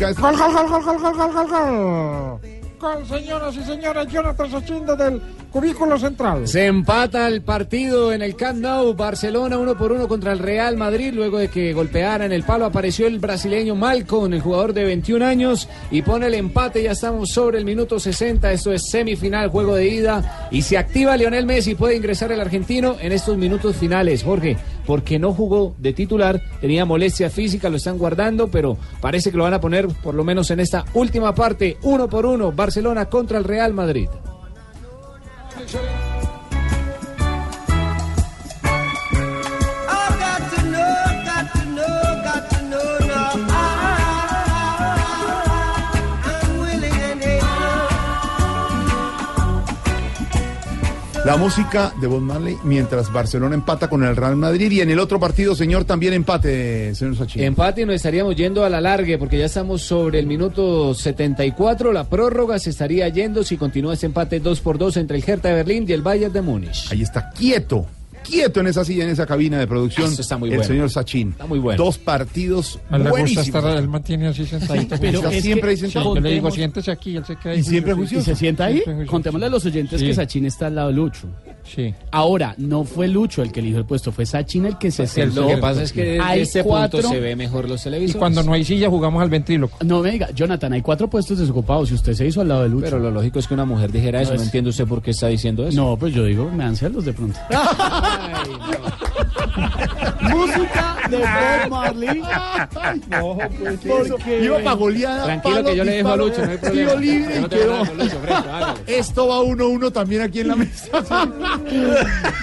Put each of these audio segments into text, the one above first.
música. es- señoras y señores, Jonathan del cubículo central. Se empata el partido en el Camp Nou, Barcelona uno por uno contra el Real Madrid, luego de que golpeara en el palo apareció el brasileño Malcom, el jugador de 21 años, y pone el empate, ya estamos sobre el minuto 60, esto es semifinal, juego de ida, y se activa Lionel Messi, puede ingresar el argentino en estos minutos finales, Jorge, porque no jugó de titular, tenía molestia física, lo están guardando, pero parece que lo van a poner por lo menos en esta última parte, uno por uno, Barcelona contra el Real Madrid. La música de Bob Marley mientras Barcelona empata con el Real Madrid y en el otro partido, señor, también empate, señor Sachin. Empate y nos estaríamos yendo a la largue porque ya estamos sobre el minuto 74. La prórroga se estaría yendo si continúa ese empate 2 por 2 entre el Hertha de Berlín y el Bayern de Múnich. Ahí está quieto, quieto en esa silla, en esa cabina de producción. Eso está muy el bueno. señor Sachin. Está muy bueno. Dos partidos A él le gusta buenísimos. estar, él mantiene así sentadito. Pero Sí, es siempre sí, ahí sentado. Yo le digo, siéntese aquí, él se queda ahí Y siempre juicioso. ¿Y se sienta ahí? Contémosle a los oyentes Sí. que Sachin está al lado de Lucho. Sí. Ahora, no fue Lucho el que eligió el puesto, fue Sachin el que se el sentó. Lo que pasa es que desde Hay este cuatro- punto se ve mejor los Y televisores. cuando no hay silla jugamos al ventríloco. No me diga, Jonathan, hay cuatro puestos desocupados y usted se hizo al lado de Lucho. Pero lo lógico es que una mujer dijera eso. No entiende usted por qué está diciendo eso. No, pues yo digo, me dan celos de pronto. Música de Bob Marley. Porque Iba para goleada. Tranquilo palo, que yo le dejo a Lucho, no hay problema. Tiro libre y no quedó. Lucho, fresco. Esto va 1-1 también aquí en la mesa.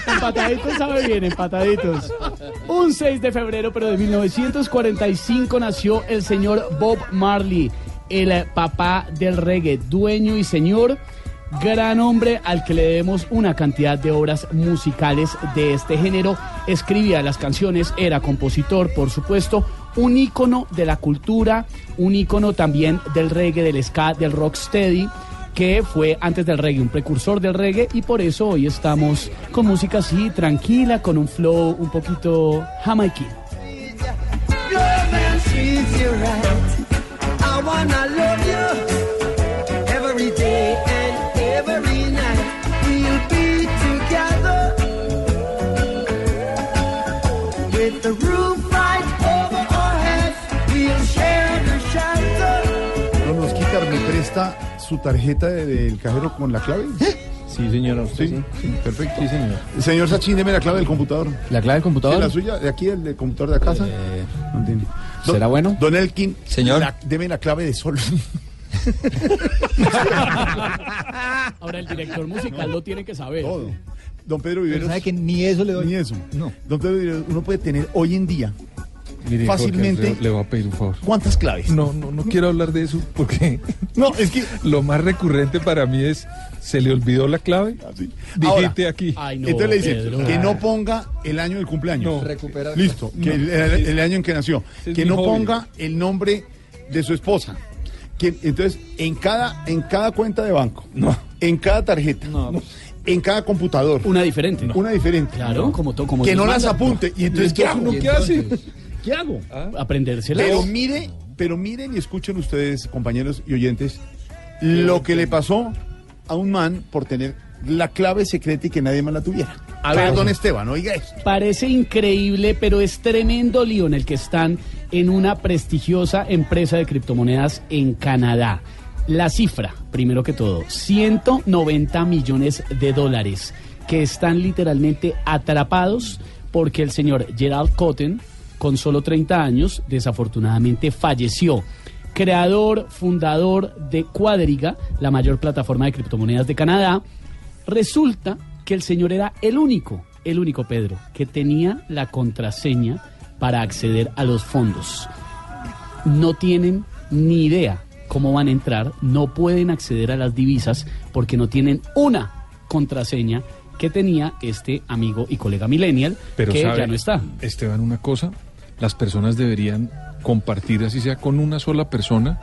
Empataditos sabe bien, empataditos. Un 6 de febrero, pero de 1945 nació el señor Bob Marley, el papá del reggae, dueño y señor, gran hombre al que le debemos una cantidad de obras musicales de este género. Escribía las canciones, era compositor, por supuesto, un ícono de la cultura, un ícono también del reggae, del ska, del rocksteady que fue antes del reggae, un precursor del reggae, y por eso hoy estamos con música así, tranquila, con un flow un poquito jamaiquino. Shelter. Don Osquitar, ¿me presta su tarjeta de- del cajero con la clave? Sí, señora. usted Sí, sí. sí, perfecto. Sí, señor. Señor Sachin, deme la clave del computador. ¿La clave del Sí, computador? la suya, de aquí, el del computador de la casa. Eh, No entiendo. Don- ¿será bueno? Don Elkin. Señor. la- deme la clave de sol. Ahora el director musical lo tiene que saber. Todo. Don Pedro Pero Viveros. sabe que ni eso le doy. Ni eso. No. Don Pedro Viveros, uno puede tener hoy en día Mire, Jorge, Fácilmente- le, le voy a pedir un favor. cuántas claves. No, no, no quiero hablar de eso porque No, es que. lo más recurrente para mí es, ¿se le olvidó la clave? Así. Dijiste Ahora, aquí. Ay, no, Entonces le dice Pedro. que no ponga el año del cumpleaños. No. Recupera. Listo, que el, el- el año en que nació. Es que no hobby. ponga el nombre de su esposa. Entonces, en cada, en cada cuenta de banco, en cada tarjeta, en cada computador, Una diferente. una diferente. Claro, como todo. Como que no las apunte. Y entonces, ¿qué hago? ¿Uno qué hace? ¿Qué hago? Aprendérsela. Pero mire, pero miren y escuchen ustedes, compañeros y oyentes, lo que le pasó a un man por tener la clave secreta y que nadie más la tuviera. A ver, don Esteban, oiga esto. Parece increíble, pero es tremendo lío en el que están en una prestigiosa empresa de criptomonedas en Canadá. La cifra, primero que todo, 190 millones de dólares que están literalmente atrapados porque el señor Gerald Cotten, con solo 30 años, desafortunadamente falleció. Creador, fundador de Quadriga, la mayor plataforma de criptomonedas de Canadá, resulta que el señor era el único, el único Pedro, que tenía la contraseña para acceder a los fondos. No tienen ni idea cómo van a entrar, no pueden acceder a las divisas porque no tienen una contraseña que tenía este amigo y colega millennial Pero que sabe, ya no está. Esteban, una cosa, las personas deberían compartir, así sea con una sola persona,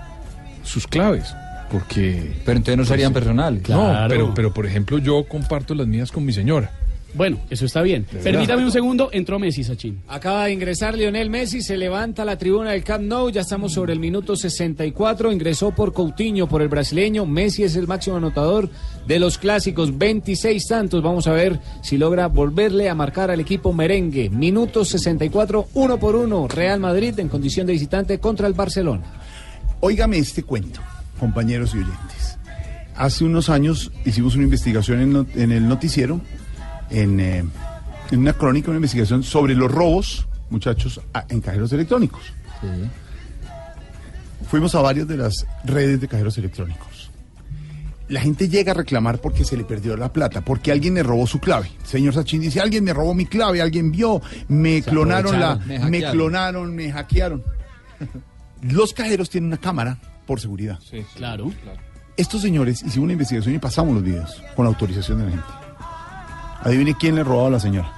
sus claves. Porque. Pero entonces no serían personales. Claro. No, pero, pero por ejemplo, yo comparto las mías con mi señora. Bueno, eso está bien. Permítame un segundo, entró Messi, Sachin. Acaba de ingresar Lionel Messi, se levanta a la tribuna del Camp Nou, ya estamos sobre el minuto 64, ingresó por Coutinho, por el brasileño, Messi es el máximo anotador de los clásicos, 26 tantos, vamos a ver si logra volverle a marcar al equipo merengue, minuto 64, uno por uno, Real Madrid en condición de visitante contra el Barcelona. Óigame este cuento, compañeros y oyentes. Hace unos años hicimos una investigación en, el noticiero, en, eh, en una crónica, una investigación sobre los robos, muchachos, a- en cajeros electrónicos. Fuimos a varias de las redes de cajeros electrónicos. La gente llega a reclamar porque se le perdió la plata, porque alguien le robó su clave. Señor Sachin dice, alguien me robó mi clave, alguien vio, me Se clonaron la, me me hackearon". clonaron, me hackearon. Los cajeros tienen una cámara por seguridad. Claro. Estos señores hicimos una investigación y pasamos los videos con la autorización de la gente. Adivine quién le robaba a la señora.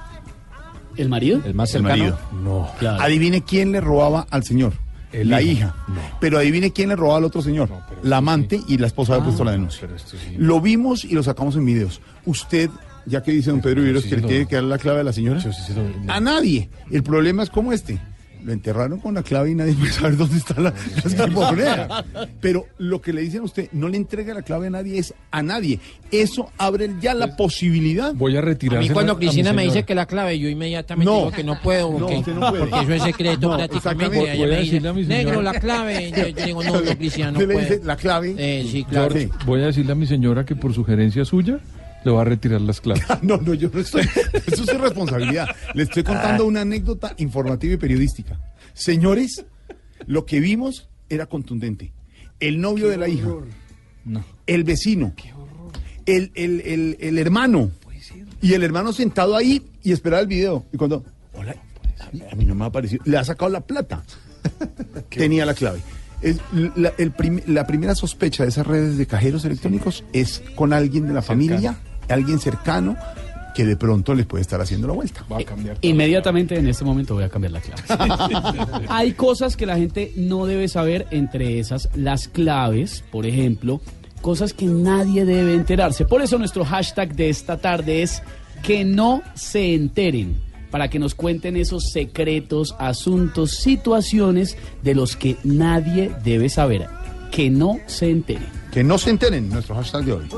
¿El marido? El más El cercano. marido. No. Claro. Adivine quién le robaba al señor. El la hijo. hija. No. Pero adivine quién le robaba al otro señor. No, pero la amante y la esposa había Ah, puesto la denuncia. pero esto sí. Lo vimos y lo sacamos en videos. Usted, ya que dice don Pedro Viveros sí que le tiene que dar la clave a la señora. Sí A nadie. El problema es como este. Lo enterraron con la clave y nadie puede saber dónde está la, la. Pero lo que le dicen a usted, no le entrega la clave a nadie, es a nadie. Eso abre ya la posibilidad. Voy a A retirar. mí cuando Cristina me dice que la clave, yo inmediatamente No. digo que no puedo, No, porque, usted no puede. porque eso es secreto No, prácticamente. Ella Voy a me dice, a negro, la clave. Yo, yo digo, no, no, Cristina, no Usted le puedo. dice la clave. Eh, sí, claro. Sí. Voy a decirle a mi señora que por sugerencia suya le va a retirar las claves. No, no, yo no estoy. Eso es su responsabilidad. Le estoy contando una anécdota informativa y periodística. Señores, lo que vimos era contundente. El novio de la hija, el vecino, el, el, el, el hermano, y el hermano sentado ahí y esperaba el video. Y cuando, hola, a mí no me ha aparecido, le ha sacado la plata. Tenía la clave. Es la, el prim- la primera sospecha de esas redes de cajeros electrónicos es con alguien de la familia, alguien cercano, que de pronto les puede estar haciendo la vuelta. Va a cambiar. todo. Inmediatamente en este momento voy a cambiar la clave. Hay cosas que la gente no debe saber, entre esas las claves, por ejemplo, cosas que nadie debe enterarse. Por eso nuestro hashtag de esta tarde es que no se enteren, para que nos cuenten esos secretos, asuntos, situaciones de los que nadie debe saber. Que no se enteren. Que no se enteren, nuestro hashtag de hoy.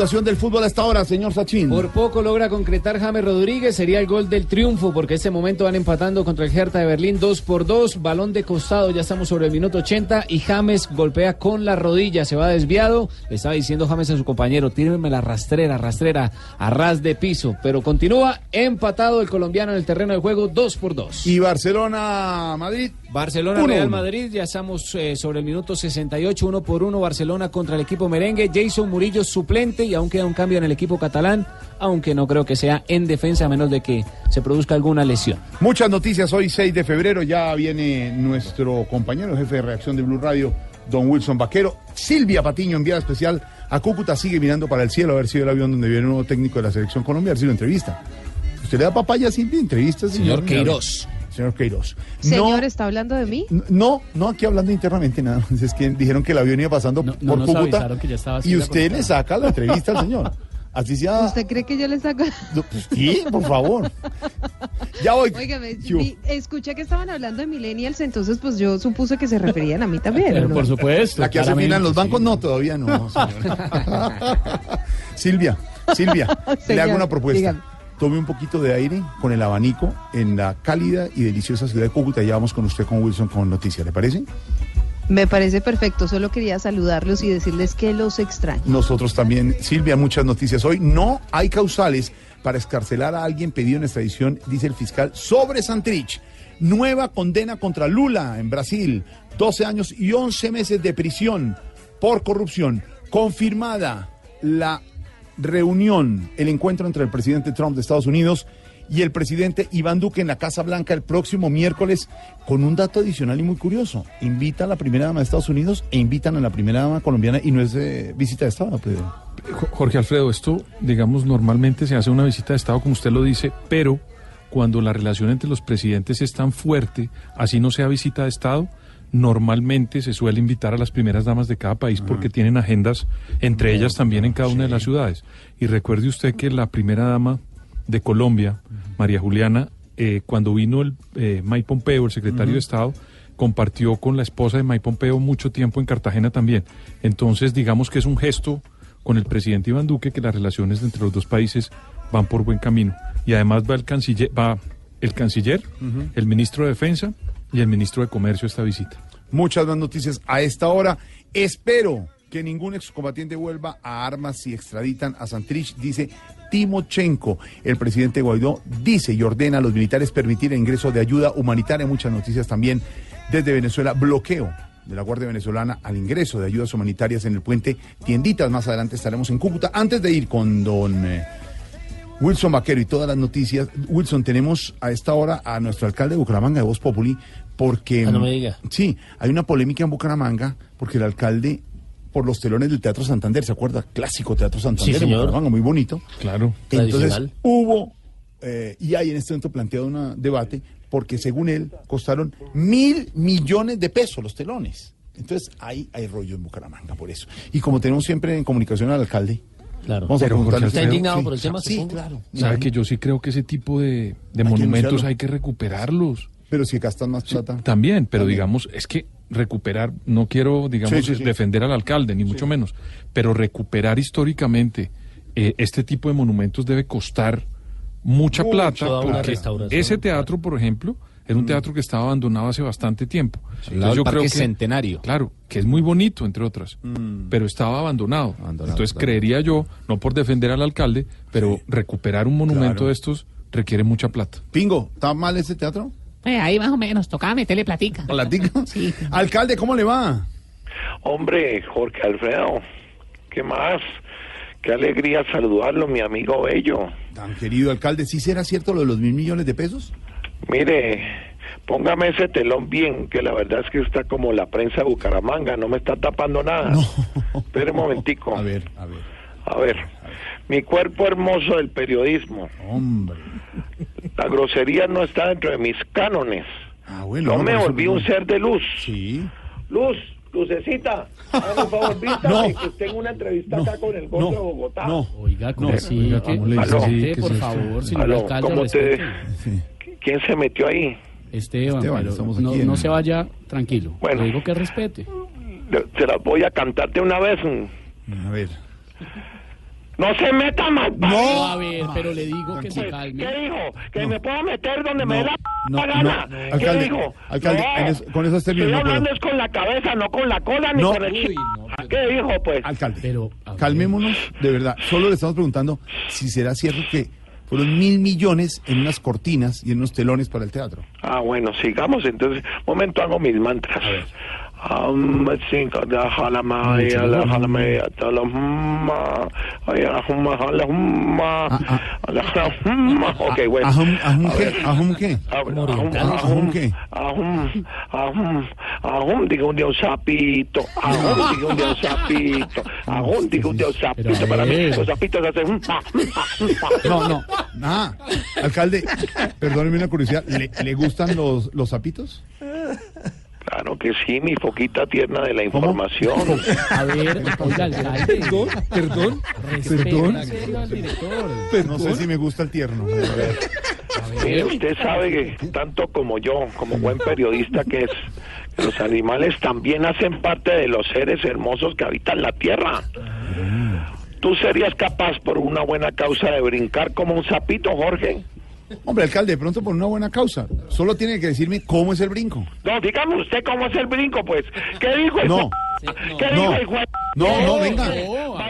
Situación del fútbol a esta hora, señor Sachin. Por poco logra concretar James Rodríguez, sería el gol del triunfo, porque en este momento van empatando contra el Hertha de Berlín 2 por 2, balón de costado, ya estamos sobre el minuto 80 y James golpea con la rodilla, se va desviado, le estaba diciendo James a su compañero, tíreme la rastrera, rastrera, a ras de piso, pero continúa empatado el colombiano en el terreno de juego 2 por 2. Y Barcelona, Madrid. Barcelona, Uno, Real uno. Madrid, ya estamos eh, sobre el minuto 68, uno por uno, Barcelona contra el equipo merengue, Jason Murillo suplente y aún queda un cambio en el equipo catalán, aunque no creo que sea en defensa a menos de que se produzca alguna lesión. Muchas noticias hoy, 6 de febrero. Ya viene nuestro compañero jefe de reacción de Blue Radio, don Wilson Vaquero. Silvia Patiño, enviada especial a Cúcuta, sigue mirando para el cielo a ver si ve el avión donde viene el nuevo técnico de la selección Colombia, a ver si lo entrevista. ¿Usted le da papaya a Silvia? ¿Entrevista, señor? Señor Queiroz. Señor Queiroz. Señor, ¿está hablando de mí? No, no, no, aquí hablando internamente nada más. Es que dijeron que el avión iba pasando No, no por nos Cúcuta. avisaron que ya estaba y usted le saca la entrevista al señor. Así sea. ¿Usted cree que yo le saco? No, pues, sí, por favor. Ya voy. Óigame, escuché que estaban hablando de millennials, entonces pues yo supuse que se referían a mí también. Pero ¿no? por supuesto. La que hace claramente, fila en los sí. bancos, no, todavía no, señor. Silvia, Silvia, le hago una propuesta. dígame. Tome un poquito de aire con el abanico en la cálida y deliciosa ciudad de Cúcuta. Ya vamos con usted, con Wilson, con noticias, ¿le parece? Me parece perfecto, solo quería saludarlos y decirles que los extraño. Nosotros también, Silvia, muchas noticias hoy. No hay causales para escarcelar a alguien pedido en extradición, dice el fiscal, sobre Santrich. Nueva condena contra Lula en Brasil. 12 años y 11 meses de prisión por corrupción. Confirmada la reunión, el encuentro entre el presidente Trump de Estados Unidos y el presidente Iván Duque en la Casa Blanca el próximo miércoles con un dato adicional y muy curioso. Invita a la primera dama de Estados Unidos e invitan a la primera dama colombiana y no es eh, visita de Estado. pues. Jo- Jorge Alfredo, esto, digamos, normalmente se hace una visita de Estado, como usted lo dice, pero cuando la relación entre los presidentes es tan fuerte, así no sea visita de Estado, normalmente se suele invitar a las primeras damas de cada país porque tienen agendas, entre ellas también en cada una de las ciudades. Y recuerde usted que la primera dama de Colombia, María Juliana, eh, cuando vino el eh, Mike Pompeo, el secretario de Estado, compartió con la esposa de Mike Pompeo mucho tiempo en Cartagena también. Entonces, digamos que es un gesto con el presidente Iván Duque que las relaciones entre los dos países van por buen camino. Y además va el canciller, va el canciller, el ministro de Defensa y el ministro de Comercio esta visita. Muchas más noticias a esta hora. Espero que ningún excombatiente vuelva a armas si extraditan a Santrich, dice Timochenko. El presidente Guaidó dice y ordena a los militares permitir el ingreso de ayuda humanitaria. Muchas noticias también desde Venezuela. Bloqueo de la Guardia Venezolana al ingreso de ayudas humanitarias en el puente Tienditas. Más adelante estaremos en Cúcuta. Antes de ir con don eh, Wilson Vaquero y todas las noticias, Wilson, tenemos a esta hora a nuestro alcalde de Bucaramanga, de Voz Populi, porque... Ah, no me diga. Sí, hay una polémica en Bucaramanga porque el alcalde, por los telones del Teatro Santander, ¿se acuerda? Clásico Teatro Santander en señor. Bucaramanga, muy bonito. Claro. Entonces Tradicional. hubo, eh, y hay en este momento planteado un debate, porque según él costaron mil millones de pesos los telones. Entonces ahí hay rollo en Bucaramanga por eso. Y como tenemos siempre en comunicación al alcalde, Claro. vamos a Pero, preguntarle. Jorge ¿Está indignado por el tema, Sí, supongo? claro. Sabe que yo sí creo que ese tipo de, monumentos hay que recuperarlos. Pero si gastan más plata. También, pero También. digamos, es que recuperar, no quiero, digamos, Sí, sí, sí. defender al alcalde, ni mucho menos, pero recuperar históricamente eh, este tipo de monumentos debe costar mucha Mucho, plata, porque ese teatro, por ejemplo, era un teatro que estaba abandonado hace bastante tiempo. Al lado del Parque Centenario. Claro, que es muy bonito, entre otras, pero estaba abandonado. Abandonado, Entonces claro. creería yo, no por defender al alcalde, pero Sí. recuperar un monumento Claro. de estos requiere mucha plata. Pingo, ¿está mal ese teatro? Eh, ahí más o menos, tocaba meterle platica. ¿Platico? Sí. Alcalde, ¿cómo le va? Hombre, Jorge Alfredo, ¿qué más? Qué alegría saludarlo, mi amigo Bello. Tan querido alcalde, ¿sí será cierto lo de los mil millones de pesos? Mire, póngame ese telón bien, que la verdad es que está como la prensa de Bucaramanga, no me está tapando nada. Espere un momentico. A ver, a ver. A ver, mi cuerpo hermoso del periodismo. Hombre. La grosería no está dentro de mis cánones. Ah, bueno. No me por volví un ser de luz. Sí. Luz, lucecita, hágame un favor, No. que tengo una entrevista No, acá con el Golfo no, de Bogotá. no. Oiga, ¿cómo No, así? oiga, ¿Qué- ¿cómo le dice Aló, así? usted, ¿Qué por favor, señor Aló, alcalde, ¿cómo te- respete. Sí. ¿Quién se metió ahí? Esteban, Esteban, pero estamos no, aquí en- no se vaya tranquilo. Bueno. Le digo que respete. Se las voy a cantar de una vez. A ver. No se meta mal. No, a ver, pero le digo que se ¿Qué calme. dijo? ¿Que No. me puedo meter donde me dé la no, gana? no. ¿Qué Alcalde, dijo? alcalde, No. en es- con esos términos Estoy no hablando puedo. es con la cabeza, no con la cola ni con el Uy, pero- ¿Qué dijo, pues? Alcalde, Pero, a ver. calmémonos, de verdad. Solo le estamos preguntando si será cierto que Fueron mil millones en unas cortinas y en unos telones para el teatro. Ah, bueno, sigamos entonces. Momento, hago mis mantras. Um, cinco, da, jalama, ay, ala, jalama, ay, atala, humma, ay, ala, humma, ala, humma, ala, ala, humma. Ok, bueno. Ahum, ¿Ajum ahum, qué? ahum, ahum, ahum, diga un un sapito, ahum, diga un día un sapito, ahum, diga un día un sapito, para mí los sapitos hacen... ah, ah, ah. No, no. Ah, alcalde, perdóneme una curiosidad. ¿Le, le gustan los, los zapitos? Claro que sí, mi foquita tierna de la información. A ver, oiga, alcalde. Perdón, perdón, perdón. No sé si me gusta el tierno. A ver. Mire, usted sabe que tanto como yo, como buen periodista que es, que los animales también hacen parte de los seres hermosos que habitan la tierra. ¿Tú serías capaz por una buena causa de brincar como un sapito, Jorge? Hombre, alcalde, de pronto por una buena causa. Solo tiene que decirme cómo es el brinco. No, dígame usted cómo es el brinco, pues. ¿Qué dijo el No. ¿Qué No. dijo el juez? No, no, venga. Baladí.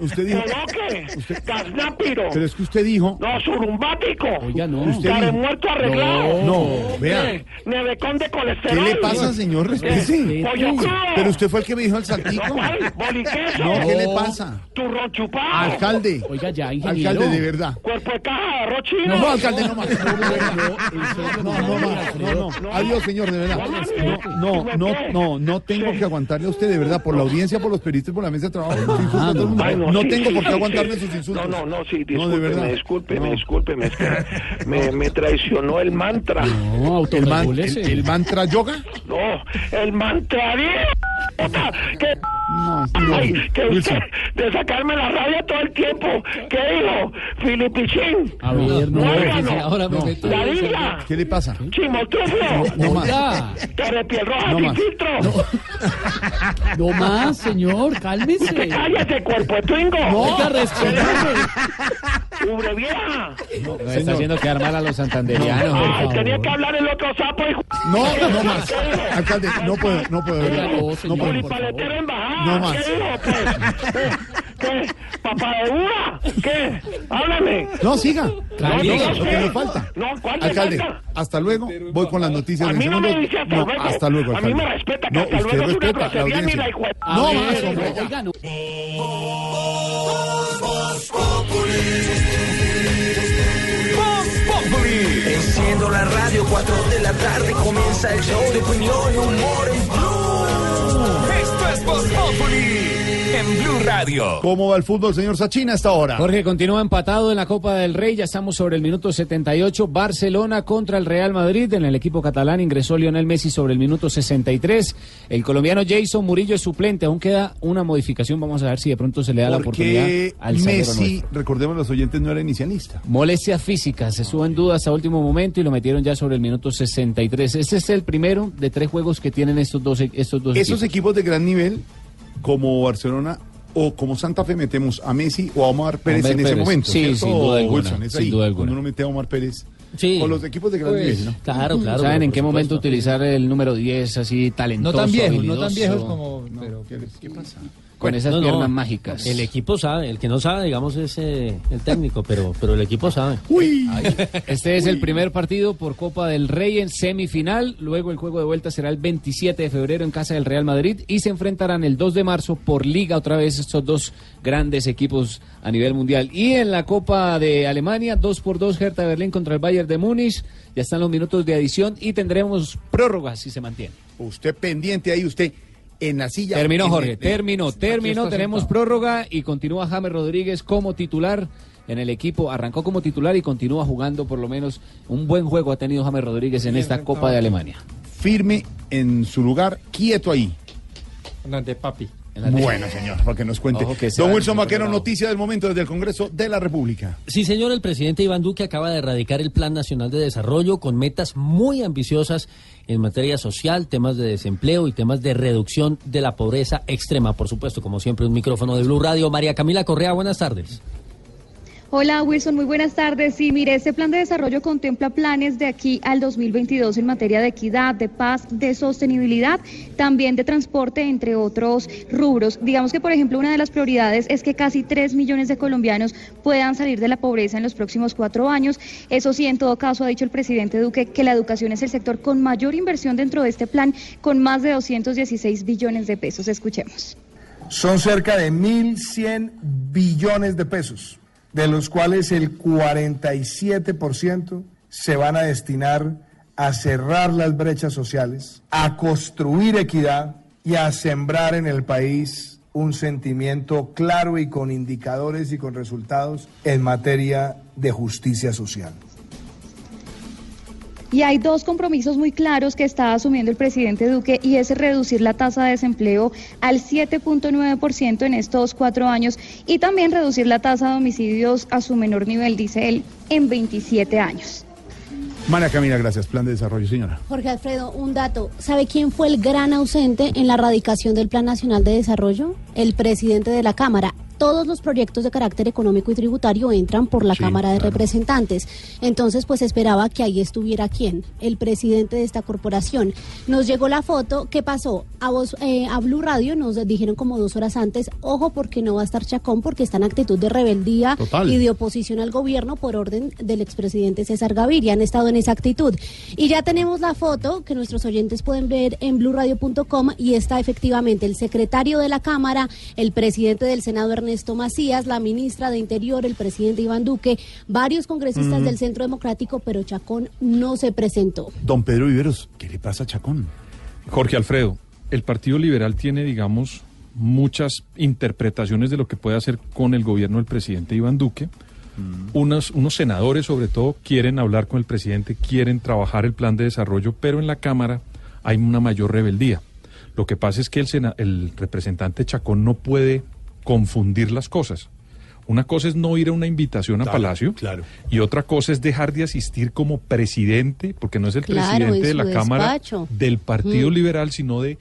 Usted dijo- Coloque. Gasnápiro. Pero es que usted dijo. No, surumbático. Oiga, no. Usted dijo- muerto arreglado. No, vea. Eh, Nevecón de ¿Qué colesterol. le pasa, señor? Respete. Pollo crudo. Pero usted fue el que me dijo el No, saltico. No, ¿qué le pasa? Turrón chupado. Alcalde. Oiga, ya, ingeniero. Alcalde, de verdad. Cuerpo de caja de arroz chino. No, alcalde, no más. No, No, no, más. No, no. Adiós, señor, de verdad. No, no, no, no, no tengo que aguantarle a usted, de verdad, por la audiencia, por los periodistas, por la mesa de trabajo. No sí, tengo sí, por qué sí, aguantarle sí. sus insultos. No, no, no, sí, No, de verdad. discúlpeme, discúlpeme, No. discúlpeme. Es que me, me traicionó el mantra. No, ¿El, man- el, el mantra yoga? No, el mantra. Que, No, ay, no. que usted, de sacarme la rabia todo el tiempo. ¿Qué dijo? Filipichín. A ver, no. Muégano. Ahora me No. meto. La Biblia. ¿Qué le pasa? Chimotrufio. No más. Roja No sin más. filtro. no más, señor, cálmese. Cállate, cuerpo de twingo. Oiga, respétame. Ubre vieja. No, está haciendo quedar mal a los santanderianos. Ay, tenía que hablar el otro sapo. No, no más. Alcalde, no puedo, no puedo. no, No puedo. No más. ¿Qué. ¿Papá de uva? ¿Qué? Háblame. No, siga. Claro, No, lo que me falta. No, ¿cuál me Alcalde, falta? hasta luego. Voy con las noticias A mí no me segundo. dice hasta No, luego. hasta luego, A mí me alcalde. respeta que No, hasta usted luego es una respeta la grosería, audiencia. mira, hijo No ver, más, hombre. Oiga, no. Enciendo la radio, 4 de la tarde comienza el show de opinión y humor en Blue. Esto es Voz Populi en Blue Radio. ¿Cómo va el fútbol, señor Sachina, a esta hora? Jorge continúa empatado en la Copa del Rey, ya estamos sobre el minuto 78, Barcelona contra el Real Madrid, en el equipo catalán ingresó Lionel Messi sobre el minuto 63, el colombiano Jason Murillo es suplente, aún queda una modificación, vamos a ver si de pronto se le da la oportunidad al Messi, recordemos los oyentes, no era inicialista. Molestias físicas, se sube en duda hasta último momento y lo metieron ya sobre el minuto 63. Este es el primero de tres juegos que tienen estos dos, estos dos Esos equipos. equipos de gran nivel, como Barcelona o como Santa Fe, metemos a Messi o a Omar Pérez Omar en ese Pérez. momento. Sí, ¿cierto, sin duda alguna, Wilson? Es sin ahí, duda alguna. Cuando uno mete a Omar Pérez. Sí. O los equipos de gran Pues, nivel, ¿no? Claro, claro. ¿Saben en qué momento supuesto. utilizar el número 10 así talentoso? No tan viejos, no tan viejos como. pero- ¿Qué, qué pasa? Con esas No, no, piernas mágicas. El equipo sabe, el que no sabe, digamos, es eh, el técnico, pero, pero el equipo sabe. Uy, Este es el primer partido por Copa del Rey en semifinal. Luego el juego de vuelta será el 27 de febrero en casa del Real Madrid y se enfrentarán el 2 de marzo por liga otra vez estos dos grandes equipos a nivel mundial. Y en la Copa de Alemania, 2 por 2 Hertha Berlín contra el Bayern de Múnich. Ya están los minutos de adición y tendremos prórrogas si se mantiene. usted pendiente ahí, usted en la silla. Terminó Jorge, terminó, terminó, tenemos sentado. prórroga y continúa James Rodríguez como titular en el equipo, arrancó como titular y continúa jugando por lo menos un buen juego ha tenido James Rodríguez en esta Copa de Alemania. Firme en su lugar, quieto ahí. Ante papi. Bueno, señor, para que nos cuente. Que Don Wilson Vaquero, noticia del momento desde el Congreso de la República. Sí, señor, el presidente Iván Duque acaba de erradicar el Plan Nacional de Desarrollo con metas muy ambiciosas en materia social, temas de desempleo y temas de reducción de la pobreza extrema. Por supuesto, como siempre, un micrófono de Blue Radio. María Camila Correa, buenas tardes. Hola Wilson, muy buenas tardes. Sí, mire, este plan de desarrollo contempla planes de aquí al 2022 en materia de equidad, de paz, de sostenibilidad, también de transporte, entre otros rubros. Digamos que, por ejemplo, una de las prioridades es que casi 3 millones de colombianos puedan salir de la pobreza en los próximos cuatro años. Eso sí, en todo caso, ha dicho el presidente Duque que la educación es el sector con mayor inversión dentro de este plan, con más de 216 billones de pesos. Escuchemos. Son cerca de 1.100 billones de pesos de los cuales el 47% se van a destinar a cerrar las brechas sociales, a construir equidad y a sembrar en el país un sentimiento claro y con indicadores y con resultados en materia de justicia social. Y hay dos compromisos muy claros que está asumiendo el presidente Duque y es reducir la tasa de desempleo al 7.9% en estos cuatro años y también reducir la tasa de homicidios a su menor nivel, dice él, en 27 años. María Camila, gracias. Plan de desarrollo, señora. Jorge Alfredo, un dato. ¿Sabe quién fue el gran ausente en la radicación del Plan Nacional de Desarrollo? El presidente de la Cámara todos los proyectos de carácter económico y tributario entran por la Sí, Cámara de claro. Representantes. Entonces, pues esperaba que ahí estuviera quién, el presidente de esta corporación. Nos llegó la foto, ¿qué pasó? A, vos, eh, a Blue Radio nos dijeron como dos horas antes, ojo porque no va a estar Chacón porque está en actitud de rebeldía Total. y de oposición al gobierno por orden del expresidente César Gaviria. Han estado en esa actitud. Y ya tenemos la foto que nuestros oyentes pueden ver en blurradio.com y está efectivamente el secretario de la Cámara, el presidente del Senado Ernesto Macías, la ministra de Interior, el presidente Iván Duque, varios congresistas Mm. del Centro Democrático, pero Chacón no se presentó. Don Pedro Viveros, ¿qué le pasa a Chacón? Jorge Alfredo, el Partido Liberal tiene, digamos, muchas interpretaciones de lo que puede hacer con el gobierno del presidente Iván Duque. Unos, unos senadores, sobre todo, quieren hablar con el presidente, quieren trabajar el plan de desarrollo, pero en la Cámara hay una mayor rebeldía. Lo que pasa es que el, sena- el representante Chacón no puede confundir las cosas. Una cosa es no ir a una invitación a Claro, Palacio y otra cosa es dejar de asistir como presidente, porque no es el Claro, presidente en de la Cámara del Partido Mm. Liberal, sino de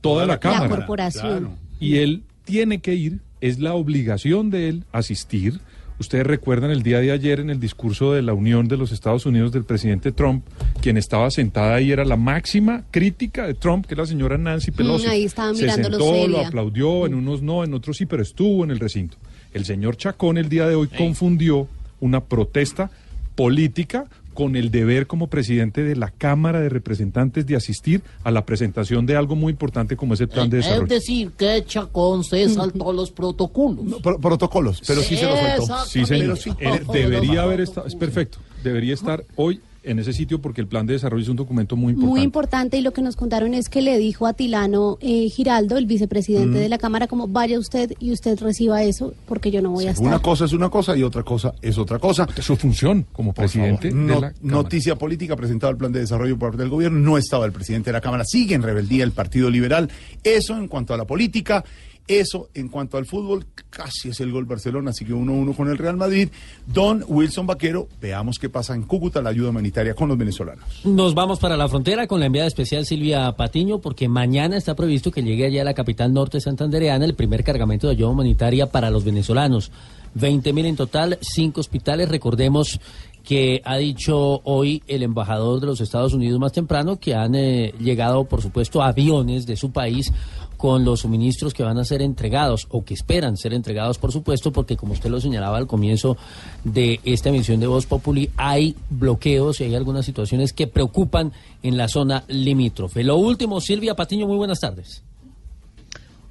toda la, La Cámara. corporación. Claro. Y él tiene que ir, es la obligación de él asistir. Ustedes recuerdan el día de ayer en el discurso de la Unión de los Estados Unidos del presidente Trump, quien estaba sentada ahí era la máxima crítica de Trump, que es la señora Nancy Pelosi. Mm, ahí estaba Se sentó, lo aplaudió, en unos no, en otros sí, pero estuvo en el recinto. El señor Chacón el día de hoy confundió una protesta política con el deber como presidente de la Cámara de Representantes de asistir a la presentación de algo muy importante como es el plan de Es desarrollo. decir, que Chacón se saltó los protocolos. protocolos, pero sí se los saltó. Sí, señor. Pero sí. Él debería haber estado, es perfecto, debería estar hoy en ese sitio porque el plan de desarrollo es un documento muy importante. Muy importante y lo que nos contaron es que le dijo a Tilano eh, Giraldo, el vicepresidente Mm. de la Cámara, como vaya usted y usted reciba eso porque yo no voy a estar. Una cosa es una cosa y otra cosa es otra cosa. Su función como presidente de No- la Cámara. noticia política presentado el plan de desarrollo por parte del gobierno. No estaba el presidente de la Cámara. Sigue en rebeldía el Partido Liberal. Eso en cuanto a la política. Eso en cuanto al fútbol, casi es el gol Barcelona, así que 1-1 con el Real Madrid. Don Wilson Vaquero, veamos qué pasa en Cúcuta, la ayuda humanitaria con los venezolanos. Nos vamos para la frontera con la enviada especial Silvia Patiño, porque mañana está previsto que llegue allá a la capital norte santandereana el primer cargamento de ayuda humanitaria para los venezolanos. 20 mil en total, cinco hospitales. Recordemos que ha dicho hoy el embajador de los Estados Unidos más temprano que han eh, llegado, por supuesto, aviones de su país con los suministros que van a ser entregados o que esperan ser entregados, por supuesto, porque como usted lo señalaba al comienzo de esta emisión de Voz Populi, hay bloqueos y hay algunas situaciones que preocupan en la zona limítrofe. Lo último, Silvia Patiño, muy buenas tardes.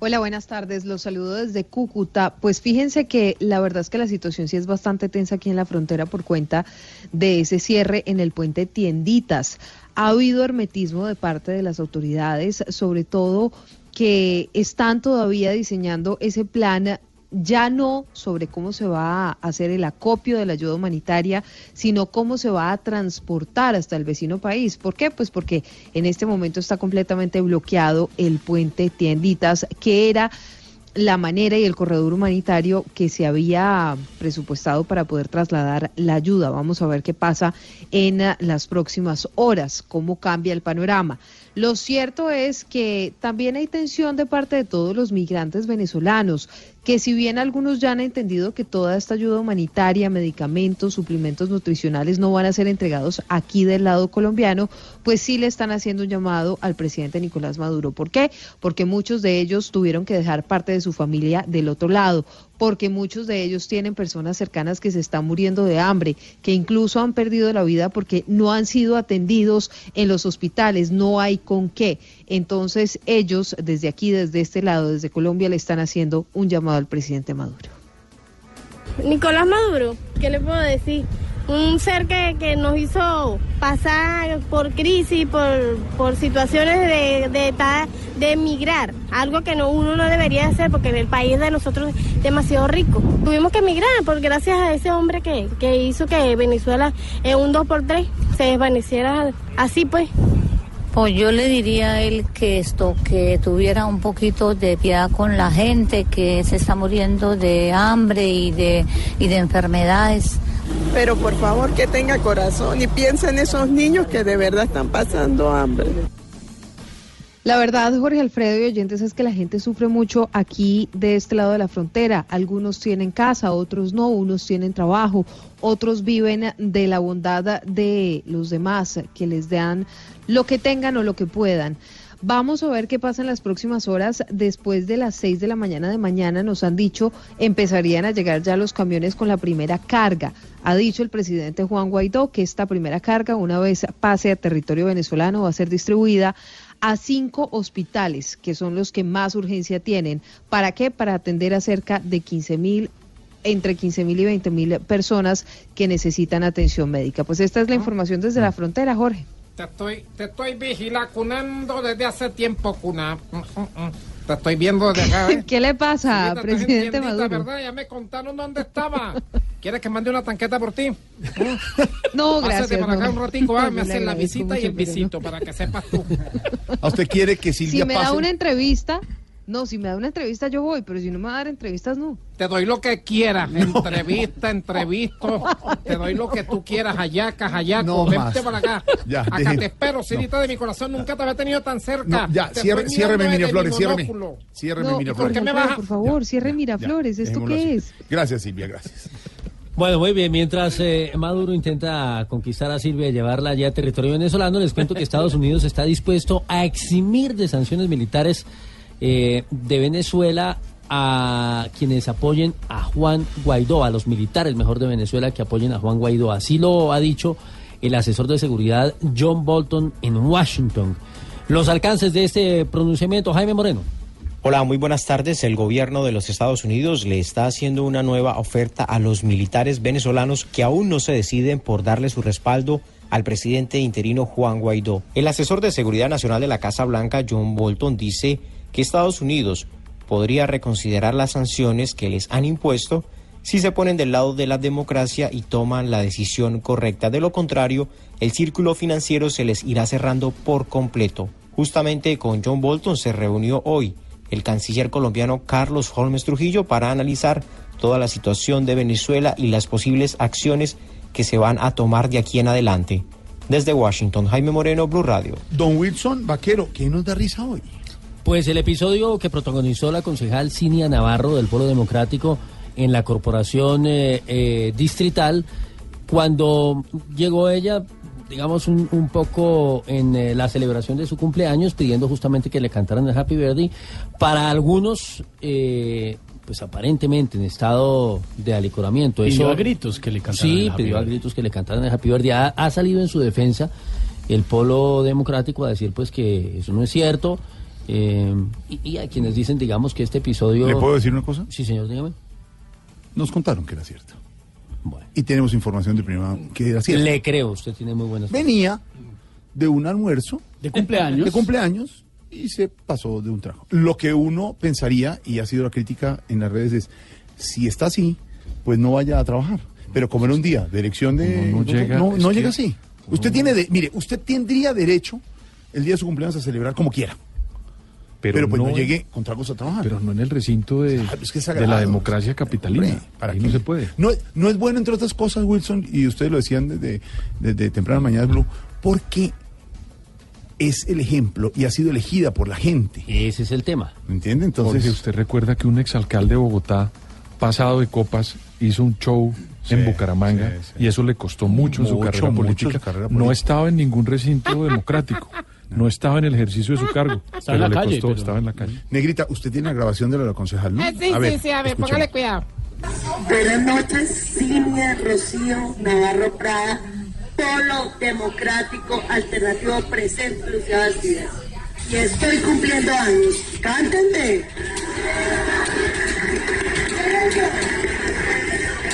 Hola, buenas tardes. Los saludo desde Cúcuta. Pues fíjense que la verdad es que la situación sí es bastante tensa aquí en la frontera por cuenta de ese cierre en el puente Tienditas. Ha habido hermetismo de parte de las autoridades, sobre todo que están todavía diseñando ese plan ya no sobre cómo se va a hacer el acopio de la ayuda humanitaria, sino cómo se va a transportar hasta el vecino país. ¿Por qué? Pues porque en este momento está completamente bloqueado el puente Tienditas, que era la manera y el corredor humanitario que se había presupuestado para poder trasladar la ayuda. Vamos a ver qué pasa en las próximas horas, cómo cambia el panorama. Lo cierto es que también hay tensión de parte de todos los migrantes venezolanos, que si bien algunos ya han entendido que toda esta ayuda humanitaria, medicamentos, suplementos nutricionales no van a ser entregados aquí del lado colombiano, pues sí le están haciendo un llamado al presidente Nicolás Maduro. ¿Por qué? Porque muchos de ellos tuvieron que dejar parte de su familia del otro lado porque muchos de ellos tienen personas cercanas que se están muriendo de hambre, que incluso han perdido la vida porque no han sido atendidos en los hospitales, no hay con qué. Entonces ellos desde aquí, desde este lado, desde Colombia, le están haciendo un llamado al presidente Maduro. Nicolás Maduro, ¿qué le puedo decir? Un ser que, que nos hizo pasar por crisis, por, por situaciones de, de, de emigrar, algo que no, uno no debería hacer porque el país de nosotros es demasiado rico. Tuvimos que emigrar por gracias a ese hombre que, que hizo que Venezuela en un 2x3 se desvaneciera así pues. Pues yo le diría a él que esto, que tuviera un poquito de piedad con la gente que se está muriendo de hambre y de, y de enfermedades. Pero por favor que tenga corazón y piense en esos niños que de verdad están pasando hambre. La verdad, Jorge Alfredo y oyentes, es que la gente sufre mucho aquí de este lado de la frontera. Algunos tienen casa, otros no, unos tienen trabajo, otros viven de la bondad de los demás, que les dan lo que tengan o lo que puedan. Vamos a ver qué pasa en las próximas horas. Después de las 6 de la mañana de mañana, nos han dicho, empezarían a llegar ya los camiones con la primera carga. Ha dicho el presidente Juan Guaidó que esta primera carga, una vez pase a territorio venezolano, va a ser distribuida a cinco hospitales, que son los que más urgencia tienen. ¿Para qué? Para atender a cerca de 15 mil entre 15 mil y 20 mil personas que necesitan atención médica. Pues esta es la información desde la frontera, Jorge. Te estoy, te estoy vigilacunando desde hace tiempo, cuna. Mm, mm, mm. Te estoy viendo desde acá. ¿eh? ¿Qué le pasa, presidente Maduro? ¿verdad? Ya me contaron dónde estaba. ¿Quieres que mande una tanqueta por ti? No, Pásate gracias. para acá no. un ratico, ah, me hacen la visita y el no. visito para que sepas tú. ¿A usted quiere que Silvia Si me da pase? una entrevista, no, si me da una entrevista yo voy, pero si no me va a dar entrevistas, no. Te doy lo que quieras, entrevista, entrevisto, te doy lo que tú quieras, hallaca, hallaco, No vente más. para acá. Ya, acá te espero, Cirita de mi corazón, nunca te había tenido tan cerca. No, ya, Te cierre- ciérreme, Miraflores, mi ciérreme. monóculo. Ciérreme, No, Miraflores. ¿por qué me baja? Por favor, cierre Miraflores. ¿Esto qué así. es? Gracias, Silvia, gracias. Bueno, muy bien. Mientras eh, Maduro intenta conquistar a Silvia y llevarla ya a territorio venezolano, les cuento que Estados Unidos está dispuesto a eximir de sanciones militares eh, de Venezuela a quienes apoyen a Juan Guaidó, a los militares, mejor de Venezuela, que apoyen a Juan Guaidó. Así lo ha dicho el asesor de seguridad John Bolton en Washington. Los alcances de este pronunciamiento, Jaime Moreno. Hola, muy buenas tardes. El gobierno de los Estados Unidos le está haciendo una nueva oferta a los militares venezolanos que aún no se deciden por darle su respaldo al presidente interino Juan Guaidó. El asesor de Seguridad Nacional de la Casa Blanca, John Bolton, dice que Estados Unidos podría reconsiderar las sanciones que les han impuesto si se ponen del lado de la democracia y toman la decisión correcta. De lo contrario, el círculo financiero se les irá cerrando por completo. Justamente con John Bolton se reunió hoy el canciller colombiano Carlos Holmes Trujillo para analizar toda la situación de Venezuela y las posibles acciones que se van a tomar de aquí en adelante. Desde Washington, Jaime Moreno, Blue Radio. Don Wilson Vaquero, ¿qué nos da risa hoy? Pues el episodio que protagonizó la concejal Cinia Navarro del Polo Democrático en la corporación eh, eh, distrital, cuando llegó ella, digamos, un, un poco en eh, la celebración de su cumpleaños, pidiendo justamente que le cantaran el Happy Birthday, para algunos, eh, pues aparentemente en estado de alicoramiento. Pidió Eso- a gritos que le cantaran Sí, el Happy pidió a gritos que le cantaran el Happy Birthday. Ha, ha salido en su defensa el polo democrático a decir pues que eso no es cierto. Eh, y, y hay quienes dicen, digamos, que este episodio... ¿Le puedo decir una cosa? Sí, señor, dígame. Nos contaron que era cierto. Y tenemos información de primera que era cierto. Le creo, usted tiene muy buenas... Venía de un almuerzo. ¿De cumpleaños? De cumpleaños y se pasó de un trago. Lo que uno pensaría, y ha sido la crítica en las redes, es, si está así, pues no vaya a trabajar. Pero como era un día de elección de... No, no llega, no, no que- llega así. Usted tiene, de, mire, usted tendría derecho el día de su cumpleaños a celebrar como quiera. Pero, Pero, pues no, no- llegue con tragos a trabajar. Pero no en el recinto de, Claro, es que es de la democracia capitalina. Hombre, ¿para Ahí qué? no se puede. No, no es bueno, entre otras cosas, Wilson, y ustedes lo decían desde, desde temprana mañana Blue, porque es el ejemplo y ha sido elegida por la gente. Ese es el tema. ¿Me entiende? Entonces, Jorge, usted recuerda que un exalcalde de Bogotá, pasado de copas, hizo un show Sí, en Bucaramanga sí, sí. y eso le costó mucho, en su carrera mucho política. No estaba en ningún recinto democrático, no estaba en el ejercicio de su cargo, Estaba en pero la le calle, costó, pero- estaba en la calle. Negrita, usted tiene la grabación de la concejal, ¿no? Eh, sí, sí, sí, a ver, póngale cuidado. Buenas noches, Silvia Rocío Navarro Prada, Polo Democrático Alternativo Presente, Lucía Bastidas. Y estoy cumpliendo años. Cántenme.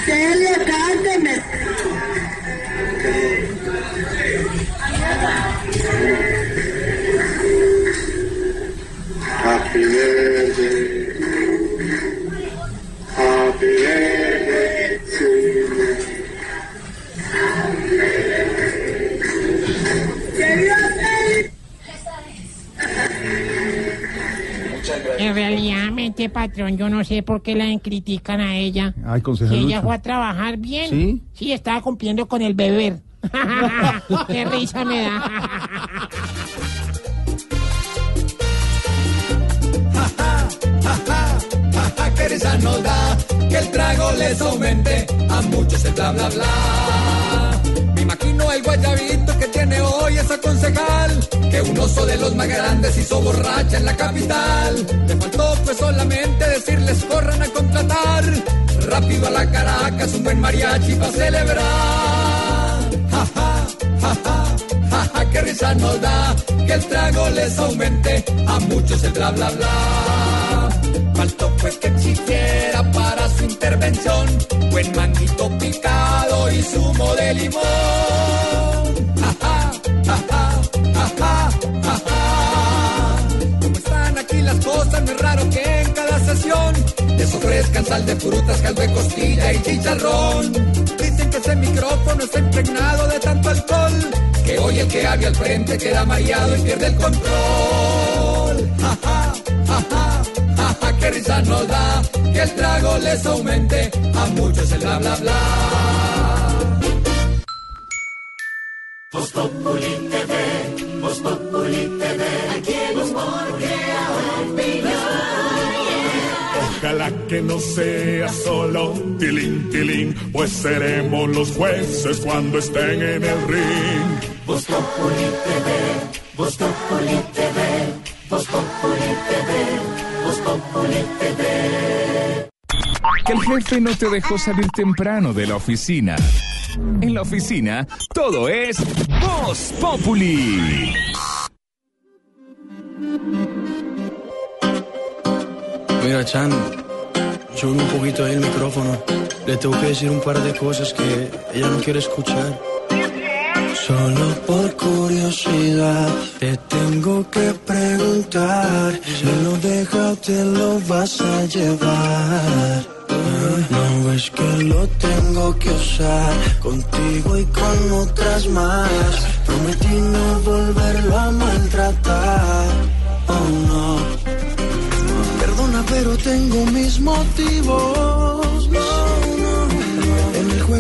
Celia, cántenme. Happy birthday. Happy birthday to you. En realidad, mente patrón, yo no sé por qué la critican a ella. Ay, Si concejal ella Lucho. fue a trabajar bien. ¿Sí? Sí, estaba cumpliendo con el beber. qué risa me da. Risa nos da que el trago les aumente a muchos el bla bla bla. Me imagino el guayabito que tiene hoy esa concejal, que un oso de los más grandes hizo borracha en la capital. Le faltó pues solamente decirles corran a contratar rápido a la Caracas un buen mariachi para celebrar. Ja, ja, ja, ja, ja, ja, qué risa nos da que el trago les aumente a muchos el bla bla bla. Faltó pues que existiera para su intervención buen manguito picado y zumo de limón. Ja, ja, ja, ja. Como están aquí las cosas, no es raro que en cada sesión les ofrezcan sal de frutas, caldo de costilla y chicharrón. Dicen que ese micrófono está impregnado de tanto alcohol que hoy el que habla al frente queda mareado y pierde el control. Ja, qué risa nos da que el trago les aumente a muchos el bla bla bla. Voz Populi TV, Voz Populi TV, aquí el humor crea Ojalá que no sea solo tilín, tilín, pues seremos los jueces cuando estén en el ring. Voz Populi TV, Voz Populi TV, Voz Populi Que el jefe no te dejó salir temprano de la oficina. En la oficina, todo es Voz Populi. Mira, Chan, sube un poquito ahí el micrófono. Le tengo que decir un par de cosas que ella no quiere escuchar. Solo por curiosidad te tengo que preguntar si lo deja o te lo vas a llevar. No ves que lo tengo que usar contigo y con otras más. Prometí no volverlo a maltratar. Oh no. Perdona, pero tengo mis motivos.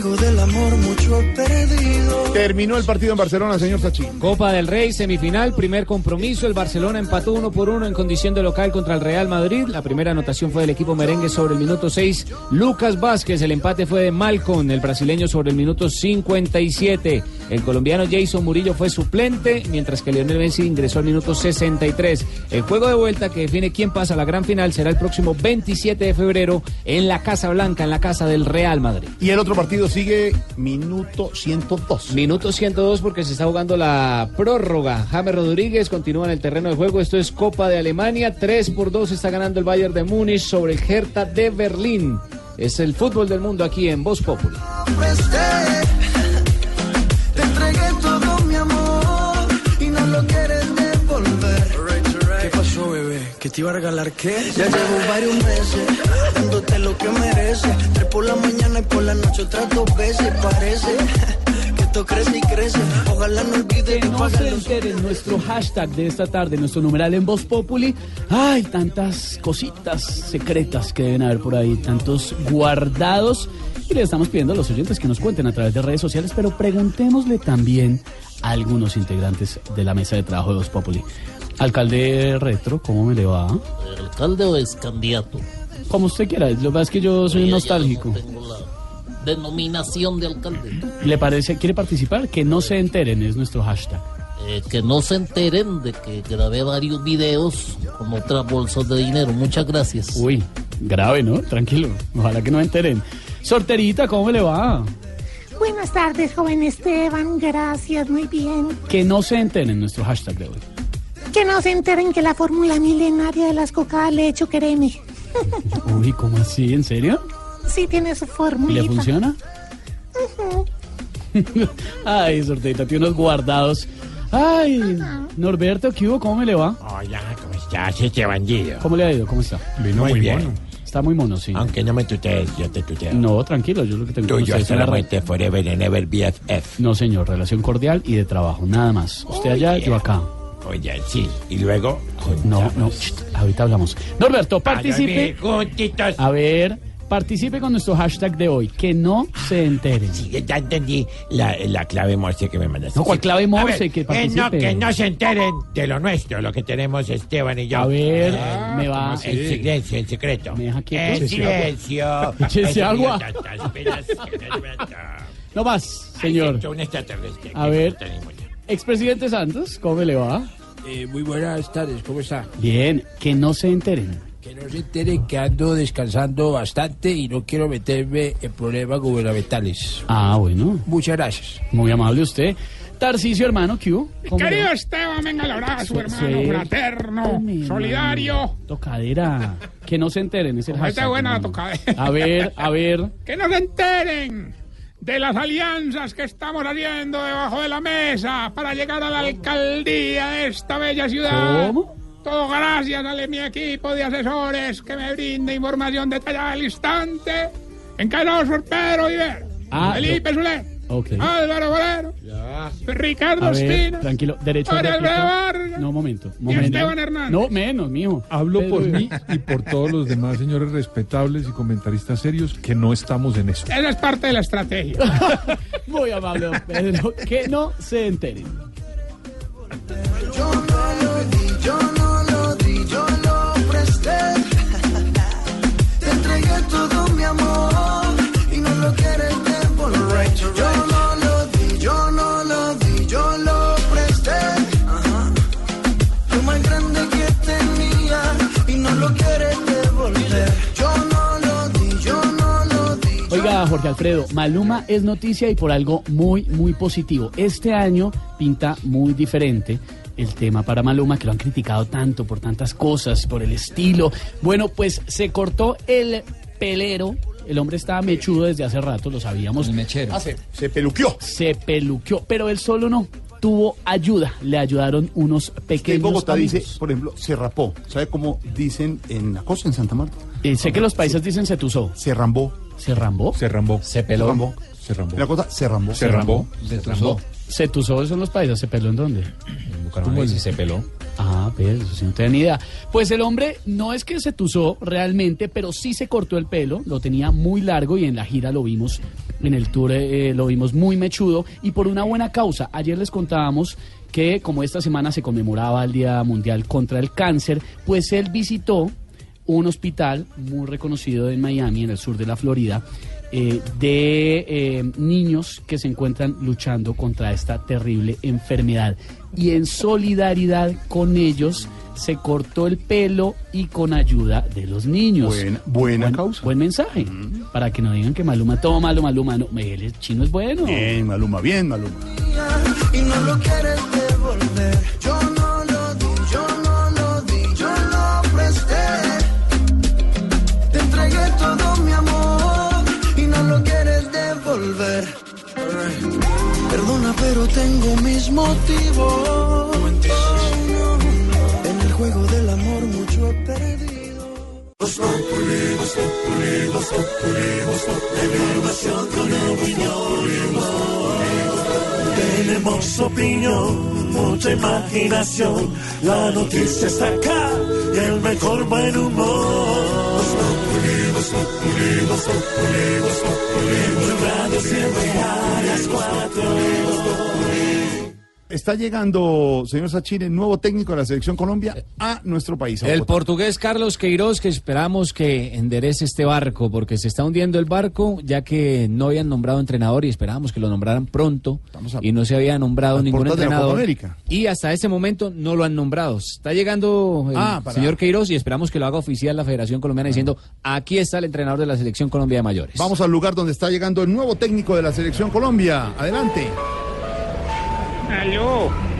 Juego del amor mucho perdido. Terminó el partido en Barcelona, señor Sachi. Copa del Rey, semifinal, primer compromiso. El Barcelona empató uno por uno en condición de local contra el Real Madrid. La primera anotación fue del equipo merengue sobre el minuto 6. Lucas Vázquez, el empate fue de Malcon, el brasileño sobre el minuto 57. El colombiano Jason Murillo fue suplente, mientras que Lionel Messi ingresó al minuto 63. El juego de vuelta que define quién pasa a la gran final será el próximo 27 de febrero en la Casa Blanca, en la casa del Real Madrid. Y el otro partido sigue minuto 102. Minuto 102 porque se está jugando la prórroga. James Rodríguez continúa en el terreno de juego. Esto es Copa de Alemania. 3 por 2 está ganando el Bayern de Múnich sobre el Hertha de Berlín. Es el fútbol del mundo aquí en Voz Populi. ¿Que te iba a regalar qué? Ya llevo varios meses dándote lo que mereces. Tres por la mañana y por la noche otras dos veces. Parece que esto crece y crece. Ojalá no olvide Que no se enteren nuestro hashtag de esta tarde, nuestro numeral en Voz Populi. Ay, tantas cositas secretas que deben haber por ahí, tantos guardados. Y le estamos pidiendo a los oyentes que nos cuenten a través de redes sociales, pero preguntémosle también a algunos integrantes de la mesa de trabajo de Voz Populi. Alcalde Retro, ¿cómo me le va? ¿Alcalde o ex candidato? Como usted quiera, lo que pasa es que yo soy nostálgico. Tengo la denominación de alcalde. ¿Le parece, quiere participar? Que no se enteren, es nuestro hashtag. Eh, que no se enteren de que grabé varios videos con otras bolsas de dinero. Muchas gracias. Uy, grave, ¿no? Tranquilo. Ojalá que no enteren. Sorterita, ¿cómo le va? Buenas tardes, joven Esteban. Gracias, muy bien. Que no se enteren nuestro hashtag de hoy. Que no se enteren que la fórmula milenaria de las cocadas le he hecho quereme. Uy, ¿cómo así? ¿En serio? Sí, tiene su ¿Y fórmula. le funciona? Ay, Sorterita, tiene unos guardados. Ay, Norberto, ¿qué hubo? ¿Cómo me le va? Hola, ¿cómo estás, este bandido? ¿Cómo le ha ido? ¿Cómo está? muy, bien. Está muy mono, sí. Aunque no me tutees, yo te tuteo. No, tranquilo, yo lo que tengo Tú y yo es re- solamente forever and ever BFF. No, señor, relación cordial y de trabajo, nada más. Usted allá, yo acá. Oye, sí. Y luego... No, no, ch, ahorita hablamos. Norberto, participe. A ver, participe con nuestro hashtag de hoy. Que no se enteren. Sí, ya entendí la, la clave morse que me mandaste. No, ¿cuál clave morse? ver, Que eh, no, participe. que no se enteren de lo nuestro, lo que tenemos Esteban y yo. A ver, Eh, me va- En silencio, en secreto. ¿Me deja quieto? En silencio. Échese En agua. No más, señor. A ver, expresidente Santos, ¿cómo le va? Eh, muy buenas tardes, ¿cómo está? Bien, que no se enteren. Que no se enteren que ando descansando bastante y no quiero meterme en problemas gubernamentales. Ah, bueno. Muchas gracias. Muy amable usted. Tarcisio, hermano, ¿qué hubo? ¿Cómo le va? Querido Esteban, venga el abrazo, Sí, hermano, fraterno, mi solidario. Tocadera. Que no se enteren, es el buena la hermano. tocadera. A ver, a ver. Que no se enteren de las alianzas que estamos haciendo debajo de la mesa para llegar a la alcaldía de esta bella ciudad. ¿Cómo? Todo gracias a mi equipo de asesores que me brinda información detallada al instante. Encabezados por Pedro Iber, Ah, Felipe Soler, Ok. Álvaro Bolero, Ricardo A ver, Espina, tranquilo, derecho a Vargas. No, momento, Y momento. Esteban Hernández. No, menos, mijo. Hablo Pedro por mí y por todos los demás señores respetables y comentaristas serios que no estamos en eso. Esa es parte de la estrategia. Muy amable, don Pedro. Que no se enteren. Yo no lo di, yo no lo di, yo lo presté. Te entregué todo mi amor y no lo quieres devolver. Yo Jorge Alfredo, Maluma es noticia y por algo muy, muy positivo. Este año pinta muy diferente el tema para Maluma, que lo han criticado tanto por tantas cosas, por el estilo. Bueno, pues se cortó el pelero. El hombre estaba mechudo desde hace rato, lo sabíamos. El mechero. Ah, se, se peluqueó. Se peluqueó, pero él solo no. Tuvo ayuda, le ayudaron unos Que en pequeños Bogotá amigos. dice, por ejemplo, se rapó. ¿Sabe cómo dicen en la costa, en Santa Marta? Eh, sé que los países dicen se tusó. Se rambó. ¿Se rambó? Se rambó. Se Se rambó. Se rambó. La costa se rambó. Se rambó. Se tusó. Se tusó son los países, ¿se peló en dónde? En Bucaramanga. se peló. Ah, pues, eso sí no tenía ni idea. Pues el hombre no es que se tusó realmente, pero sí se cortó el pelo, lo tenía muy largo y en la gira lo vimos, en el tour eh, lo vimos muy mechudo y por una buena causa. Ayer les contábamos que como esta semana se conmemoraba el Día Mundial contra el Cáncer, pues él visitó un hospital muy reconocido en Miami, en el sur de la Florida, eh, de eh, niños que se encuentran luchando contra esta terrible enfermedad. Y en solidaridad con ellos se cortó el pelo y con ayuda de los niños. Buena- buena buen, causa. Buen mensaje. Para que no digan que Maluma, todo malo, Maluma. No, el chino es bueno. Bien, Maluma, bien, Maluma. y no lo quieres devolver. Perdona, pero tengo mis motivos. En el juego del amor mucho he perdido. Tenemos opinión, mucha imaginación. La noticia está acá y el mejor buen humor. Radio siempre a las cuatro. Está llegando, señor Sachin, el nuevo técnico de la Selección Colombia a nuestro país. a El portugués Carlos Queiroz, que esperamos que enderece este barco, porque se está hundiendo el barco, ya que no habían nombrado entrenador y esperábamos que lo nombraran pronto, y no se había nombrado ningún entrenador. América. Y hasta ese momento no lo han nombrado. Está llegando el Ah, señor Queiroz y esperamos que lo haga oficial la Federación Colombiana diciendo, aquí está el entrenador de la Selección Colombia de Mayores. Vamos al lugar donde está llegando el nuevo técnico de la Selección Colombia. Adelante. Aló.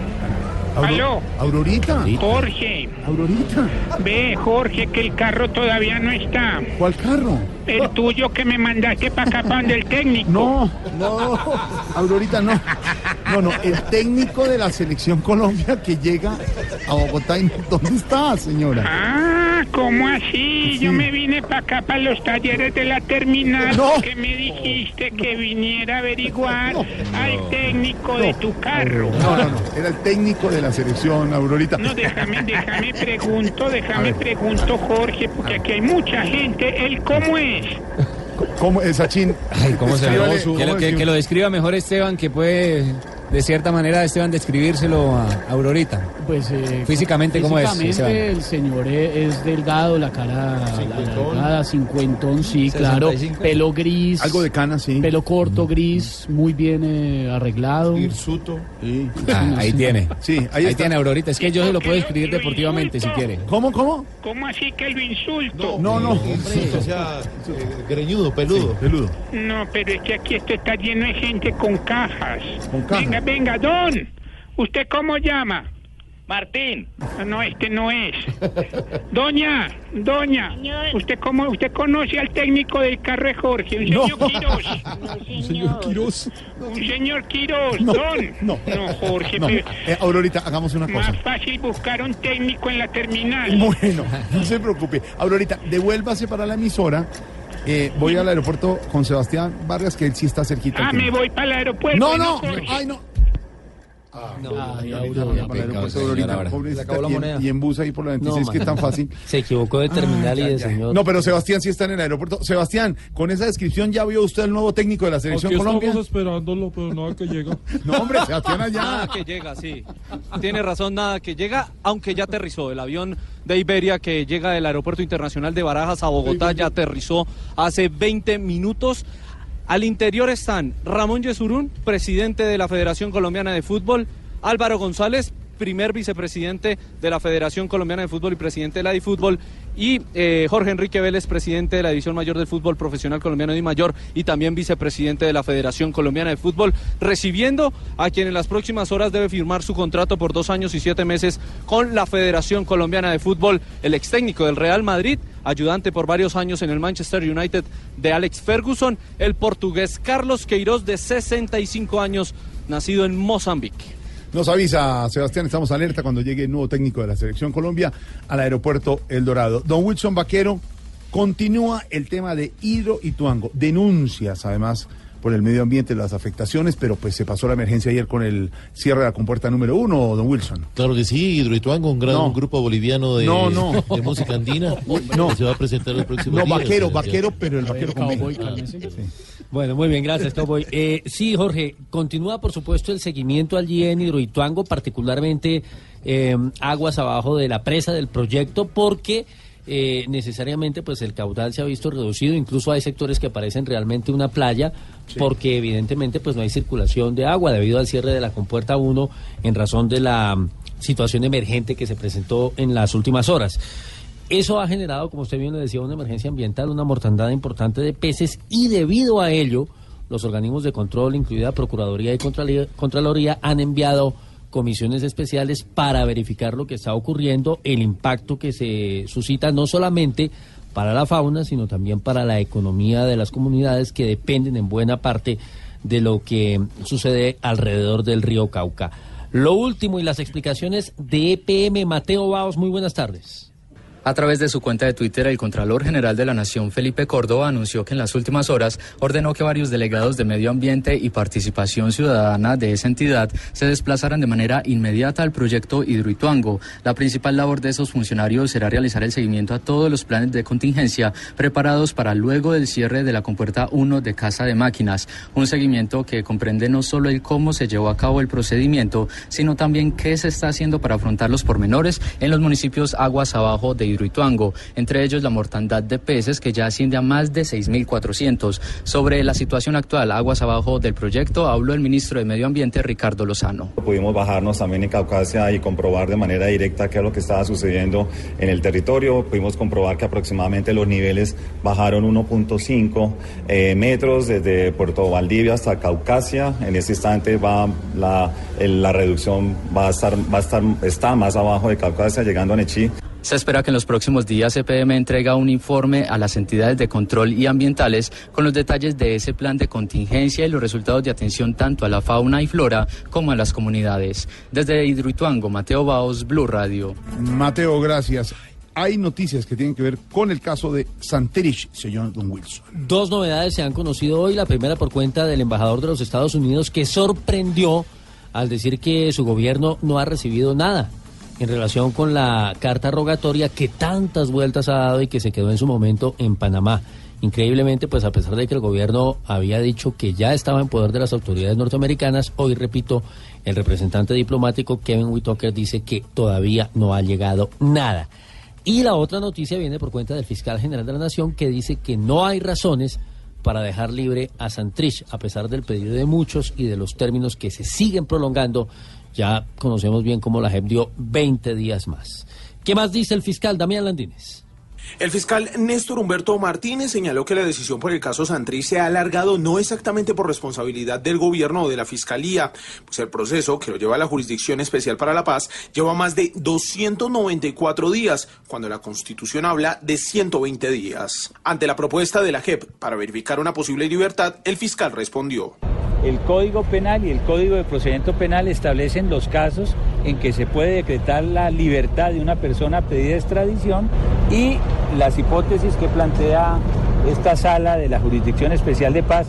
Aló. Aurorita. Jorge. Aurorita. Ve, Jorge, que el carro todavía no está. ¿Cuál carro? El tuyo que me mandaste para acá, para donde el técnico. No, no, Aurorita, no. No, no, el técnico de la Selección Colombia que llega a Bogotá. y- ¿Dónde está, señora? Ah, ¿cómo así? Yo me vine para acá, para los talleres de la terminal, No. porque me dijiste que viniera a averiguar al técnico de tu carro. No, no, no, era el técnico de la Selección, Aurorita. No, déjame, déjame pregunto, déjame pregunto, Jorge, porque aquí hay mucha gente. ¿Él cómo es? ¿Cómo es, Sachin? Ay, ¿cómo se Escríbale, que, que lo describa mejor Esteban, que puede, de cierta manera, Esteban, describírselo a Aurorita. Pues eh, Físicamente, ¿cómo es, Físicamente el señor e- es delgado, la cara alargada, cincuentón, sí, claro. 65. Pelo gris. Algo de cana, sí. Pelo corto, gris, muy bien eh, arreglado. Hirsuto. Sí. Ah, ahí tiene. Sí, ahí, Ahí, está. tiene Aurorita. Es que yo se lo puedo escribir deportivamente si quiere. ¿Cómo, cómo? ¿Cómo así que lo insulto? No, no. o sea, greñudo, peludo. peludo. No, pero es que aquí esto está lleno de gente con cajas. Con cajas. Venga, venga, don. ¿Usted cómo llama? Martín. No, este no es. Doña, doña. ¿Usted cómo, usted conoce al técnico del carro de Jorge? Un señor Quirós. Señor Quiroz. Un señor Quirós. No, don. no. No, Jorge, No, pero eh, Aurorita, hagamos una cosa. más fácil buscar un técnico en la terminal. Bueno, no se preocupe. Aurorita, devuélvase para la emisora. Eh, voy al aeropuerto con Sebastián Vargas, que él sí está cerquita. Ah, me voy para el aeropuerto. No, no, Jorge. ay, no. Ay, Para el Aurora. aeropuerto, señor, Aurorita, ahora. pobrecita, Se acabó la y en- moneda. Y en bus ahí por la 26, No, que es tan fácil. Se equivocó de terminal y de señor. No, pero Sebastián sí está en el aeropuerto. Sebastián, con esa descripción ya vio usted el nuevo técnico de la selección Aquí Colombia. estamos esperándolo, pero nada que llega. No, hombre, Sebastián allá. Nada que llega, sí. Tiene razón, nada que llega, aunque ya aterrizó. El avión de Iberia que llega del Aeropuerto Internacional de Barajas a Bogotá ya aterrizó hace 20 minutos. Al interior están Ramón Yesurún, presidente de la Federación Colombiana de Fútbol, Álvaro González, primer vicepresidente de la Federación Colombiana de Fútbol y presidente de la DiFútbol, y eh, Jorge Enrique Vélez, presidente de la División Mayor del Fútbol Profesional Colombiano de Mayor y también vicepresidente de la Federación Colombiana de Fútbol, recibiendo a quien en las próximas horas debe firmar su contrato por dos años y siete meses con la Federación Colombiana de Fútbol, el ex técnico del Real Madrid, ayudante por varios años en el Manchester United de Alex Ferguson, el portugués Carlos Queiroz de 65 años, nacido en Mozambique. Nos avisa Sebastián, estamos alerta cuando llegue el nuevo técnico de la selección Colombia al aeropuerto El Dorado. Don Wilson Vaquero, continúa el tema de Hidro y Tuango. Denuncias, además, por el medio ambiente, las afectaciones, pero pues se pasó la emergencia ayer con el cierre de la compuerta número uno, don Wilson. Claro que sí, Hidroituango, un gran No. grupo boliviano de, No, no. de música andina. No. que Se va a presentar el próximo No, día. vaquero, vaquero, pero el vaquero con B. Bueno, muy bien, gracias, Cowboy. Eh, sí, Jorge, continúa, por supuesto, el seguimiento allí en Hidroituango, particularmente eh, aguas abajo de la presa del proyecto, porque eh, necesariamente pues el caudal se ha visto reducido, incluso hay sectores que parecen realmente una playa, porque evidentemente pues no hay circulación de agua debido al cierre de la compuerta 1 en razón de la mm, situación emergente que se presentó en las últimas horas. Eso ha generado, como usted bien le decía, una emergencia ambiental, una mortandad importante de peces y debido a ello, los organismos de control, incluida Procuraduría y Contraloría, han enviado comisiones especiales para verificar lo que está ocurriendo, el impacto que se suscita no solamente para la fauna, sino también para la economía de las comunidades que dependen en buena parte de lo que sucede alrededor del río Cauca. Lo último y las explicaciones de EPM Mateo Baos, muy buenas tardes. A través de su cuenta de Twitter, el Contralor General de la Nación, Felipe Córdoba, anunció que en las últimas horas ordenó que varios delegados de Medio Ambiente y Participación Ciudadana de esa entidad se desplazaran de manera inmediata al proyecto Hidroituango. La principal labor de esos funcionarios será realizar el seguimiento a todos los planes de contingencia preparados para luego del cierre de la compuerta 1 de Casa de Máquinas. Un seguimiento que comprende no solo el cómo se llevó a cabo el procedimiento, sino también qué se está haciendo para afrontar los pormenores en los municipios aguas abajo de Hidroituango, entre ellos la mortandad de peces que ya asciende a más de 6.400. Sobre la situación actual aguas abajo del proyecto habló el ministro de Medio Ambiente Ricardo Lozano. Pudimos bajarnos también en Caucasia y comprobar de manera directa qué es lo que estaba sucediendo en el territorio. Pudimos comprobar que aproximadamente los niveles bajaron 1.5 eh, metros desde Puerto Valdivia hasta Caucasia. En este instante va la, la reducción va a estar, va a estar, está más abajo de Caucasia, llegando a Nechí. Se espera que en los próximos días EPM entrega un informe a las entidades de control y ambientales con los detalles de ese plan de contingencia y los resultados de atención tanto a la fauna y flora como a las comunidades. Desde Hidroituango, Mateo Baos, Blue Radio. Mateo, gracias. Hay noticias que tienen que ver con el caso de Santerich, señor Don Wilson. Dos novedades se han conocido hoy. La primera por cuenta del embajador de los Estados Unidos que sorprendió al decir que su gobierno no ha recibido nada en relación con la carta rogatoria que tantas vueltas ha dado y que se quedó en su momento en Panamá. Increíblemente, pues a pesar de que el gobierno había dicho que ya estaba en poder de las autoridades norteamericanas, hoy repito, el representante diplomático Kevin Whitaker dice que todavía no ha llegado nada. Y la otra noticia viene por cuenta del fiscal general de la Nación que dice que no hay razones para dejar libre a Santrich, a pesar del pedido de muchos y de los términos que se siguen prolongando. Ya conocemos bien cómo la JEP dio 20 días más. ¿Qué más dice el fiscal Damián Landines? El fiscal Néstor Humberto Martínez señaló que la decisión por el caso Santrich se ha alargado no exactamente por responsabilidad del gobierno o de la fiscalía, pues el proceso, que lo lleva a la Jurisdicción Especial para la Paz, lleva más de 294 días, cuando la Constitución habla de 120 días. Ante la propuesta de la JEP para verificar una posible libertad, el fiscal respondió. El Código Penal y el Código de Procedimiento Penal establecen los casos en que se puede decretar la libertad de una persona pedida extradición y las hipótesis que plantea esta sala de la Jurisdicción Especial de Paz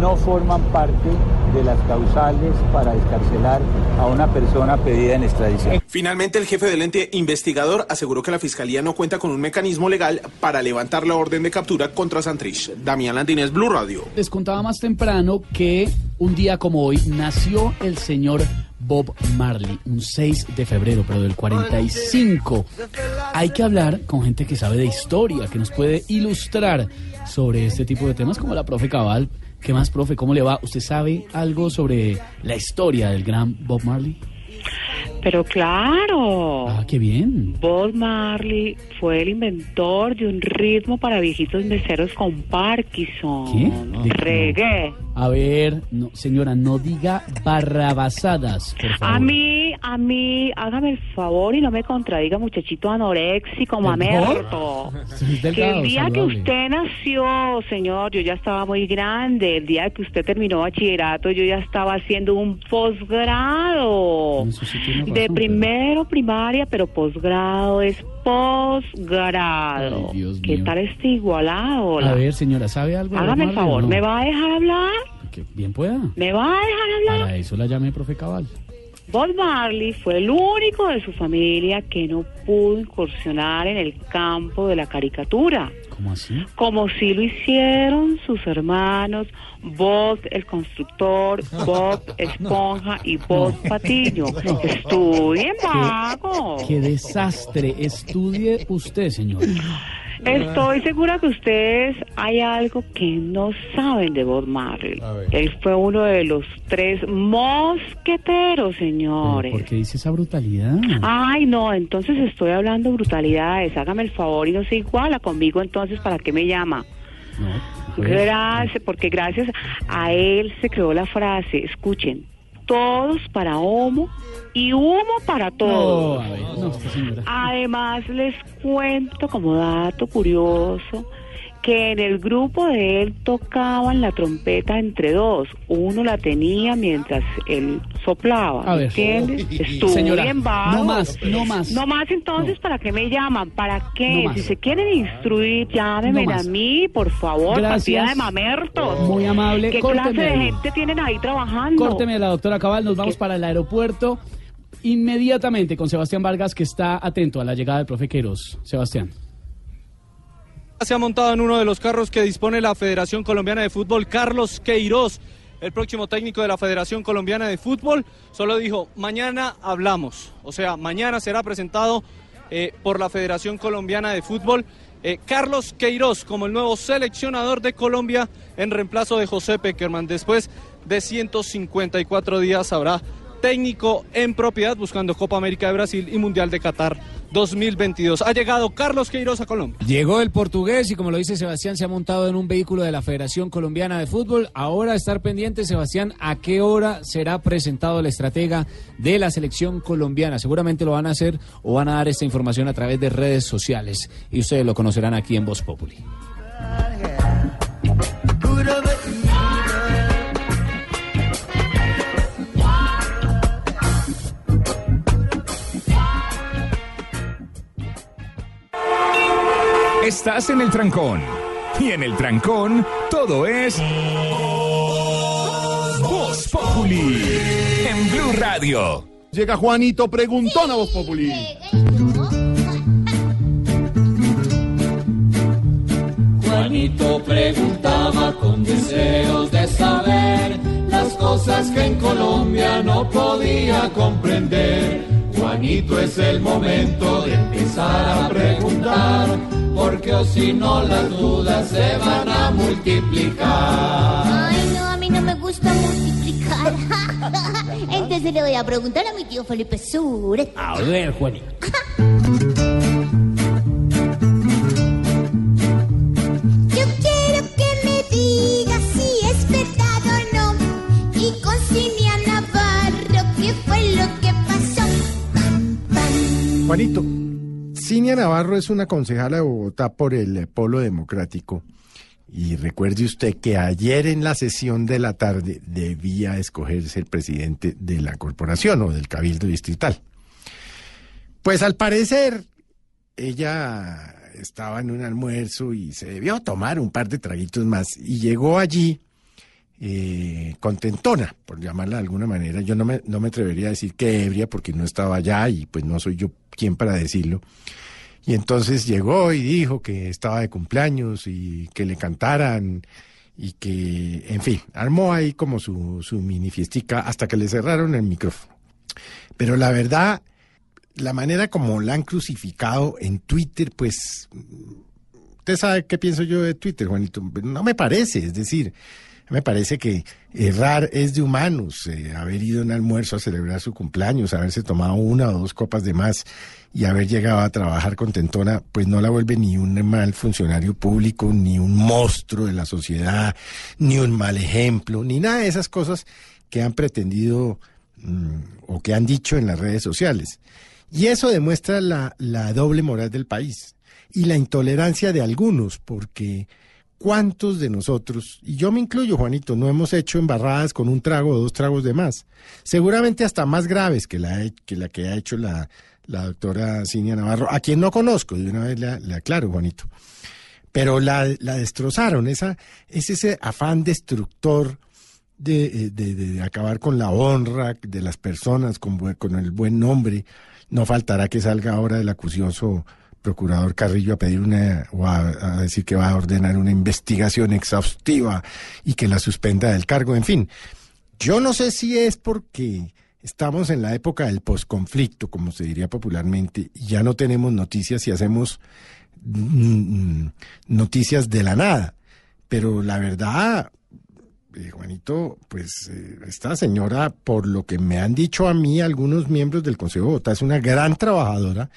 no forman parte de las causales para descarcelar a una persona pedida en extradición. Finalmente, el jefe del ente investigador aseguró que la fiscalía no cuenta con un mecanismo legal para levantar la orden de captura contra Santrich. Damián Landines, Blue Radio. Les contaba más temprano que un día como hoy nació el señor Bob Marley, un 6 de febrero, pero del 45. Hay que hablar con gente que sabe de historia, que nos puede ilustrar sobre este tipo de temas, como la profe Cabal. ¿Qué más, profe? ¿Cómo le va? ¿Usted sabe algo sobre la historia del gran Bob Marley? Pero claro. Ah, qué bien. Bob Marley fue el inventor de un ritmo para viejitos meseros con Parkinson. ¿Qué? Reggae. A ver, no, señora, no diga barrabasadas, por favor. A mí, a mí, hágame el favor y no me contradiga, muchachito anoréxico, mamerto. Que el día que usted nació, señor, yo ya estaba muy grande. El día que usted terminó bachillerato, yo ya estaba haciendo un posgrado. De primero primaria, pero posgrado es posgrado. ¿Qué mío. tal este igualado? A ver, señora, ¿sabe algo? Hágame el favor, no? ¿me va a dejar hablar? Que bien pueda. ¿Me va a dejar hablar? Para eso la llamé, profe Cabal. Bob Marley fue el único de su familia que no pudo incursionar en el campo de la caricatura, ¿Cómo así? como sí lo hicieron sus hermanos Bob el Constructor, Bob Esponja y Bob Patiño. Estudien, vago. Qué desastre. Estudie usted, señor. Estoy segura que ustedes hay algo que no saben de Bob Marley. Él fue uno de los tres mosqueteros, señores. ¿Por qué dice esa brutalidad? Ay, no, entonces estoy hablando brutalidades. Hágame el favor y no se iguala conmigo, entonces, ¿para qué me llama? pues, Gracias, porque gracias a él se creó la frase, escuchen, todos para Homo y humo para todos. No, no. Además, les cuento como dato curioso que en el grupo de él tocaban la trompeta entre dos. Uno la tenía mientras él soplaba, A ver. ¿entiendes? Estuvo Señora, bien vago. no más, no más. No más entonces, ¿para qué me llaman? ¿Para No qué? más. si se quieren instruir, llámenme No a mí, por favor, Gracias. de mamertos. Muy amable. ¿Qué clase de gente tienen ahí trabajando? Córteme la doctora Cabal, nos vamos para el aeropuerto inmediatamente con Sebastián Vargas, que está atento a la llegada del profe Queiroz. Sebastián. Se ha montado en uno de los carros que dispone la Federación Colombiana de Fútbol, Carlos Queiroz, el próximo técnico de la Federación Colombiana de Fútbol. Solo dijo, mañana hablamos. O sea, mañana será presentado eh, por la Federación Colombiana de Fútbol eh, Carlos Queiroz como el nuevo seleccionador de Colombia en reemplazo de José Peckerman. Después de 154 días habrá técnico en propiedad buscando Copa América de Brasil y Mundial de Qatar 2022. Ha llegado Carlos Queiroz a Colombia. Llegó el portugués y como lo dice Sebastián, se ha montado en un vehículo de la Federación Colombiana de Fútbol. Ahora estar pendiente, Sebastián, a qué hora será presentado el estratega de la selección colombiana. Seguramente lo van a hacer o van a dar esta información a través de redes sociales y ustedes lo conocerán aquí en Voz Populi. Estás en el trancón. Y en el trancón, todo es. Voz Populi. En Blue Radio. Llega Juanito Preguntón a Voz Populi. Juanito preguntaba con deseos de saber las cosas que en Colombia no podía comprender. Juanito es el momento de empezar a preguntar, porque o si no las dudas se van a multiplicar. Ay, no, a mí no me gusta multiplicar. Entonces le voy a preguntar a mi tío Felipe Sure. A ver, Juanito. Juanito, Cinia Navarro es una concejala de Bogotá por el Polo Democrático. Y recuerde usted que ayer en la sesión de la tarde debía escogerse el presidente de la corporación o del cabildo distrital. Pues al parecer ella estaba en un almuerzo y se debió tomar un par de traguitos más y llegó allí eh, contentona, por llamarla de alguna manera. Yo no me, no me atrevería a decir que ebria porque no estaba allá y pues no soy yo quien para decirlo. Y entonces llegó y dijo que estaba de cumpleaños y que le cantaran y que, en fin, armó ahí como su, su mini fiestica hasta que le cerraron el micrófono. Pero la verdad, la manera como la han crucificado en Twitter, pues, usted sabe qué pienso yo de Twitter, Juanito. No me parece, es decir, me parece que errar es de humanos, eh, haber ido a un almuerzo a celebrar su cumpleaños, haberse tomado una o dos copas de más y haber llegado a trabajar contentona, pues no la vuelve ni un mal funcionario público, ni un monstruo de la sociedad, ni un mal ejemplo, ni nada de esas cosas que han pretendido mm, o que han dicho en las redes sociales. Y eso demuestra la, la doble moral del país y la intolerancia de algunos, porque ¿cuántos de nosotros, y yo me incluyo, Juanito, no hemos hecho embarradas con un trago o dos tragos de más? Seguramente hasta más graves que la, que, la ha hecho la, la doctora Cinia Navarro, a quien no conozco, de una vez le, aclaro, Juanito. Pero la, destrozaron, esa, es ese afán destructor de, de, de, acabar con la honra de las personas, con, con el buen nombre. No faltará que salga ahora el acucioso procurador Carrillo a pedir una o a, decir que va a ordenar una investigación exhaustiva y que la suspenda del cargo, en fin. Yo no sé si es porque estamos en la época del posconflicto, como se diría popularmente, y ya no tenemos noticias y hacemos mm, noticias de la nada. Pero la verdad, eh, Juanito, pues eh, esta señora, por lo que me han dicho a mí algunos miembros del Consejo de es una gran trabajadora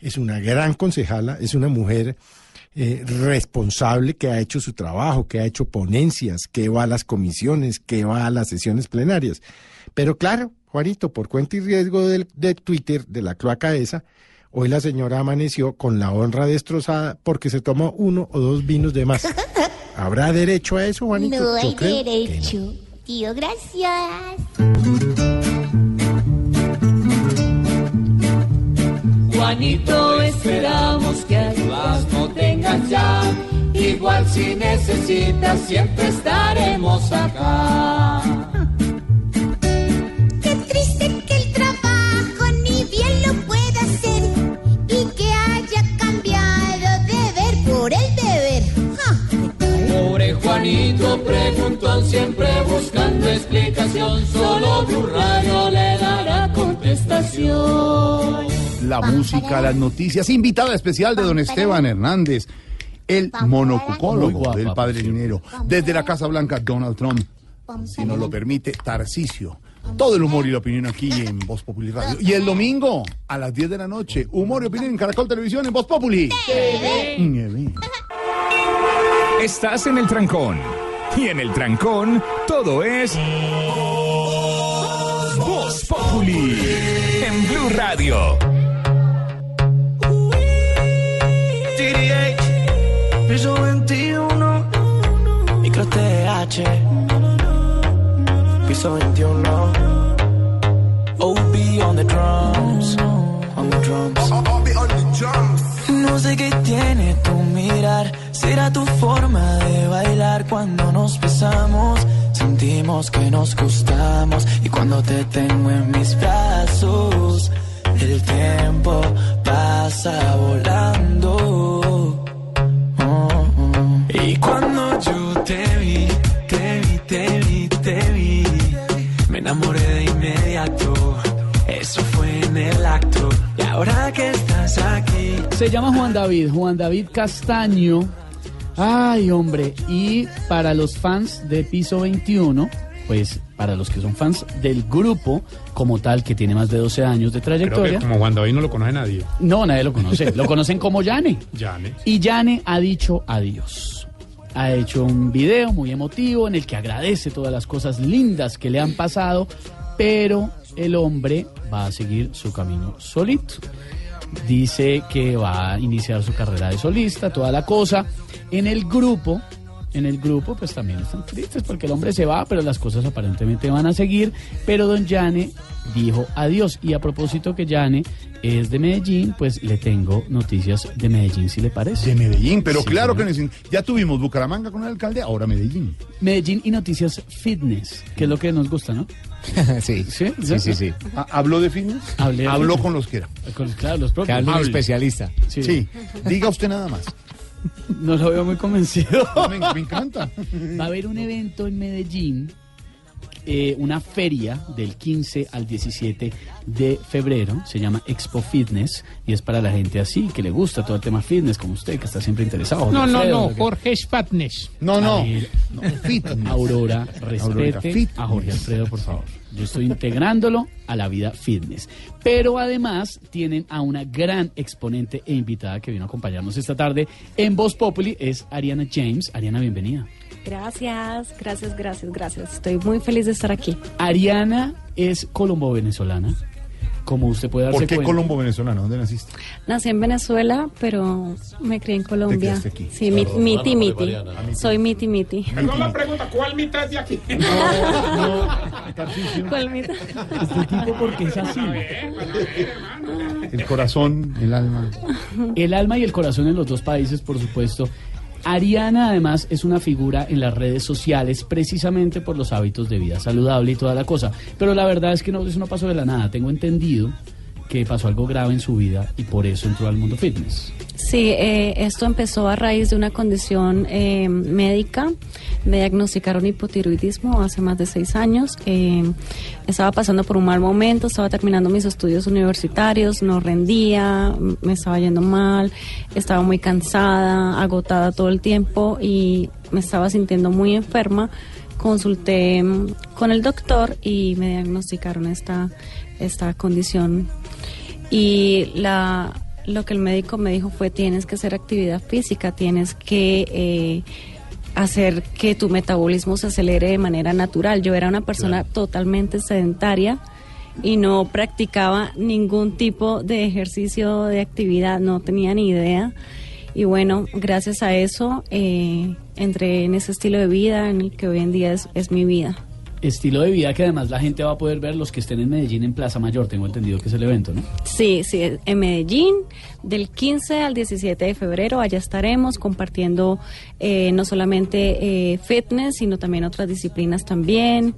es una gran concejala, es una mujer eh, responsable que ha hecho su trabajo, que ha hecho ponencias, que va a las comisiones, que va a las sesiones plenarias. Pero claro, Juanito, por cuenta y riesgo de, de Twitter, de la cloaca esa, Hoy la señora amaneció con la honra destrozada porque se tomó uno o dos vinos de más. ¿Habrá derecho a eso, Juanito? No hay que no. derecho. Tío, gracias. Juanito, esperamos que ayudas no tengas ya. Igual si necesitas, siempre estaremos acá. Qué triste que el trabajo ni bien lo pueda hacer y que haya cambiado de ver por el deber. Ja. Pobre Juanito preguntó siempre buscando explicación. Solo Radio le dará contestación. La música, las noticias. Invitada especial de don Esteban Hernández, el monocucólogo del Padre Dinero. Desde la Casa Blanca, Donald Trump. Si nos lo permite, Tarcisio. Todo el humor y la opinión aquí en Voz Populi Radio. Y el domingo, a las 10 de la noche, humor y opinión en Caracol Televisión en Voz Populi. TV. Estás en el trancón. Y en el trancón, todo es. Voz Populi. En Blue Radio. Piso 21, OB on the drums, on the drums. No sé qué tiene tu mirar, será tu forma de bailar cuando nos besamos. Sentimos que nos gustamos y cuando te tengo en mis brazos, el tiempo pasa volando. Estás aquí. Se llama Juan David, Juan David Castaño. Ay, hombre, y para los fans de Piso 21, pues para los que son fans del grupo como tal, que tiene más de 12 años de Creo trayectoria, que como Juan David no lo conoce nadie. no, nadie lo conoce, lo conocen como Yane. Yane. Y Yane ha dicho adiós. Ha hecho un video muy emotivo en el que agradece todas las cosas lindas que le han pasado, pero el hombre va a seguir su camino solito. Dice que va a iniciar su carrera de solista, toda la cosa. En el grupo, en el grupo, pues también están tristes porque el hombre se va, pero las cosas aparentemente van a seguir. Pero don Yane dijo adiós. Y a propósito que Yane es de Medellín, pues le tengo noticias de Medellín, si le parece. De Medellín, pero Sí, claro que señor. ya tuvimos Bucaramanga con el alcalde, ahora Medellín. Medellín y noticias fitness, que es lo que nos gusta, ¿no? sí, sí, sí, sí, sí. ¿Habló de fitness? Hablé Habló con los que era. Con- claro, los propios. Que hable un especialista. Sí. Sí, diga usted nada más. No lo veo muy convencido. Me, me encanta. Va a haber un evento en Medellín, eh, una feria del 15 al 17 de febrero, se llama Expo Fitness y es para la gente así, que le gusta todo el tema fitness, como usted, que está siempre interesado. No, Jorge no, Alfredo, no, que- Jorge es fatness. No, no. No, fitness. Aurora, respete Aurora, a Jorge Alfredo, por favor. Yo estoy integrándolo a la vida fitness. Pero además tienen a una gran exponente e invitada que vino a acompañarnos esta tarde en Voz Populi, es Ariana James. Ariana, bienvenida. Gracias, gracias, gracias, gracias. Estoy muy feliz de estar aquí. Ariana es colombo-venezolana. Como usted puede darse ¿Por qué cuenta. Colombo venezolano? ¿Dónde naciste? Nací en Venezuela, pero me crié en Colombia. quedaste aquí. Sí, mi- Claro, miti de miti. Mariana. Soy miti miti. Perdón la pregunta, ¿cuál mitad de aquí? ¿Cuál mitad? Este tipo porque es así. El corazón, el alma. El alma y el corazón en los dos países, por supuesto. Ariana además es una figura en las redes sociales precisamente por los hábitos de vida saludable y toda la cosa. Pero la verdad es que no, eso no pasó de la nada. Tengo entendido que pasó algo grave en su vida y por eso entró al mundo fitness. Sí, eh, esto empezó a raíz de una condición eh, médica. Me diagnosticaron hipotiroidismo hace más de seis años. Eh, estaba pasando por un mal momento, estaba terminando mis estudios universitarios, no rendía, me estaba yendo mal, estaba muy cansada, agotada todo el tiempo y me estaba sintiendo muy enferma. Consulté mm, con el doctor y me diagnosticaron esta, esta condición y la, lo que el médico me dijo fue tienes que hacer actividad física, tienes que eh, hacer que tu metabolismo se acelere de manera natural. Yo era una persona totalmente sedentaria y no practicaba ningún tipo de ejercicio, de actividad, no tenía ni idea. Y bueno, gracias a eso eh, entré en ese estilo de vida en el que hoy en día es, es mi vida. Estilo de vida que además la gente va a poder ver los que estén en Medellín en Plaza Mayor, tengo entendido que es el evento, ¿no? Sí, sí, en Medellín, del 15 al 17 de febrero, allá estaremos compartiendo eh, no solamente eh, fitness, sino también otras disciplinas también,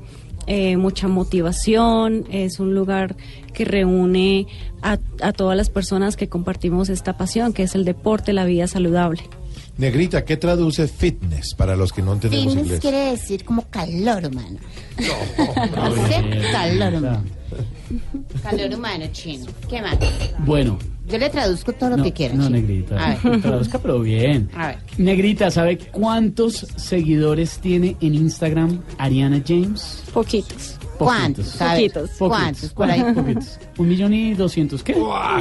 eh, mucha motivación, es un lugar que reúne a, a todas las personas que compartimos esta pasión, que es el deporte, la vida saludable. Negrita, ¿qué traduce fitness para los que no entendemos Fitness inglés? quiere decir como calor humano. Hace calor humano. Calor humano chino. ¿Qué más? Bueno. Yo le traduzco todo lo no, que quiera. No, chino. Negrita. A ver. Traduzca, pero bien. A ver. Negrita, ¿sabe cuántos seguidores tiene en Instagram Ariana James? Poquitos. ¿Cuántos? A ver, Poquitos. ¿Cuántos? Por ahí. Poquitos. Un millón y doscientos, ¿qué?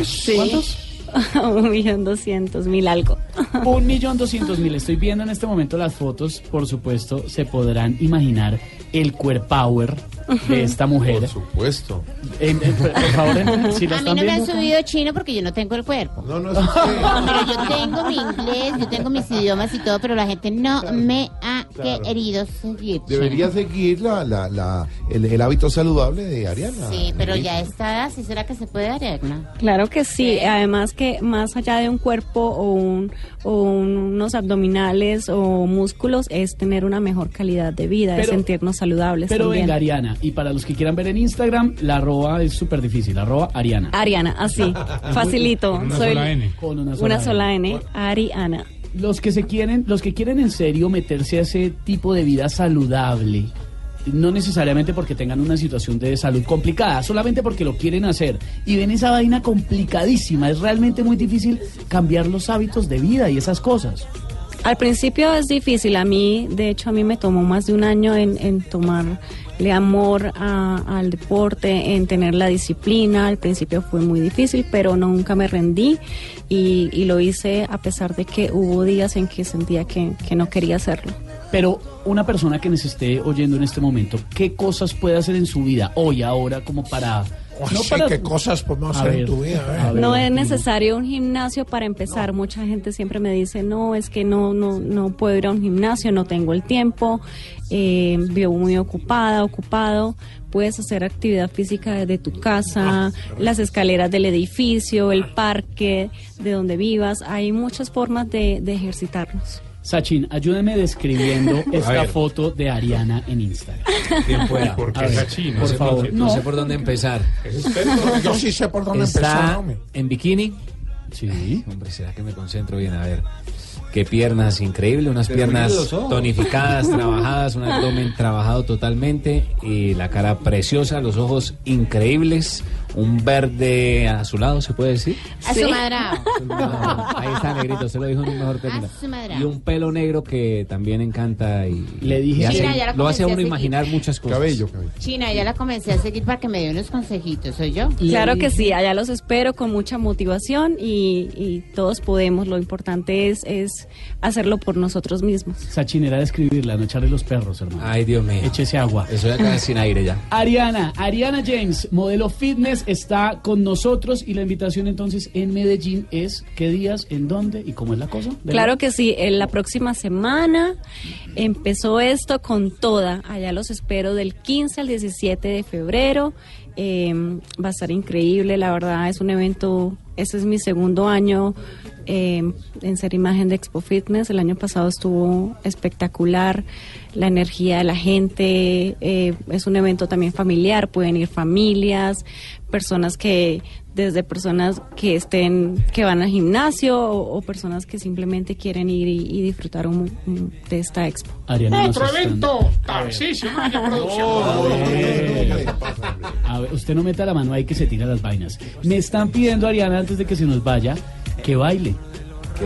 Sí. ¿Cuántos? un millón doscientos mil algo. Un millón doscientos mil. Estoy viendo en este momento las fotos. Por supuesto, se podrán imaginar el core power de esta mujer. Por supuesto. En- en- por favor, en- si la A mí están no me han viendo. subido chino porque yo no tengo el cuerpo. No, no, Pero yo tengo mi inglés, yo tengo mis idiomas y todo, pero la gente no me ha Claro. querido seguir. Debería chino. seguir la, la, la- el, el hábito saludable de Ariana. Sí, pero ya está, ¿sí será que se puede Ariana? Claro que sí, además que más allá de un cuerpo o, un, o unos abdominales o músculos es tener una mejor calidad de vida, es Pero- sentirnos saludables Pero también. venga, Ariana. Y para los que quieran ver en Instagram, la arroba es súper difícil. Arroba Ariana. Ariana, así, facilito. Con una soy sola N. Con una sola una sola N, Ariana. Los que se quieren, los que quieren en serio meterse a ese tipo de vida saludable, no necesariamente porque tengan una situación de salud complicada, solamente porque lo quieren hacer y ven esa vaina complicadísima, es realmente muy difícil cambiar los hábitos de vida y esas cosas. Al principio es difícil, a mí, de hecho, a mí me tomó más de un año en, en tomarle amor a- al deporte, en tener la disciplina. Al principio fue muy difícil, pero nunca me rendí y, y lo hice a pesar de que hubo días en que sentía que, que no quería hacerlo. Pero una persona que nos esté oyendo en este momento, ¿qué cosas puede hacer en su vida hoy, ahora, como para... Uy, sí, ¿qué cosas podemos hacer en tu vida? A ver. No es necesario un gimnasio para empezar. Mucha gente siempre me dice, no, es que no, no, no puedo ir a un gimnasio, no tengo el tiempo, eh, vivo muy ocupada, ocupado. Puedes hacer actividad física desde tu casa, las escaleras del edificio, el parque, de donde vivas. Hay muchas formas de, de ejercitarnos. Sachin, ayúdeme describiendo esta foto de Ariana en Instagram. ¿Por qué A ver, Sachin? Por Por favor. favor. No, No. sé por dónde empezar. Yo sí sé por dónde Está empezar, hombre. en bikini. Sí. Hombre, ¿será que me concentro bien? A ver. Qué piernas increíble, unas piernas tonificadas, trabajadas, un abdomen trabajado totalmente y la cara preciosa, los ojos increíbles, un verde azulado, ¿se puede decir? Asumadrado. Ahí está, negrito, se lo dijo en un mejor término. Y un pelo negro que también encanta y, Le dije- y hace- Mira, ya la lo hace a uno imaginar muchas cosas. Cabello, cabello. China, ya la comencé a seguir para que me dé unos consejitos, ¿soy yo? Claro que sí, allá los espero con mucha motivación y, y todos podemos. Lo importante es, es hacerlo por nosotros mismos. Sachin era describirla, no echarle los perros, hermano. Ay, Dios mío. Échese agua. Estoy acá sin aire ya. Ariana, Ariana James, modelo fitness, está con nosotros y la invitación entonces en Medellín es qué días, en dónde y cómo es la cosa. ¿De Claro que sí, en la próxima semana empezó esto con toda. Allá los espero del 15 al 17 de febrero. Eh, va a estar increíble, la verdad es un evento, este es mi segundo año eh, en ser imagen de Expo Fitness. El año pasado estuvo espectacular, la energía de la gente, eh, es un evento también familiar, pueden ir familias, personas que desde personas que estén que van al gimnasio o, o personas que simplemente quieren ir y, y disfrutar un- un- de esta expo. Ariana Otro evento. Tarcisio. A ver, usted no meta la mano ahí que se tira las vainas. Me están pidiendo, Ariana, antes de que se nos vaya, que baile.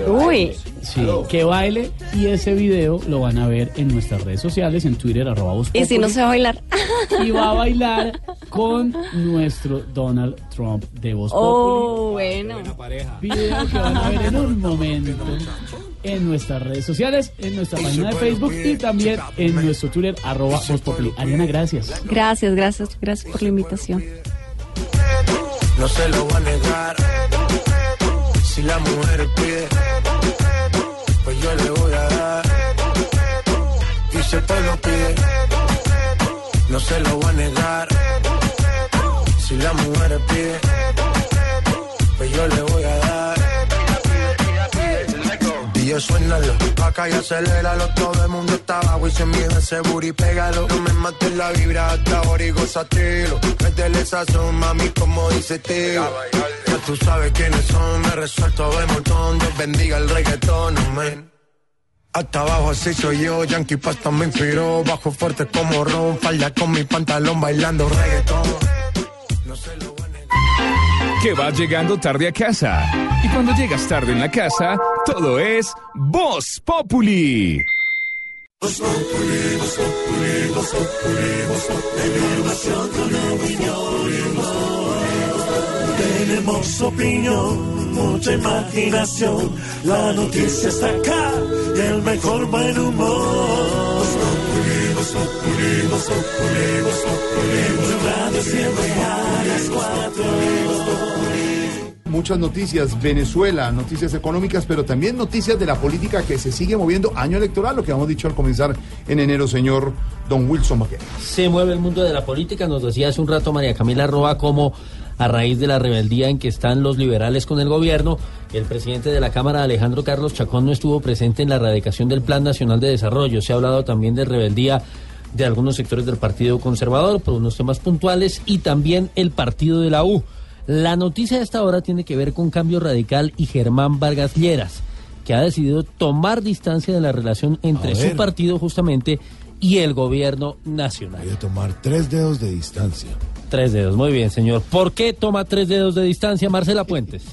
Uy, Sí, que baile y ese video lo van a ver en nuestras redes sociales, en Twitter, arroba Voz y si no Populi, se va a bailar. y va a bailar con nuestro Donald Trump de Voz Oh, bueno. Video que van a ver en un momento en nuestras redes sociales, en nuestra página de Facebook y también en nuestro Twitter, arroba Voz Populi. Ariana, gracias. Gracias, gracias, gracias por la invitación. no se lo va a negar. Si la mujer pide, pues yo le voy a dar. Y si te lo pide, no se lo va a negar. Si la mujer pide, pues yo le voy a dar. DJ, suénalo, acá y aceléralo, todo el mundo está abajo y se mide ese booty, pégalo. No me mates la vibra hasta ahora y gozatelo. Métele sazón, mami, como dice tío. Tú sabes quiénes son, me resuelto de montón. Dios bendiga el reggaetón, amén. Hasta abajo así soy yo, Yankee Pasta me inspiró. Bajo fuerte como Ron, falda con mi pantalón bailando reggaetón. Que vas llegando tarde a casa. Y cuando llegas tarde en la casa, todo es Voz Populi. Tenemos opinión, mucha imaginación. La noticia está acá y el mejor buen humor. En Radio siempre a las cuatro. Muchas noticias, Venezuela, noticias económicas, pero también noticias de la política que se sigue moviendo año electoral, lo que hemos dicho al comenzar en enero, señor Don Wilson Vaquero. Se mueve el mundo de la política, nos decía hace un rato María Camila Roa como a raíz de la rebeldía en que están los liberales con el gobierno, el presidente de la Cámara, Alejandro Carlos Chacón, no estuvo presente en la radicación del Plan Nacional de Desarrollo. Se ha hablado también de rebeldía de algunos sectores del Partido Conservador por unos temas puntuales y también el partido de la U. La noticia de esta hora tiene que ver con Cambio Radical y Germán Vargas Lleras, que ha decidido tomar distancia de la relación entre su partido justamente y el gobierno nacional. Voy a tomar tres dedos de distancia. Tres dedos, muy bien, señor. ¿Por qué toma tres dedos de distancia Marcela Puentes?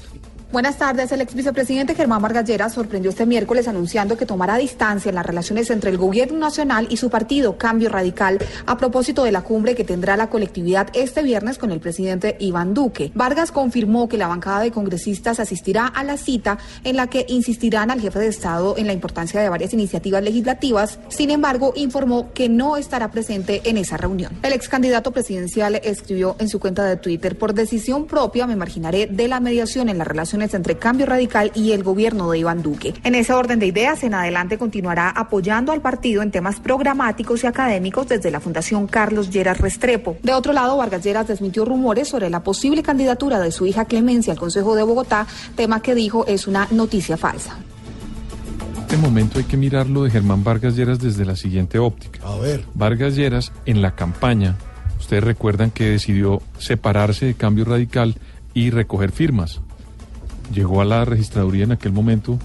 Buenas tardes. El ex vicepresidente Germán Vargas Lleras sorprendió este miércoles anunciando que tomará distancia en las relaciones entre el gobierno nacional y su partido Cambio Radical a propósito de la cumbre que tendrá la colectividad este viernes con el presidente Iván Duque. Vargas confirmó que la bancada de congresistas asistirá a la cita en la que insistirán al jefe de Estado en la importancia de varias iniciativas legislativas. Sin embargo, informó que no estará presente en esa reunión. El ex candidato presidencial escribió en su cuenta de Twitter, por decisión propia me marginaré de la mediación en las relaciones entre Cambio Radical y el gobierno de Iván Duque. En ese orden de ideas, en adelante continuará apoyando al partido en temas programáticos y académicos desde la Fundación Carlos Lleras Restrepo. De otro lado, Vargas Lleras desmintió rumores sobre la posible candidatura de su hija Clemencia al Consejo de Bogotá, tema que dijo es una noticia falsa. este momento hay que mirarlo de Germán Vargas Lleras desde la siguiente óptica. A ver. Vargas Lleras en la campaña, ustedes recuerdan que decidió separarse de Cambio Radical y recoger firmas. Llegó a la registraduría en aquel momento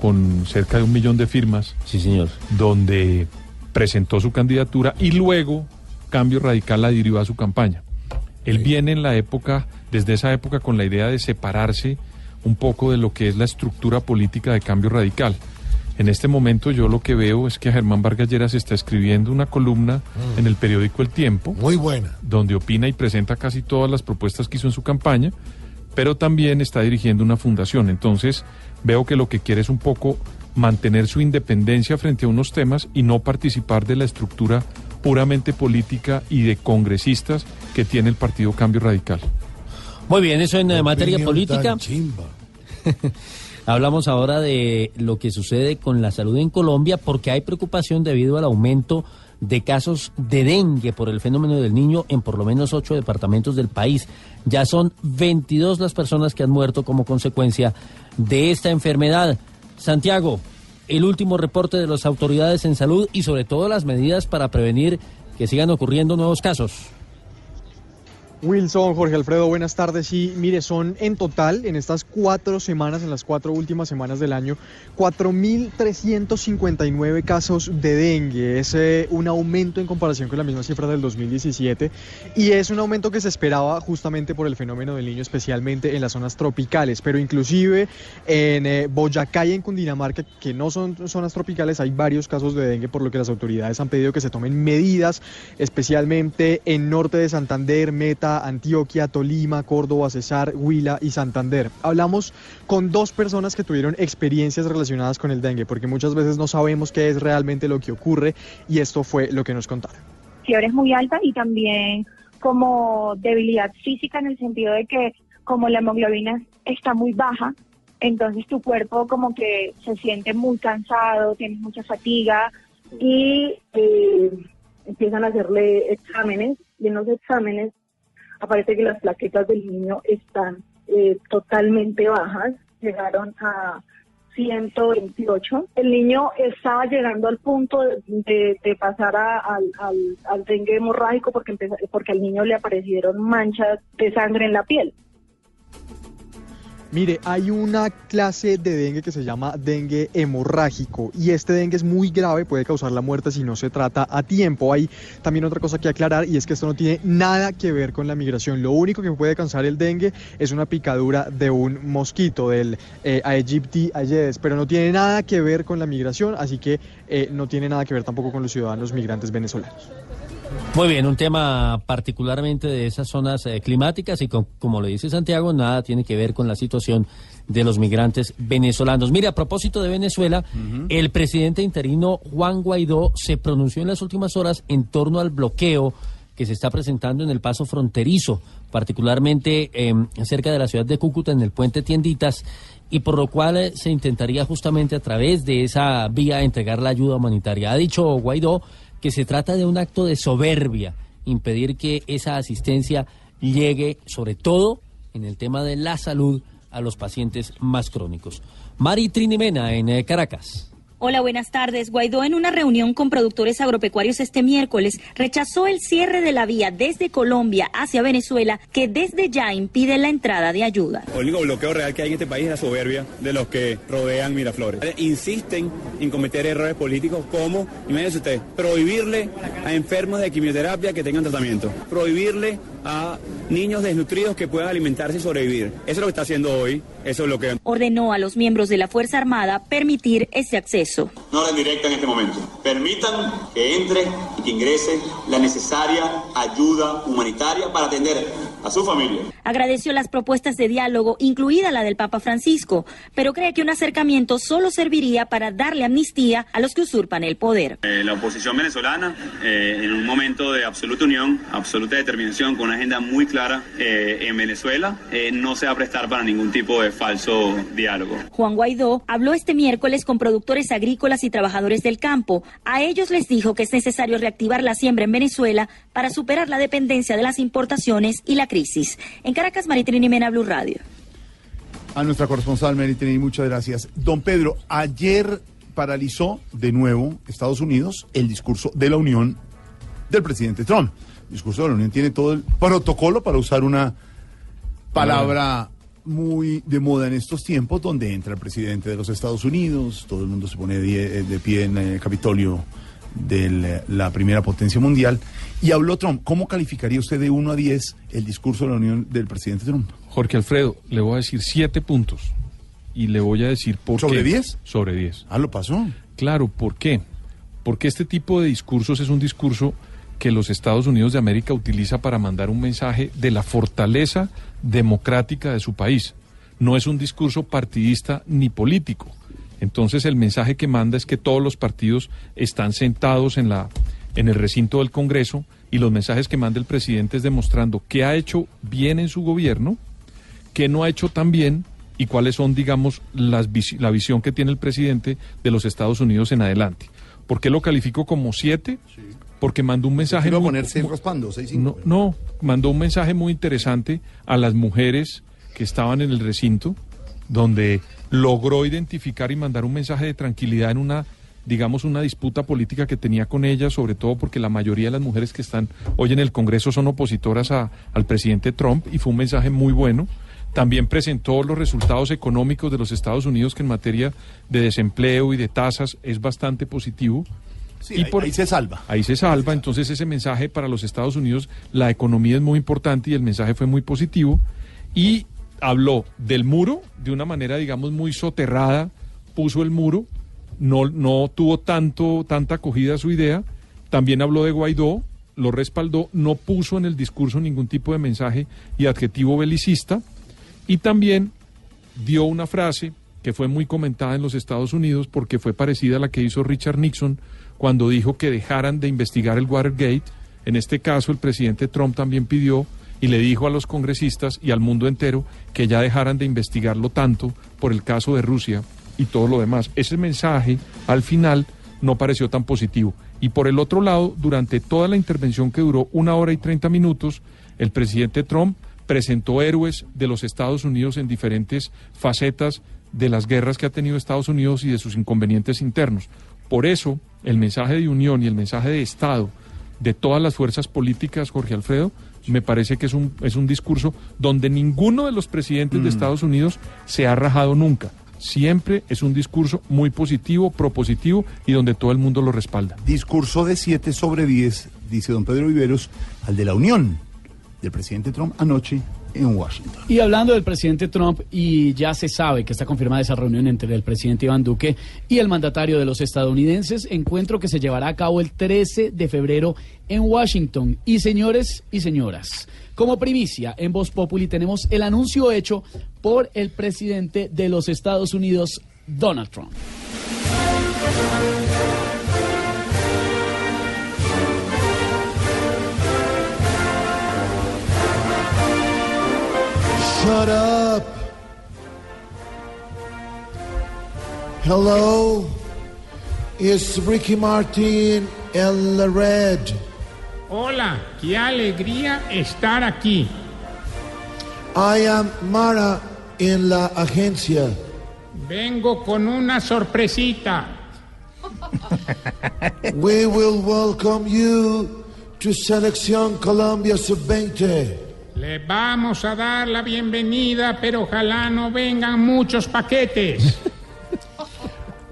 con cerca de un millón de firmas. Sí, señor. Donde presentó su candidatura y luego Cambio Radical la adhirió a su campaña. Él viene en la época, desde esa época, con la idea de separarse un poco de lo que es la estructura política de Cambio Radical. En este momento yo lo que veo es que Germán Vargas Lleras está escribiendo una columna Mm. en el periódico El Tiempo. Muy buena. Donde opina y presenta casi todas las propuestas que hizo en su campaña, pero también está dirigiendo una fundación. Entonces veo que lo que quiere es un poco mantener su independencia frente a unos temas y no participar de la estructura puramente política y de congresistas que tiene el Partido Cambio Radical. Muy bien, eso en eh, materia política. Hablamos ahora de lo que sucede con la salud en Colombia porque hay preocupación debido al aumento de casos de dengue por el fenómeno del niño en por lo menos ocho departamentos del país. Ya son 22 las personas que han muerto como consecuencia de esta enfermedad. Santiago, el último reporte de las autoridades en salud y sobre todo las medidas para prevenir que sigan ocurriendo nuevos casos. Wilson, Jorge Alfredo, buenas tardes. Y mire, son en total, en estas cuatro semanas, en las cuatro últimas semanas del año, 4.359 casos de dengue. Es eh, un aumento en comparación con la misma cifra del 2017. Y es un aumento que se esperaba justamente por el fenómeno del niño, especialmente en las zonas tropicales. Pero inclusive en eh, Boyacá y en Cundinamarca, que no son zonas tropicales, hay varios casos de dengue, por lo que las autoridades han pedido que se tomen medidas, especialmente en norte de Santander, Meta, Antioquia, Tolima, Córdoba, Cesar, Huila y Santander. Hablamos con dos personas que tuvieron experiencias relacionadas con el dengue, porque muchas veces no sabemos qué es realmente lo que ocurre y esto fue lo que nos contaron. fiebre es muy alta y también como debilidad física en el sentido de que como la hemoglobina está muy baja, entonces tu cuerpo como que se siente muy cansado, tienes mucha fatiga y eh, empiezan a hacerle exámenes y en los exámenes aparece que las plaquetas del niño están eh, totalmente bajas, llegaron a 128. El niño estaba llegando al punto de, pasar a- al, al, al dengue hemorrágico porque, empezó- porque al niño le aparecieron manchas de sangre en la piel. Mire, hay una clase de dengue que se llama dengue hemorrágico y este dengue es muy grave, puede causar la muerte si no se trata a tiempo. Hay también otra cosa que aclarar y es que esto no tiene nada que ver con la migración. Lo único que puede causar el dengue es una picadura de un mosquito, del eh, Aegypti aedes, pero no tiene nada que ver con la migración, así que eh, no tiene nada que ver tampoco con los ciudadanos migrantes venezolanos. Muy bien, un tema particularmente de esas zonas eh, climáticas y con- como le dice Santiago, nada tiene que ver con la situación de los migrantes venezolanos. Mire, a propósito de Venezuela, el presidente interino Juan Guaidó se pronunció en las últimas horas en torno al bloqueo que se está presentando en el paso fronterizo, particularmente eh, cerca de la ciudad de Cúcuta, en el puente Tienditas, y por lo cual eh, se intentaría justamente a través de esa vía entregar la ayuda humanitaria. Ha dicho Guaidó que se trata de un acto de soberbia, impedir que esa asistencia llegue, sobre todo en el tema de la salud, a los pacientes más crónicos. Mari Trinimena en eh, Caracas. Hola, buenas tardes. Guaidó en una reunión con productores agropecuarios este miércoles rechazó el cierre de la vía desde Colombia hacia Venezuela que desde ya impide la entrada de ayuda. El único bloqueo real que hay en este país es la soberbia de los que rodean Miraflores. Eh, Insisten en cometer errores políticos como, imagínense usted, prohibirle a enfermos de quimioterapia que tengan tratamiento, prohibirle a niños desnutridos que puedan alimentarse y sobrevivir. Eso es lo que está haciendo hoy, eso es lo que... Ordenó a los miembros de la Fuerza Armada permitir ese acceso. Una orden directa en este momento. Permitan que entre y que ingrese la necesaria ayuda humanitaria para atender a su familia. Agradeció las propuestas de diálogo, incluida la del Papa Francisco, pero cree que un acercamiento solo serviría para darle amnistía a los que usurpan el poder. Eh, la oposición venezolana, eh, en un momento de absoluta unión, absoluta determinación, con una agenda muy clara eh, en Venezuela, eh, no se va a prestar para ningún tipo de falso diálogo. Juan Guaidó habló este miércoles con productores agrícolas y trabajadores del campo. A ellos les dijo que es necesario reactivar la siembra en Venezuela para superar la dependencia de las importaciones y la crisis. En Caracas, Maritrini Mena, Blue Radio. A nuestra corresponsal Meritini, muchas gracias. Don Pedro, ayer paralizó de nuevo Estados Unidos el discurso de la Unión del presidente Trump. Discurso de la Unión tiene todo el protocolo para usar una palabra muy de moda en estos tiempos, donde entra el presidente de los Estados Unidos, todo el mundo se pone de, de pie en el Capitolio de la- primera potencia mundial, y habló Trump. ¿Cómo calificaría usted de 1 a 10 el discurso de la Unión del presidente Trump? Jorge Alfredo, le voy a decir siete puntos. Y le voy a decir por ¿Sobre qué. 10? Sobre 10. Ah, lo pasó. Claro, ¿por qué? Porque este tipo de discursos es un discurso que los Estados Unidos de América utiliza para mandar un mensaje de la fortaleza democrática de su país. No es un discurso partidista ni político. Entonces el mensaje que manda es que todos los partidos están sentados en la en el recinto del Congreso y los mensajes que manda el presidente es demostrando qué ha hecho bien en su gobierno, qué no ha hecho tan bien y cuáles son, digamos, las la visión que tiene el presidente de los Estados Unidos en adelante. ¿Por qué lo califico como siete? Porque mandó un mensaje... Iba a muy- ponerse muy- raspando, 6 no, no, mandó un mensaje muy interesante a las mujeres que estaban en el recinto, donde logró identificar y mandar un mensaje de tranquilidad en una, digamos, una disputa política que tenía con ellas, sobre todo porque la mayoría de las mujeres que están hoy en el Congreso son opositoras a- al presidente Trump, y fue un mensaje muy bueno. También presentó los resultados económicos de los Estados Unidos, que en materia de desempleo y de tasas es bastante positivo. Sí, ahí- ahí se salva. Ahí se salva, entonces ese mensaje para los Estados Unidos, la economía es muy importante y el mensaje fue muy positivo. Y habló del muro de una manera, digamos, muy soterrada, puso el muro, no, no tuvo tanto, tanta acogida a su idea. También habló de Guaidó, lo respaldó, no puso en el discurso ningún tipo de mensaje y adjetivo belicista. Y también dio una frase que fue muy comentada en los Estados Unidos porque fue parecida a la que hizo Richard Nixon cuando dijo que dejaran de investigar el Watergate. En este caso, el presidente Trump también pidió y le dijo a los congresistas y al mundo entero que ya dejaran de investigarlo tanto por el caso de Rusia y todo lo demás. Ese mensaje al final no pareció tan positivo. Y por el otro lado, durante toda la intervención que duró una hora y treinta minutos, el presidente Trump presentó héroes de los Estados Unidos en diferentes facetas de las guerras que ha tenido Estados Unidos y de sus inconvenientes internos. Por eso, el mensaje de unión y el mensaje de Estado de todas las fuerzas políticas, Jorge Alfredo, me parece que es un, es un discurso donde ninguno de los presidentes de Estados Unidos se ha rajado nunca. Siempre es un discurso muy positivo, propositivo y donde todo el mundo lo respalda. Discurso de 7 sobre 10, dice don Pedro Viveros, al de la Unión del presidente Trump anoche en Washington. Y hablando del presidente Trump, y ya se sabe que está confirmada esa reunión entre el presidente Iván Duque y el mandatario de los estadounidenses, encuentro que se llevará a cabo el 13 de febrero en Washington. Y señores y señoras, como primicia en Voz Populi tenemos el anuncio hecho por el presidente de los Estados Unidos, Donald Trump. Shut up. Hello, it's Ricky Martin la red. Hola, qué alegría estar aquí. I am Mara en la agencia. Vengo con una sorpresita. We will welcome you to Selección Colombia Sub-20. Le vamos a dar la bienvenida, pero ojalá no vengan muchos paquetes.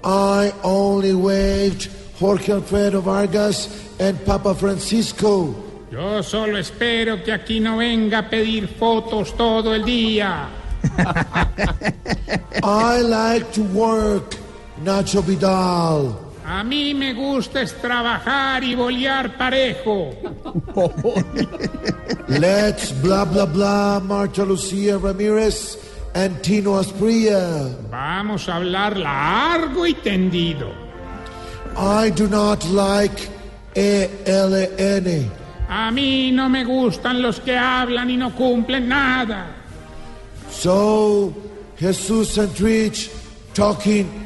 I only waved Jorge Alfredo Vargas and Papa Francisco. Yo solo espero que aquí no venga a pedir fotos todo el día. I like to work, Nacho Vidal. A mí me gusta es trabajar y bolear parejo. Let's blah blah blah, Marta Lucía Ramírez and Tino Asprilla. Vamos a hablar largo y tendido. I do not like ELN. A mí no me gustan los que hablan y no cumplen nada. So, Jesus Santrich talking.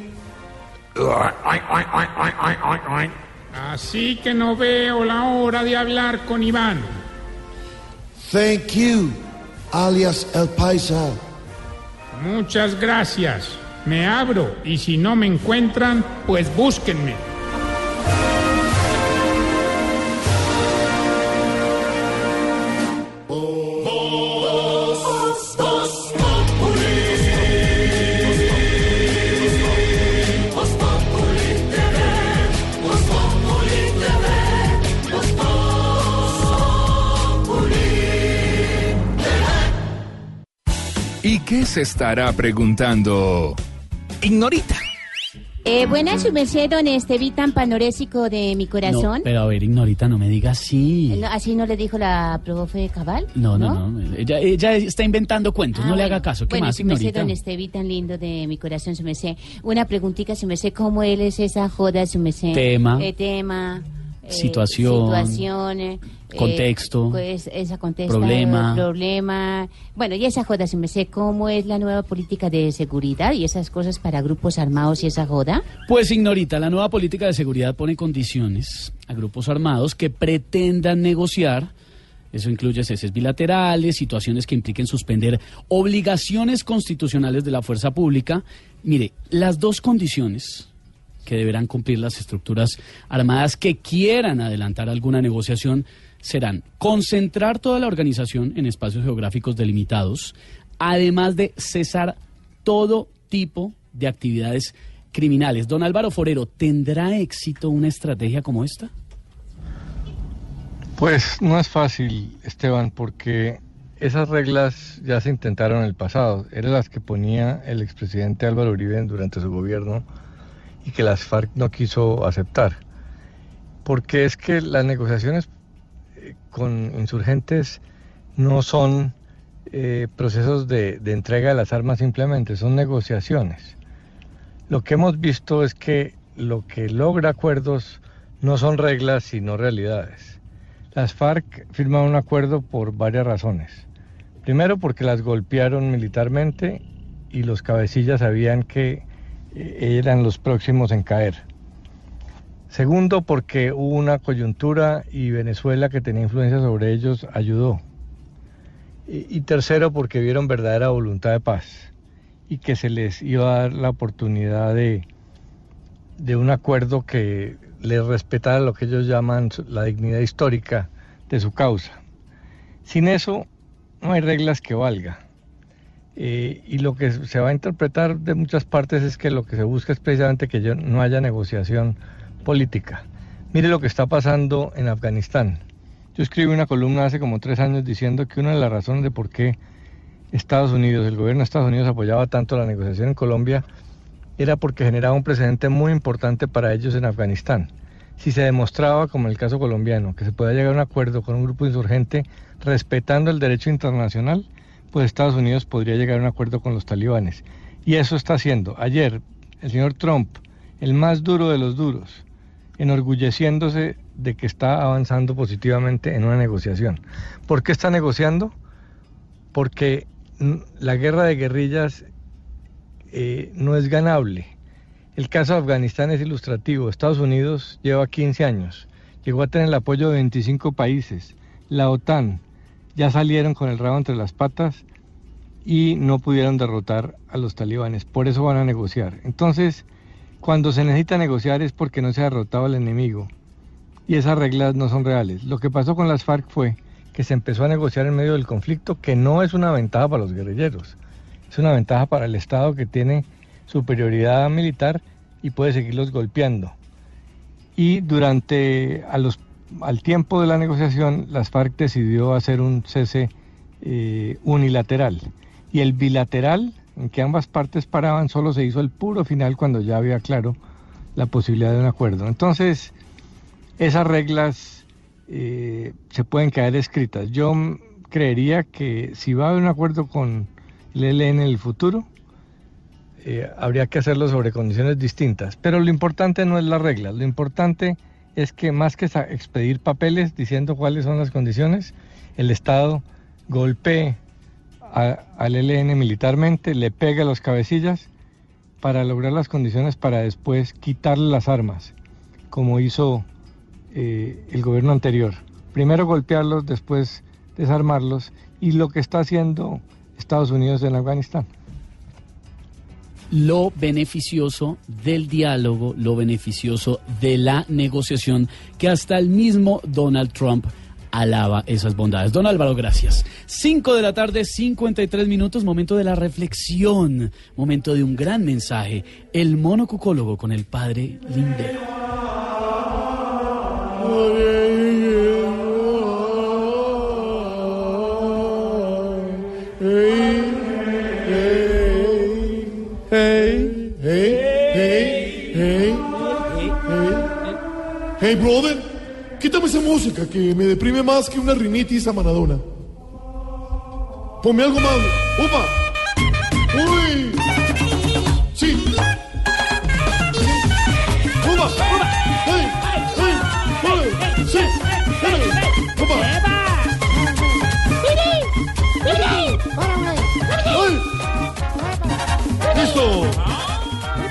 Así que no veo la hora de hablar con Iván. Thank you, alias El Paisa. Muchas gracias. Me abro y si no me encuentran, pues búsquenme. Se estará preguntando? Ignorita. Eh, buenas, su merced, don Estevitan Panorésico de mi No, corazón. pero a ver, Ignorita, no me diga así. No, ¿Así no le dijo la profe Cabal? No, no, no. Ella, ella está inventando cuentos, Ah, no le bueno. haga caso. ¿Qué bueno, más, su merced, Ignorita? don Estevitan lindo de mi corazón, su merced. Una preguntita, su merced, ¿cómo él es esa joda, su merced? Tema. Eh, tema. eh, Situación. Situación. eh, Contexto. pues, esa contexto. Problema. Problema. Bueno, y esa joda, su merced, ¿cómo es la nueva política de seguridad y esas cosas para grupos armados y esa joda? Pues, Ignorita, la nueva política de seguridad pone condiciones a grupos armados que pretendan negociar. Eso incluye ceses bilaterales, situaciones que impliquen suspender obligaciones constitucionales de la fuerza pública. Mire, las dos condiciones que deberán cumplir las estructuras armadas que quieran adelantar alguna negociación serán concentrar toda la organización en espacios geográficos delimitados, además de cesar todo tipo de actividades criminales. Don Álvaro Forero, ¿tendrá éxito una estrategia como esta? Pues no es fácil, Esteban, porque esas reglas ya se intentaron en el pasado. Eran las que ponía el expresidente Álvaro Uribe durante su gobierno y que las FARC no quiso aceptar. Porque es que las negociaciones con insurgentes no son eh, procesos de, entrega de las armas simplemente, son negociaciones. Lo que hemos visto es que lo que logra acuerdos no son reglas, sino realidades. Las FARC firmaron un acuerdo por varias razones. Primero porque las golpearon militarmente y los cabecillas sabían que eh, eran los próximos en caer. Segundo porque hubo una coyuntura y Venezuela que tenía influencia sobre ellos ayudó. Y, tercero porque vieron verdadera voluntad de paz y que se les iba a dar la oportunidad de, un acuerdo que les respetara lo que ellos llaman la dignidad histórica de su causa. Sin eso no hay reglas que valga. Eh, y lo que se va a interpretar de muchas partes es que lo que se busca es precisamente que no haya negociación política. Mire lo que está pasando en Afganistán. Yo escribí una columna hace como tres años diciendo que una de las razones de por qué Estados Unidos, el gobierno de Estados Unidos apoyaba tanto la negociación en Colombia era porque generaba un precedente muy importante para ellos en Afganistán. Si se demostraba, como en el caso colombiano, que se podía llegar a un acuerdo con un grupo insurgente respetando el derecho internacional, pues Estados Unidos podría llegar a un acuerdo con los talibanes. Y eso está haciendo. Ayer, el señor Trump, el más duro de los duros, enorgulleciéndose de que está avanzando positivamente en una negociación. ¿Por qué está negociando? Porque la guerra de guerrillas eh, no es ganable. El caso de Afganistán es ilustrativo. Estados Unidos lleva 15 años, llegó a tener el apoyo de 25 países. La OTAN ya salieron con el rabo entre las patas y no pudieron derrotar a los talibanes. Por eso van a negociar. Entonces, cuando se necesita negociar es porque no se ha derrotado al enemigo. Y esas reglas no son reales. Lo que pasó con las FARC fue que se empezó a negociar en medio del conflicto, que no es una ventaja para los guerrilleros. Es una ventaja para el Estado que tiene superioridad militar y puede seguirlos golpeando. Y durante a al tiempo de la negociación, las FARC decidió hacer un cese eh, unilateral. Y el bilateral, en que ambas partes paraban, solo se hizo el puro final cuando ya había claro la posibilidad de un acuerdo. Entonces, esas reglas eh, se pueden quedar escritas. Yo creería que si va a haber un acuerdo con el ELN en el futuro, eh, habría que hacerlo sobre condiciones distintas. Pero lo importante no es la regla, lo importante es que más que expedir papeles diciendo cuáles son las condiciones, el Estado golpee a- al ELN militarmente, le pegue a los cabecillas para lograr las condiciones para después quitarle las armas, como hizo eh, el gobierno anterior. Primero golpearlos, después desarmarlos, y lo que está haciendo Estados Unidos en Afganistán. lo beneficioso del diálogo, lo beneficioso de la negociación, que hasta el mismo Donald Trump alaba esas bondades. Don Álvaro, gracias. 5 de la tarde, 53 minutos, momento de la reflexión, momento de un gran mensaje. El monocucólogo con el padre Lindero. Hey, brother, esa música que me deprime más que una rinitis a Maradona. Ponme algo más. ¡Upa! ¡Uy! ¡Sí! ¡Upa! ¡Hey! ¡Hey! ¡Hey! ¡Sí! ¡Hey! ¡Upa! ¡Ay! ¡Listo!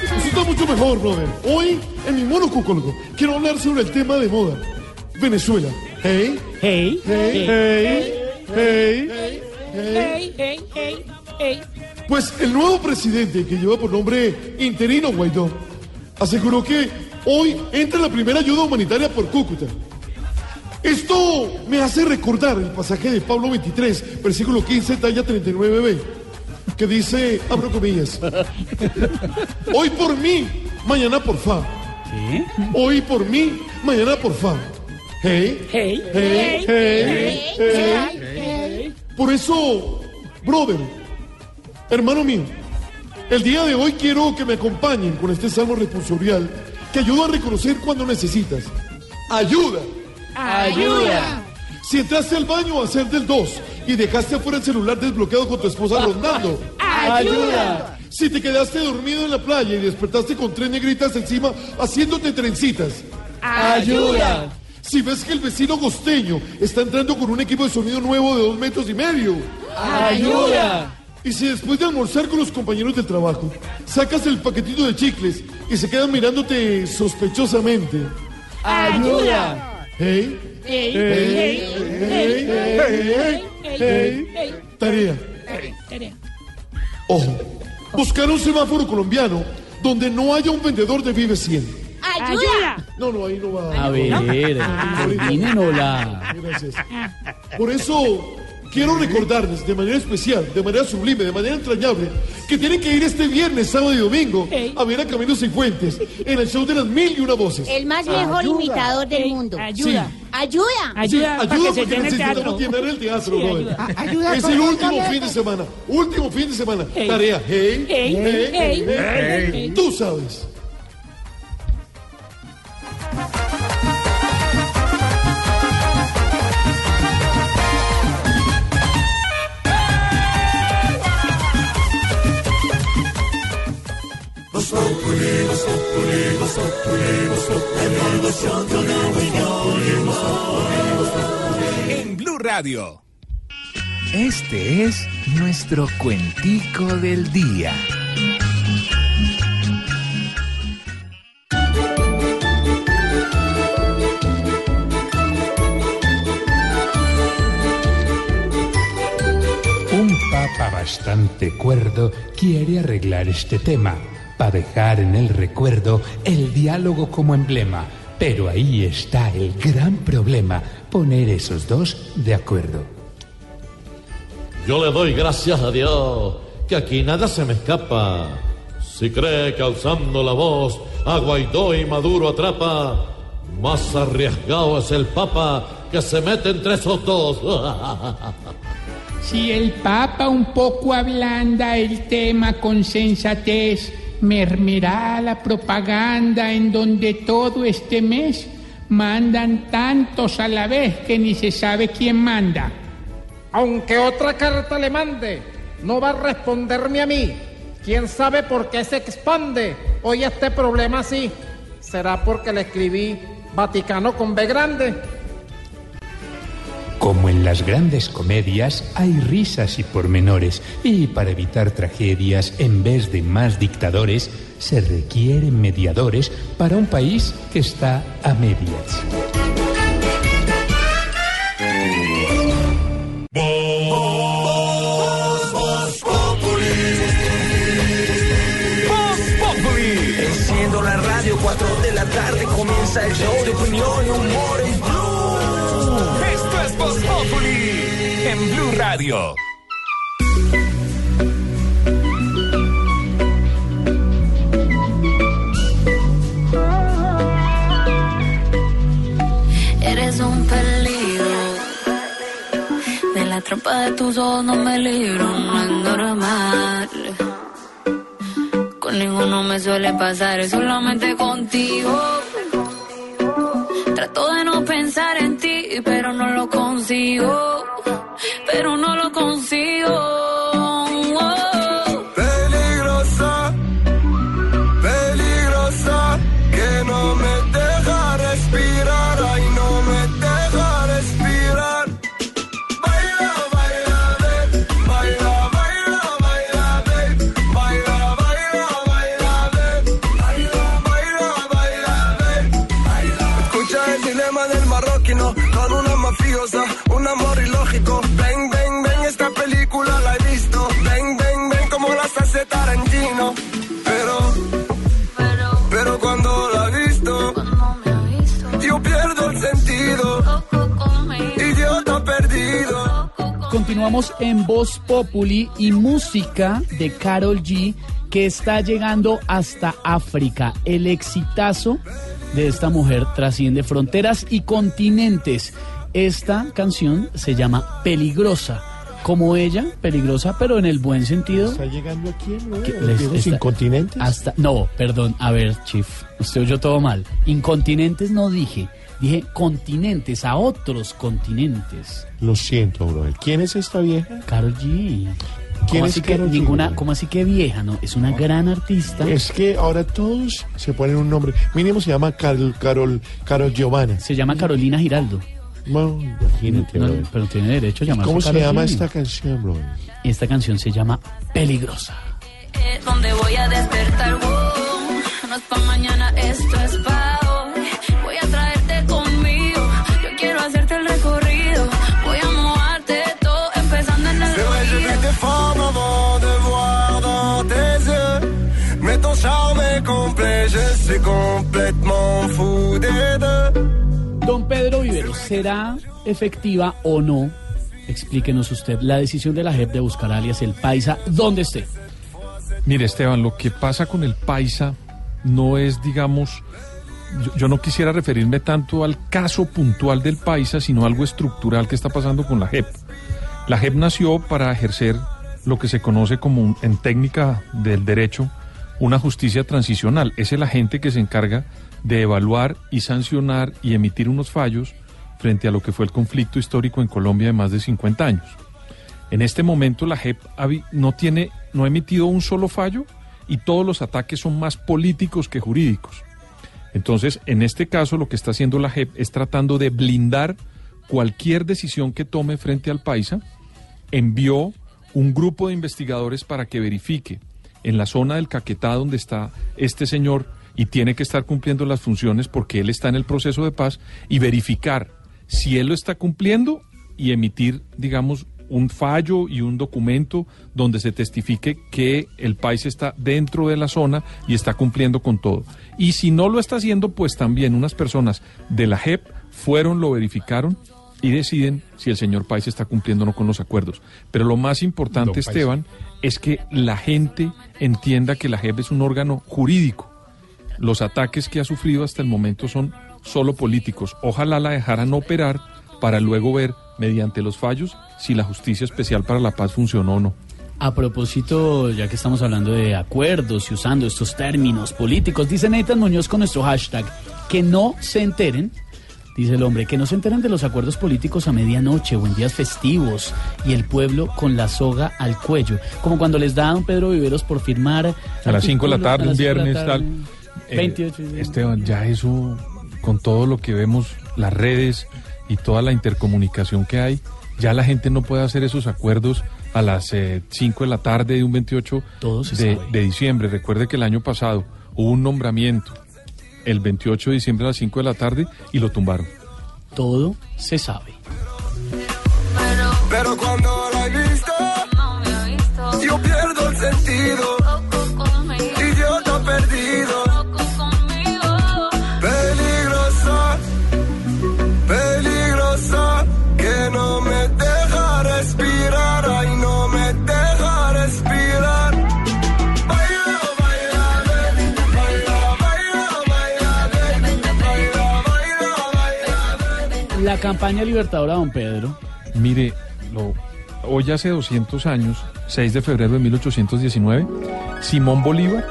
Eso está mucho mejor, brother. Hoy, en mi monocucólogo, quiero hablar sobre el tema de moda. Venezuela. Hey. Hey. Hey. Hey. Hey. Hey. hey, hey, hey. Pues el nuevo presidente, que lleva por nombre interino Guaidó, aseguró que hoy entra la primera ayuda humanitaria por Cúcuta. Esto me hace recordar el pasaje de Pablo 23, versículo 15, talla 39b, que dice, abro comillas, hoy por mí, mañana por fa. Hoy por mí, mañana por fa. Hey, Hey, hey, hey, hey, hey, hey. Por eso, brother, hermano mío, el día de hoy quiero que me acompañen con este salmo responsorial que ayuda a reconocer cuando necesitas. Ayuda. Ayuda. Si entraste al baño a hacer del 2 y dejaste afuera el celular desbloqueado con tu esposa rondando. Ayuda. Si te quedaste dormido en la playa y despertaste con tres negritas encima haciéndote trencitas. Ayuda. Si ves que el vecino costeño está entrando con un equipo de sonido nuevo de dos metros y medio. ¡Ayuda! Y si después de almorzar con los compañeros del trabajo, sacas el paquetito de chicles y se quedan mirándote sospechosamente. ¡Ayuda! Hey, ¡Ey! hey, ¡Ey! hey, hey, hey, hey. Tarea. Ojo, buscar un semáforo colombiano donde no haya un vendedor de Vive 100. ¡Ayuda! No, no, ahí no va. A ver, coordínenosla. Gracias. Por eso quiero recordarles de manera especial, de manera sublime, de manera entrañable, que tienen que ir este viernes, sábado y domingo a ver a Camilo Cifuentes en el show de las mil y una voces. El más mejor Ayuda. imitador del mundo. Ayuda. Ayuda. Sí, ayuda porque necesitamos llenar el teatro, brother. Ayuda Es con el último fin de semana. Último fin de semana. Hey. Tarea. Hey, Hey, hey, hey, hey, hey. Tú sabes. En Blue Radio. Este es nuestro cuentico del día. Papa bastante cuerdo quiere arreglar este tema, para dejar en el recuerdo el diálogo como emblema. Pero ahí está el gran problema, poner esos dos de acuerdo. Yo le doy gracias a Dios que aquí nada se me escapa. Si cree que alzando la voz a Guaidó y Maduro atrapa, más arriesgado es el Papa que se mete entre esos dos. Si el Papa un poco ablanda el tema con sensatez, mermerá la propaganda en donde todo este mes mandan tantos a la vez que ni se sabe quién manda. Aunque otra carta le mande, no va a responderme a mí. ¿Quién sabe por qué se expande hoy este problema así? ¿Será porque le escribí Vaticano con B grande? Como en las grandes comedias, hay risas y pormenores, y para evitar tragedias, en vez de más dictadores, se requieren mediadores para un país que está a medias. Enciendo la radio, 4 de la tarde comienza el show de opinión y humor en En Blue Radio. Eres un peligro. De la trampa de tus ojos no me libro, no es normal. Con ninguno me suele pasar, solamente contigo. Trato de no en ti, pero no lo consigo. Pero no lo consigo. Tarantino. Pero, pero cuando la he visto, yo pierdo el sentido. Idiota perdido. Continuamos en Voz Populi y música de Carol G que está llegando hasta África. El exitazo de esta mujer trasciende fronteras y continentes. Esta canción se llama Peligrosa. Como ella, peligrosa, pero en el buen sentido. ¿Está llegando aquí les- York? está- incontinentes? Hasta, no, perdón, a ver, Chief, usted oyó todo mal. Incontinentes no dije, dije continentes, a otros continentes. Lo siento, brother. ¿Quién es esta vieja? Carol G. ¿Cómo así, que ninguna, ¿Cómo así que vieja? No, es una gran artista. Es que ahora todos se ponen un nombre. Mínimo se llama Carol, Carol, Carol Giovanna. Se llama Carolina Giraldo. No, imagínate, No, bro. pero tiene derecho a llamarse ¿Cómo se llama esta canción, bro? Y esta canción se llama Peligrosa. donde voy a despertar. wow. no es pa' mañana, esto es pa' hoy. Voy a traerte conmigo. Yo quiero hacerte el recorrido. Voy a mojarte todo, empezando en el vrai, j'ai vu tes formes avant de voir dans tes yeux. Mais ton charme est complet, je suis complètement fou des deux. ¿Será efectiva o no? Explíquenos usted la decisión de la JEP de buscar alias el Paisa donde esté. Mire, Esteban, lo que pasa con el paisa no es, digamos, yo, no quisiera referirme tanto al caso puntual del paisa, sino algo estructural que está pasando con la JEP. La JEP nació para ejercer lo que se conoce como, en técnica del derecho, una justicia transicional. Es el agente que se encarga de evaluar y sancionar y emitir unos fallos frente a lo que fue el conflicto histórico en Colombia de más de 50 años. En este momento la JEP no tiene, no ha emitido un solo fallo y todos los ataques son más políticos que jurídicos. Entonces, en este caso, lo que está haciendo la JEP es tratando de blindar cualquier decisión que tome frente al paisa. Envió un grupo de investigadores para que verifique en la zona del Caquetá donde está este señor y tiene que estar cumpliendo las funciones porque él está en el proceso de paz y verificar si él lo está cumpliendo y emitir, digamos, un fallo y un documento donde se testifique que el país está dentro de la zona y está cumpliendo con todo. Y si no lo está haciendo, pues también unas personas de la JEP fueron, lo verificaron y deciden si el señor País está cumpliendo o no con los acuerdos. Pero lo más importante, Don País. Esteban, es que la gente entienda que la JEP es un órgano jurídico. Los ataques que ha sufrido hasta el momento son solo políticos. Ojalá la dejaran operar para luego ver, mediante los fallos, si la justicia especial para la paz funcionó o no. A propósito, ya que estamos hablando de acuerdos y usando estos términos políticos, dice Nathan Muñoz con nuestro hashtag, que no se enteren, dice el hombre, que no se enteren de los acuerdos políticos a medianoche o en días festivos y el pueblo con la soga al cuello, como cuando les da a don Pedro Viveros por firmar... A las 5 de la tarde, un viernes, tarde. tal. Eh, 28 de- Esteban, ya eso, con todo lo que vemos, las redes y toda la intercomunicación que hay, ya la gente no puede hacer esos acuerdos a las 5 de la tarde de un 28 se de, sabe. de diciembre. Recuerde que el año pasado hubo un nombramiento el 28 de diciembre a las 5 de la tarde y lo tumbaron. Todo se sabe. Pero cuando la he visto, yo pierdo el sentido. Campaña libertadora, don Pedro. Mire, lo, hoy hace 200 años, 6 de febrero de 1819, Simón Bolívar.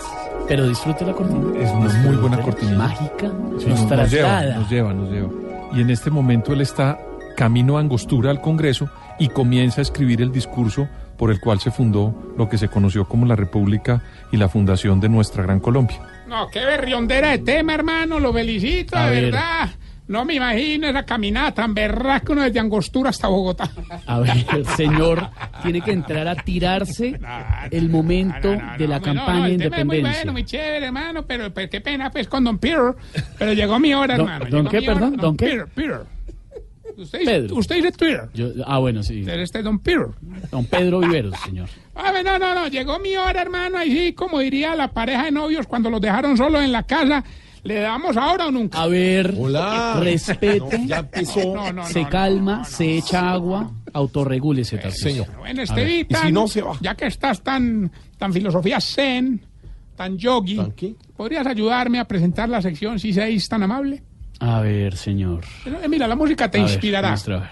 Pero disfrute la cortina. Es una muy buena cortina. Mágica. Sí, nos nos, lleva, traslada. nos lleva, nos lleva. Y en este momento él está camino a Angostura al Congreso y comienza a escribir el discurso por el cual se fundó lo que se conoció como la República y la fundación de nuestra gran Colombia. No, qué berriondera de tema, hermano. Lo felicito, A de ver. verdad. No me imagino esa caminata tan berraca uno desde Angostura hasta Bogotá. A ver, el señor tiene que entrar a tirarse el momento de la Bueno, campaña no, de el tema es muy bueno, muy chévere, hermano, pero pues, qué pena pues con Don Peter. Pero llegó mi hora, Don- hermano. ¿don qué, mi hora. perdón? ¿Don qué? Peter, Peter. Usted, Pedro. usted dice Twitter. Yo- ah, bueno, sí. Usted este es Don Peter. Don Pedro Viveros, señor. A ver, no, no, no, llegó mi hora, hermano, ahí sí, como diría la pareja de novios cuando los dejaron solos en la casa, ¿le damos ahora o nunca? A ver, Hola. respete, No, ya empezó. No, no, se no, calma, se echa agua, autorregúlese, Tarcisio. Bueno, A este ver. Vitan, ya que estás tan, tan filosofía zen, tan yogi, ¿podrías ayudarme a presentar la sección si seis tan amable? A ver, señor. Eh, Mira, la música te A ver, inspirará. a ver.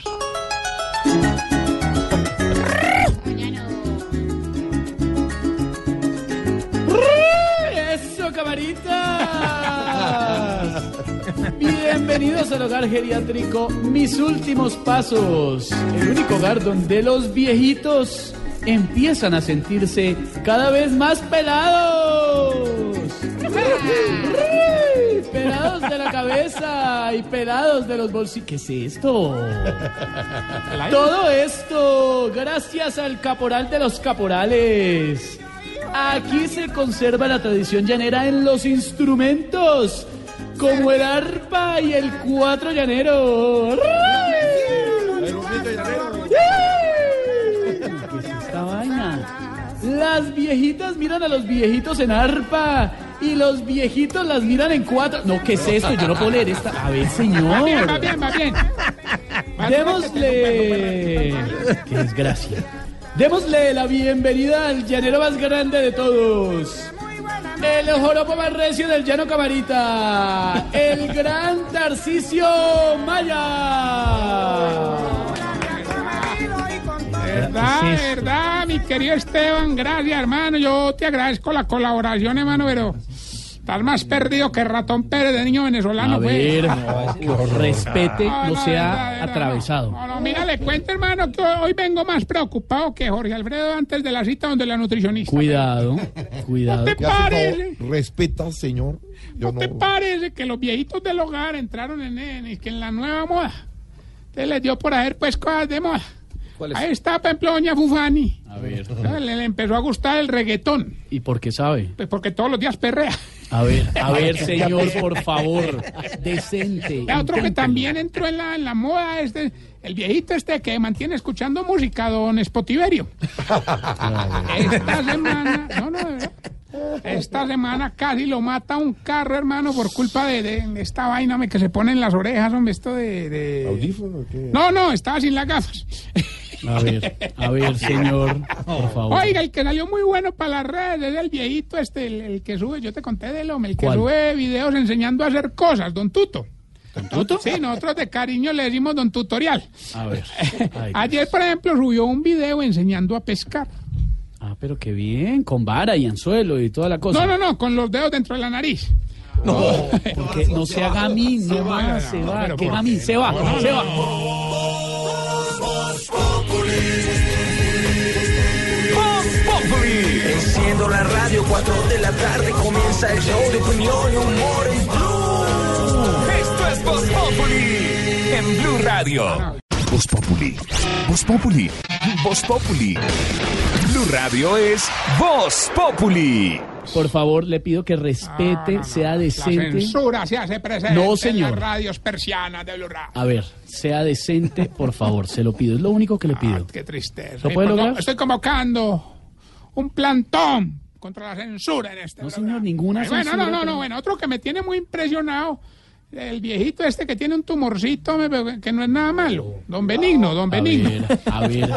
Bienvenidos al hogar geriátrico Mis Últimos Pasos, el único hogar donde los viejitos empiezan a sentirse cada vez más pelados. Pelados de la cabeza y pelados de los bolsillos. ¿Qué es esto? Todo esto gracias al caporal de los caporales. Aquí se conserva la tradición llanera en los instrumentos, como el arpa y el cuatro llanero. ¿Qué es esta vaina? Las viejitas miran a los viejitos en arpa y los viejitos las miran en cuatro. No, ¿qué es esto? Yo no puedo leer esta. A ver, señor. Va bien, va bien, va bien. Démosle. Qué desgracia. Démosle la bienvenida al llanero más grande de todos. El joropo más recio del llano Camarita. El gran Tarcisio Maya. Verdad, verdad, mi querido Esteban, gracias, hermano. Yo te agradezco la colaboración, hermano, pero estás más perdido que ratón Pérez de niño venezolano, A güey. ver, respete, No, no no, sea atravesado. No, no, mira, le cuento, hermano, que hoy vengo más preocupado que Jorge Alfredo antes de la cita donde la nutricionista. Cuidado, cuidado. ¿Te parece? Respeta, señor. Yo ¿No te parece que los viejitos del hogar entraron en, en- que en la nueva moda? Te les dio por hacer pues cosas de moda. Ahí está, por ejemplo, doña Fufani. A ver. Le, le empezó a gustar el reggaetón, ¿Y por qué sabe? pues porque todos los días perrea. A ver, a ver, señor, por favor. Decente. Y otro que también entró en la, en la moda es de- el viejito este que mantiene escuchando música, don Spotiverio. Esta semana, no, no, de verdad. Esta semana casi lo mata un carro, hermano, por culpa de, de esta vaina me, que se pone en las orejas, hombre, esto de... de- ¿Audífono qué? No, no, estaba sin las gafas. A ver, a ver, señor, por favor. Oiga, el que salió muy bueno para las redes es el viejito este, el, el que sube, yo te conté de él, hombre, el que ¿Cuál? sube videos enseñando a hacer cosas, don Tuto. ¿Don Tuto? Sí, nosotros de cariño le decimos don tutorial. A ver. Ay, Ayer, por ejemplo, subió un video enseñando a pescar. Ah, pero qué bien, con vara y anzuelo y toda la cosa. No, no, no, con los dedos dentro de la nariz. No, porque no sea gamín, no más, se va, que gamín, se va, se va. Enciendo la radio, 4 de la tarde comienza el show de opinión y humor en Blue. Esto es Voz Populi en Blue Radio. Voz Populi. Voz Populi. Voz Populi. Blue Radio es Voz Populi. Por favor, le pido que respete, sea La decente. censura se hace presente No, en señor. las radios persianas de Blue Radio. A ver, sea decente, por favor, se lo pido. Es lo único que le pido. Qué tristeza. ¿Lo puede lograr? no, Estoy convocando un plantón contra la censura en este No, programa. señor, ninguna Ay, Bueno, censura, no, no, no, bueno, otro que me tiene muy impresionado, el viejito este que tiene un tumorcito, que no es nada malo, don Benigno, don A Benigno. ver, a ver.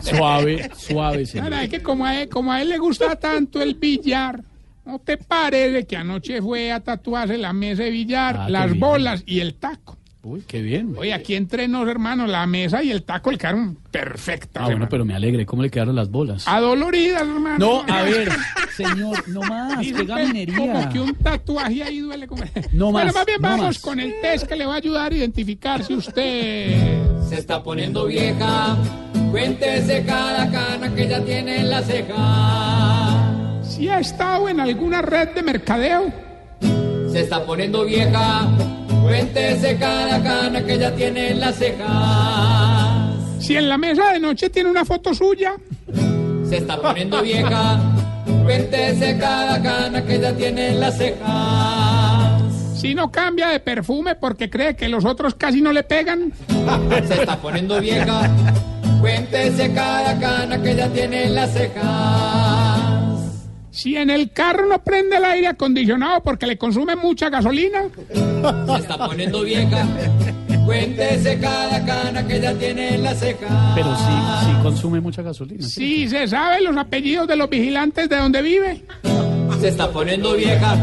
Suave, suave, señor. Ahora, es que como a, él, como a él le gusta tanto el billar, ¿no te parece que anoche fue a tatuarse la mesa de billar, Ah, las bolas y el taco? Uy, qué bien. Oye, aquí entre nos, hermano, la mesa y el taco le quedaron perfectas. Ah, bueno, hermano. pero me alegre. ¿Cómo le quedaron las bolas? Adoloridas, hermano. No, a ver, señor, no más. Dice Qué gaminería. Como que un tatuaje ahí duele como... No bueno, más, más bien no vamos más. con el test que le va a ayudar a identificar si usted... Se está poniendo vieja. Cuéntese cada cana que ya tiene en la ceja. Si ha estado en alguna red de mercadeo. Se está poniendo vieja. Cuéntese cada cana que ya tiene en la ceja. Si en la mesa de noche tiene una foto suya. Se está poniendo vieja. Cuéntese cada cana que ya tiene en la ceja. Si no cambia de perfume porque cree que los otros casi no le pegan. Se está poniendo vieja. Cuéntese cada cana que ya tiene en la ceja. Si en el carro no prende el aire acondicionado porque le consume mucha gasolina. Se está poniendo vieja. Cuéntese cada cana que ya tiene en la ceja. Pero sí, sí consume mucha gasolina. Si se sabe los apellidos de los vigilantes de donde vive. Se está poniendo vieja.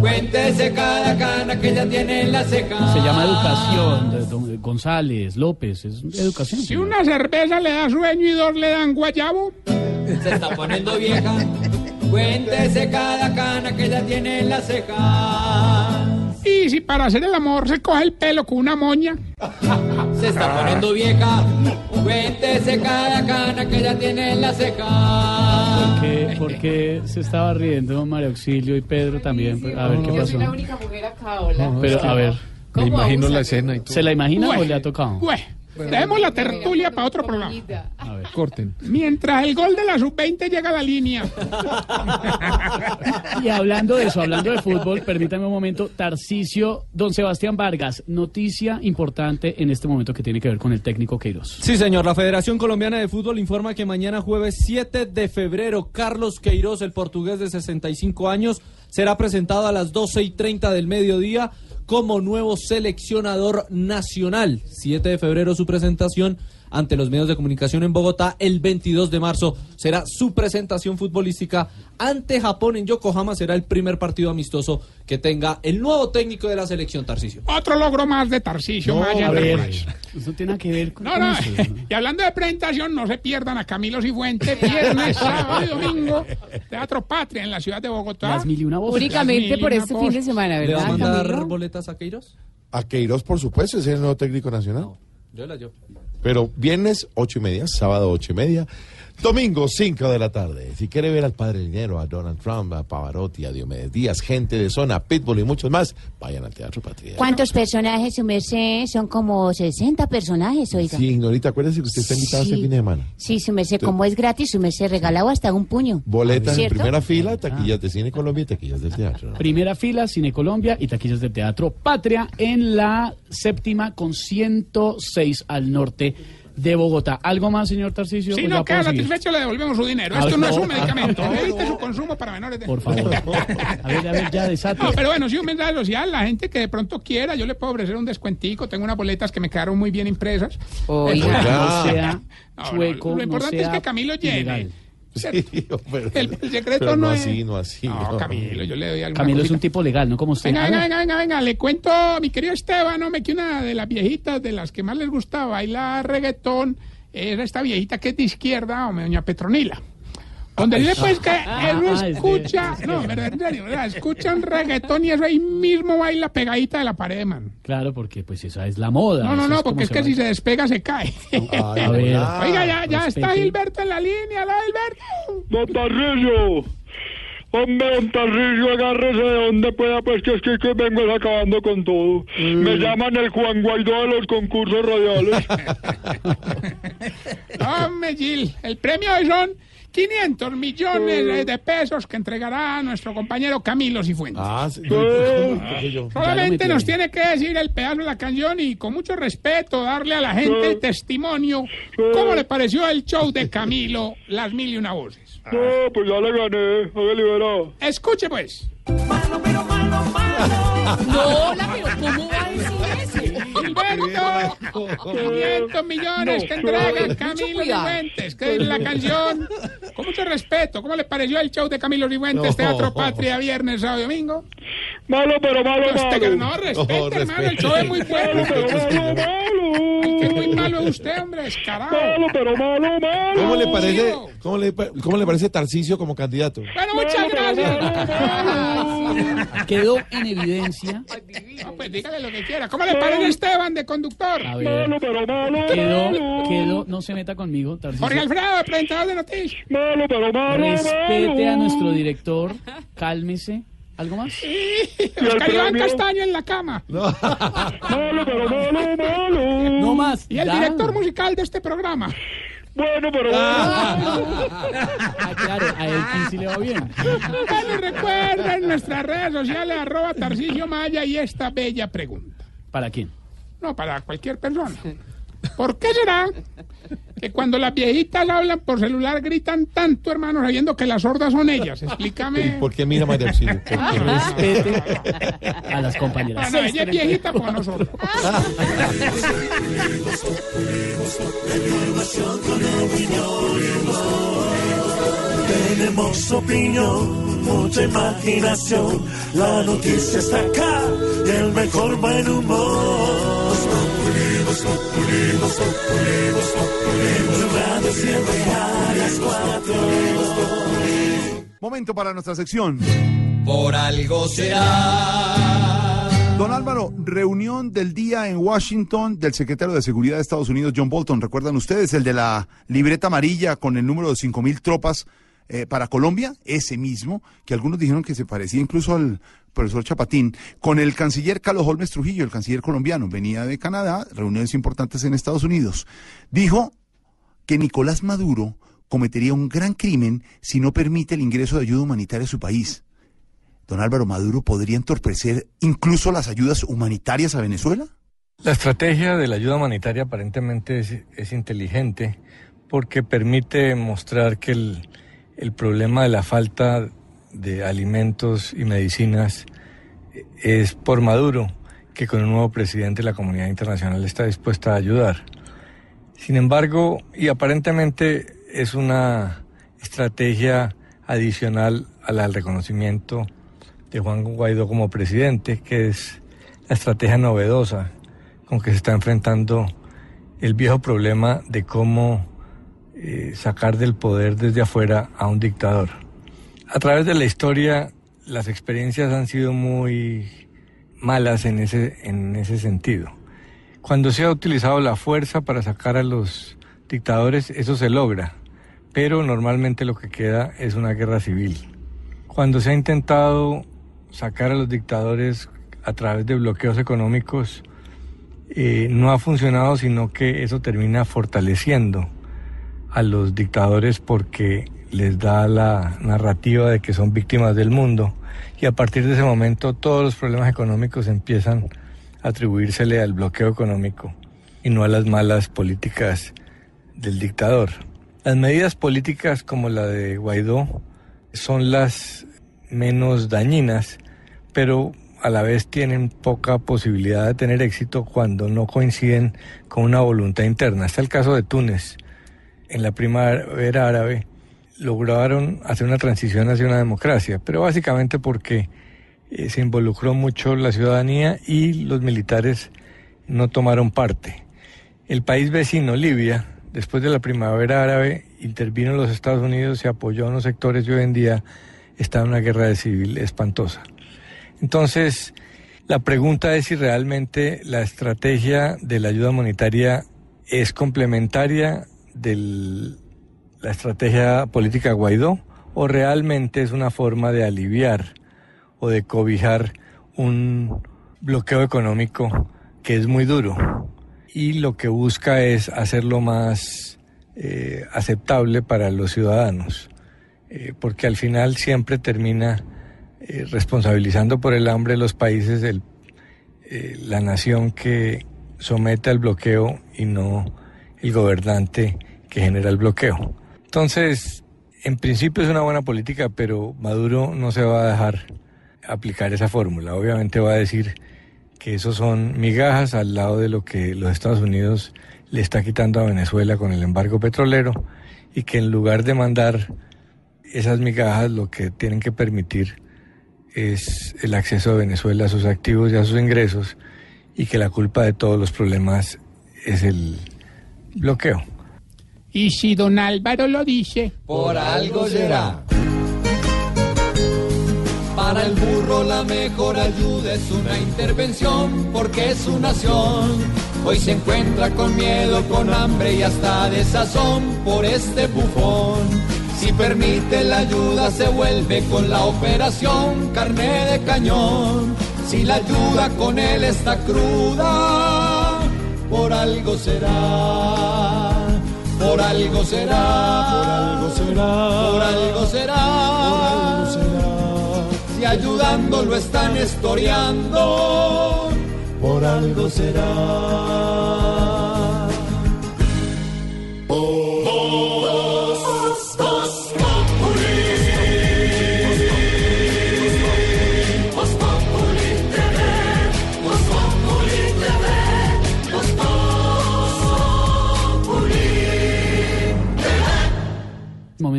Cuéntese cada cana que ya tiene en la ceja. Se llama educación, de don González, López, es educación. Si una cerveza le da sueño y dos le dan guayabo. Se está poniendo vieja. Cuéntese cada cana que ya tiene en la ceja. Y si para hacer el amor se coge el pelo con una moña. Se está poniendo vieja. Cuéntese cada cana que ya tiene en la ceja. ¿Por qué, por qué se estaba riendo María Auxilio y Pedro también? A ver, ¿qué Yo soy pasó? la única mujer acá, hola. Pero, a ver. ¿Cómo Me imagino la escena y ¿Se la imagina o le ha tocado? Bueno, dejemos la tertulia para otro programa. A ver. Corten. Mientras el gol de la sub-20 llega a la línea. Y hablando de eso, hablando de fútbol, permítame un momento, Tarcisio, don Sebastián Vargas, noticia importante en este momento que tiene que ver con el técnico Queiroz. Sí, señor. La Federación Colombiana de Fútbol informa que mañana jueves 7 de febrero, Carlos Queiroz, el portugués de 65 años, será presentado a las 12 y 30 del mediodía como nuevo seleccionador nacional. 7 de febrero su presentación ante los medios de comunicación en Bogotá. El 22 de marzo será su presentación futbolística ante Japón en Yokohama. Será el primer partido amistoso que tenga el nuevo técnico de la selección, Tarcisio. Otro logro más de Tarcisio Maya. a ver, Enterprise. eso tiene que ver con No, no, eso. y hablando de presentación, no se pierdan a Camilo Cifuentes, viernes, sábado y domingo, Teatro Patria en la ciudad de Bogotá. Las mil y una voces. Únicamente por este voces. fin de semana, ¿Le va a ¿verdad, mandar Camilo? boletas a Queiroz? A Queiroz, por supuesto, es el nuevo técnico nacional. Yo la yo. Pero viernes, ocho y media, sábado, ocho y media, domingo, cinco de la tarde. Si quiere ver al Padre Dinero, a Donald Trump, a Pavarotti, a Diomedes Díaz, gente de zona, Pitbull y muchos más, vayan al Teatro Patria. ¿Cuántos personajes, su merced? Son como 60 personajes, oiga. Sí, Ignorita, acuérdese que usted está invitado Sí. este fin de semana. Sí, su merced, como es gratis, su merced regalado hasta un puño. Boletas en primera fila, taquillas de Cine Colombia y taquillas del teatro. Primera fila, Cine Colombia y taquillas del Teatro Patria en la séptima con 106 al norte de Bogotá. ¿Algo más, señor Tarcisio? Si ¿O no queda satisfecho, le devolvemos su dinero. A Esto ver, no es no, un medicamento. no, Evite su consumo para menores de Por favor. A ver, a ver, ya desate. No, pero bueno, sí, un mensaje social. La gente que de pronto quiera, yo le puedo ofrecer un descuentico. Tengo unas boletas que me quedaron muy bien impresas. Oiga, Eso- no sea No, no, chueco, Lo importante no es que Camilo llene. ilegal. Sí, pero, El, el secreto pero no, no es. así, no así. No, Camilo, yo le doy alguna Camilo es un tipo legal, no como usted. Venga, venga, no. venga, venga, venga, le cuento, mi querido Esteban, hombre, que una de las viejitas de las que más les gustaba bailar reggaetón era esta viejita que es de izquierda, hombre, doña Petronila. Donde dice pues que Ah, él no de- escucha, no, verdad, en serio, verdad, escucha un reggaetón y eso ahí mismo baila pegadita de la pared, man. Claro, porque pues esa es la moda. No, no, no, porque es que si se despega se cae. Ay, a ver. Oiga, ya, ya está. Gilberto en la línea, ¿la Gilberto? Don Tarrillo, hombre, don Tarrillo, agárrese de donde pueda, pues que es que, que vengo acabando con todo. Me llaman el Juan Guaidó de los concursos radiales. Hombre, Gil, el premio hoy son 500 millones de pesos que entregará nuestro compañero Camilo Cifuentes. Ah, sí. Solamente nos tiene que decir el pedazo de la canción y con mucho respeto darle a la gente el testimonio cómo le pareció el show de Camilo, las mil y una voces. No, pues ya le gané, hágale verá. Escuche pues. No, la pero ¿cómo va 500 millones que entrega Camilo cuidado. Cifuentes, que es la canción. Con mucho respeto, ¿cómo le pareció el show de Camilo Cifuentes, No. Teatro Patria, viernes, sábado y domingo? Malo, pero malo, este malo. no, respete, hermano, el show es muy bueno. Malo, pero malo, malo. El que es muy malo es usted, hombre, descarado. Malo, pero malo, malo. ¿Cómo le parece, cómo le, pa- cómo le parece Tarcicio como candidato? Bueno, muchas gracias. Quedó en evidencia. No, pues dígale lo que quiera. ¿Cómo le parece Esteban de conductor? A ver. pero malo. Quedó, quedó, no se meta conmigo, Tarcisio. Jorge Alfredo, presentador de noticias. Malo, pero malo. Respete a nuestro director, cálmese. ¿Algo más? Oscar Iván? Castaño en la cama. Malo, pero malo, malo. No más. Y el ya. director musical de este programa. Bueno, pero Ah, claro, a él sí le va bien. Bueno, recuerden nuestras redes sociales, arroba Tarcisio Maya y esta bella pregunta. ¿Para quién? No, para cualquier persona. ¿Por qué será que cuando las viejitas hablan por celular gritan tanto, hermano, sabiendo que las sordas son ellas? Explícame. ¿Por qué mira? ¿Por qué? Respete a las compañeras. no, ella es viejita como nosotros. Tenemos opinión, mucha imaginación. La noticia está acá y el mejor buen humor. Radio siempre a las cuatro. Momento para nuestra sección. Por algo será Don Álvaro, reunión del día en Washington del secretario de Seguridad de Estados Unidos, John Bolton. ¿Recuerdan ustedes el de la libreta amarilla con el número de 5.000 tropas eh, para Colombia? Ese mismo, que algunos dijeron que se parecía incluso al profesor Chapatín, con el canciller Carlos Holmes Trujillo, el canciller colombiano. Venía de Canadá, reuniones importantes en Estados Unidos. Dijo que Nicolás Maduro cometería un gran crimen si no permite el ingreso de ayuda humanitaria a su país. Don Álvaro Maduro podría entorpecer incluso las ayudas humanitarias a Venezuela. La estrategia de la ayuda humanitaria aparentemente es, es inteligente porque permite mostrar que el, el problema de la falta de alimentos y medicinas es por Maduro, que con un nuevo presidente la comunidad internacional está dispuesta a ayudar. Sin embargo, y aparentemente es una estrategia adicional al, reconocimiento de Juan Guaidó como presidente, que es la estrategia novedosa con que se está enfrentando el viejo problema de cómo eh, sacar del poder desde afuera a un dictador. A través de la historia, las experiencias han sido muy malas en ese, en ese sentido. Cuando se ha utilizado la fuerza para sacar a los dictadores, eso se logra, pero normalmente lo que queda es una guerra civil. Cuando se ha intentado sacar a los dictadores a través de bloqueos económicos, eh, no ha funcionado, sino que eso termina fortaleciendo a los dictadores porque les da la narrativa de que son víctimas del mundo y a partir de ese momento todos los problemas económicos empiezan a atribuírsele al bloqueo económico y no a las malas políticas del dictador. Las medidas políticas como la de Guaidó son las menos dañinas, pero a la vez tienen poca posibilidad de tener éxito cuando no coinciden con una voluntad interna. Está el caso de Túnez. En la primavera árabe lograron hacer una transición hacia una democracia, pero básicamente porque eh, se involucró mucho la ciudadanía y los militares no tomaron parte. El país vecino, Libia, después de la primavera árabe, intervino los Estados Unidos, se apoyó a unos sectores y hoy en día está en una guerra civil espantosa. Entonces, la pregunta es si realmente la estrategia de la ayuda humanitaria es complementaria de la estrategia política Guaidó o realmente es una forma de aliviar o de cobijar un bloqueo económico que es muy duro y lo que busca es hacerlo más eh, aceptable para los ciudadanos, eh, porque al final siempre termina eh, responsabilizando por el hambre los países, la nación que somete al bloqueo y no el gobernante que genera el bloqueo. Entonces, en principio es una buena política, pero Maduro no se va a dejar aplicar esa fórmula. Obviamente va a decir que eso son migajas al lado de lo que los Estados Unidos le está quitando a Venezuela con el embargo petrolero y que en lugar de mandar esas migajas lo que tienen que permitir es el acceso de Venezuela a sus activos y a sus ingresos y que la culpa de todos los problemas es el bloqueo. Y si don Álvaro lo dice, Por algo será. Para el burro la mejor ayuda es una intervención, porque su nación hoy se encuentra con miedo, con hambre y hasta desazón por este bufón. Si permite la ayuda se vuelve con la operación carne de cañón. Si la ayuda con él está cruda, por algo será. Por algo será, por algo será, por algo será. Si ayudando lo están historiando, por algo será.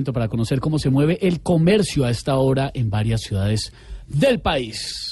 Para conocer cómo se mueve el comercio a esta hora en varias ciudades del país.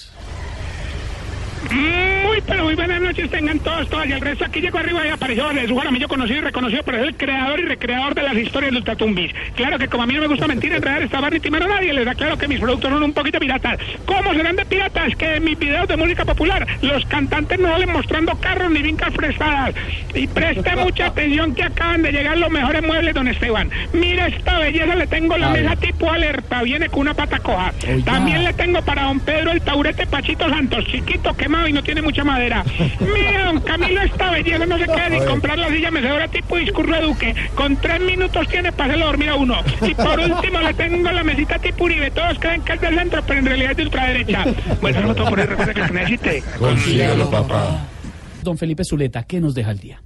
Muy, pero muy buenas noches tengan todos, todas. Y el resto aquí llegó arriba y apareció de su Jaramillo conocido y reconocido, pero es el creador y recreador de las historias de Ultratumbis. Claro que como a mí no me gusta mentir, enredar, estabar ni timar a nadie, les da claro que mis productos son un poquito piratas. ¿Cómo serán de piratas? Que en mis videos de música popular los cantantes no salen mostrando carros ni vincas prestadas. Y preste mucha atención que acaban de llegar los mejores muebles, don Esteban. Mira esta belleza, le tengo la mesa tipo alerta, viene con una pata coja. También le tengo para don Pedro el taurete Pachito Santos, chiquito, quemado y no tiene mucha madera. Mira, don Camilo, esta belleza no se queda ni comprar la silla mecedora tipo discurso de Duque. Con tres minutos tiene para hacerlo dormir a uno. Y por último le tengo la mesita tipo Uribe. Todos creen que es del centro, pero en realidad es de ultraderecha. Bueno, eso no todo por ahí, recuerda que que necesite. Consígalo, papá. Don Felipe Zuleta, ¿qué nos deja el día?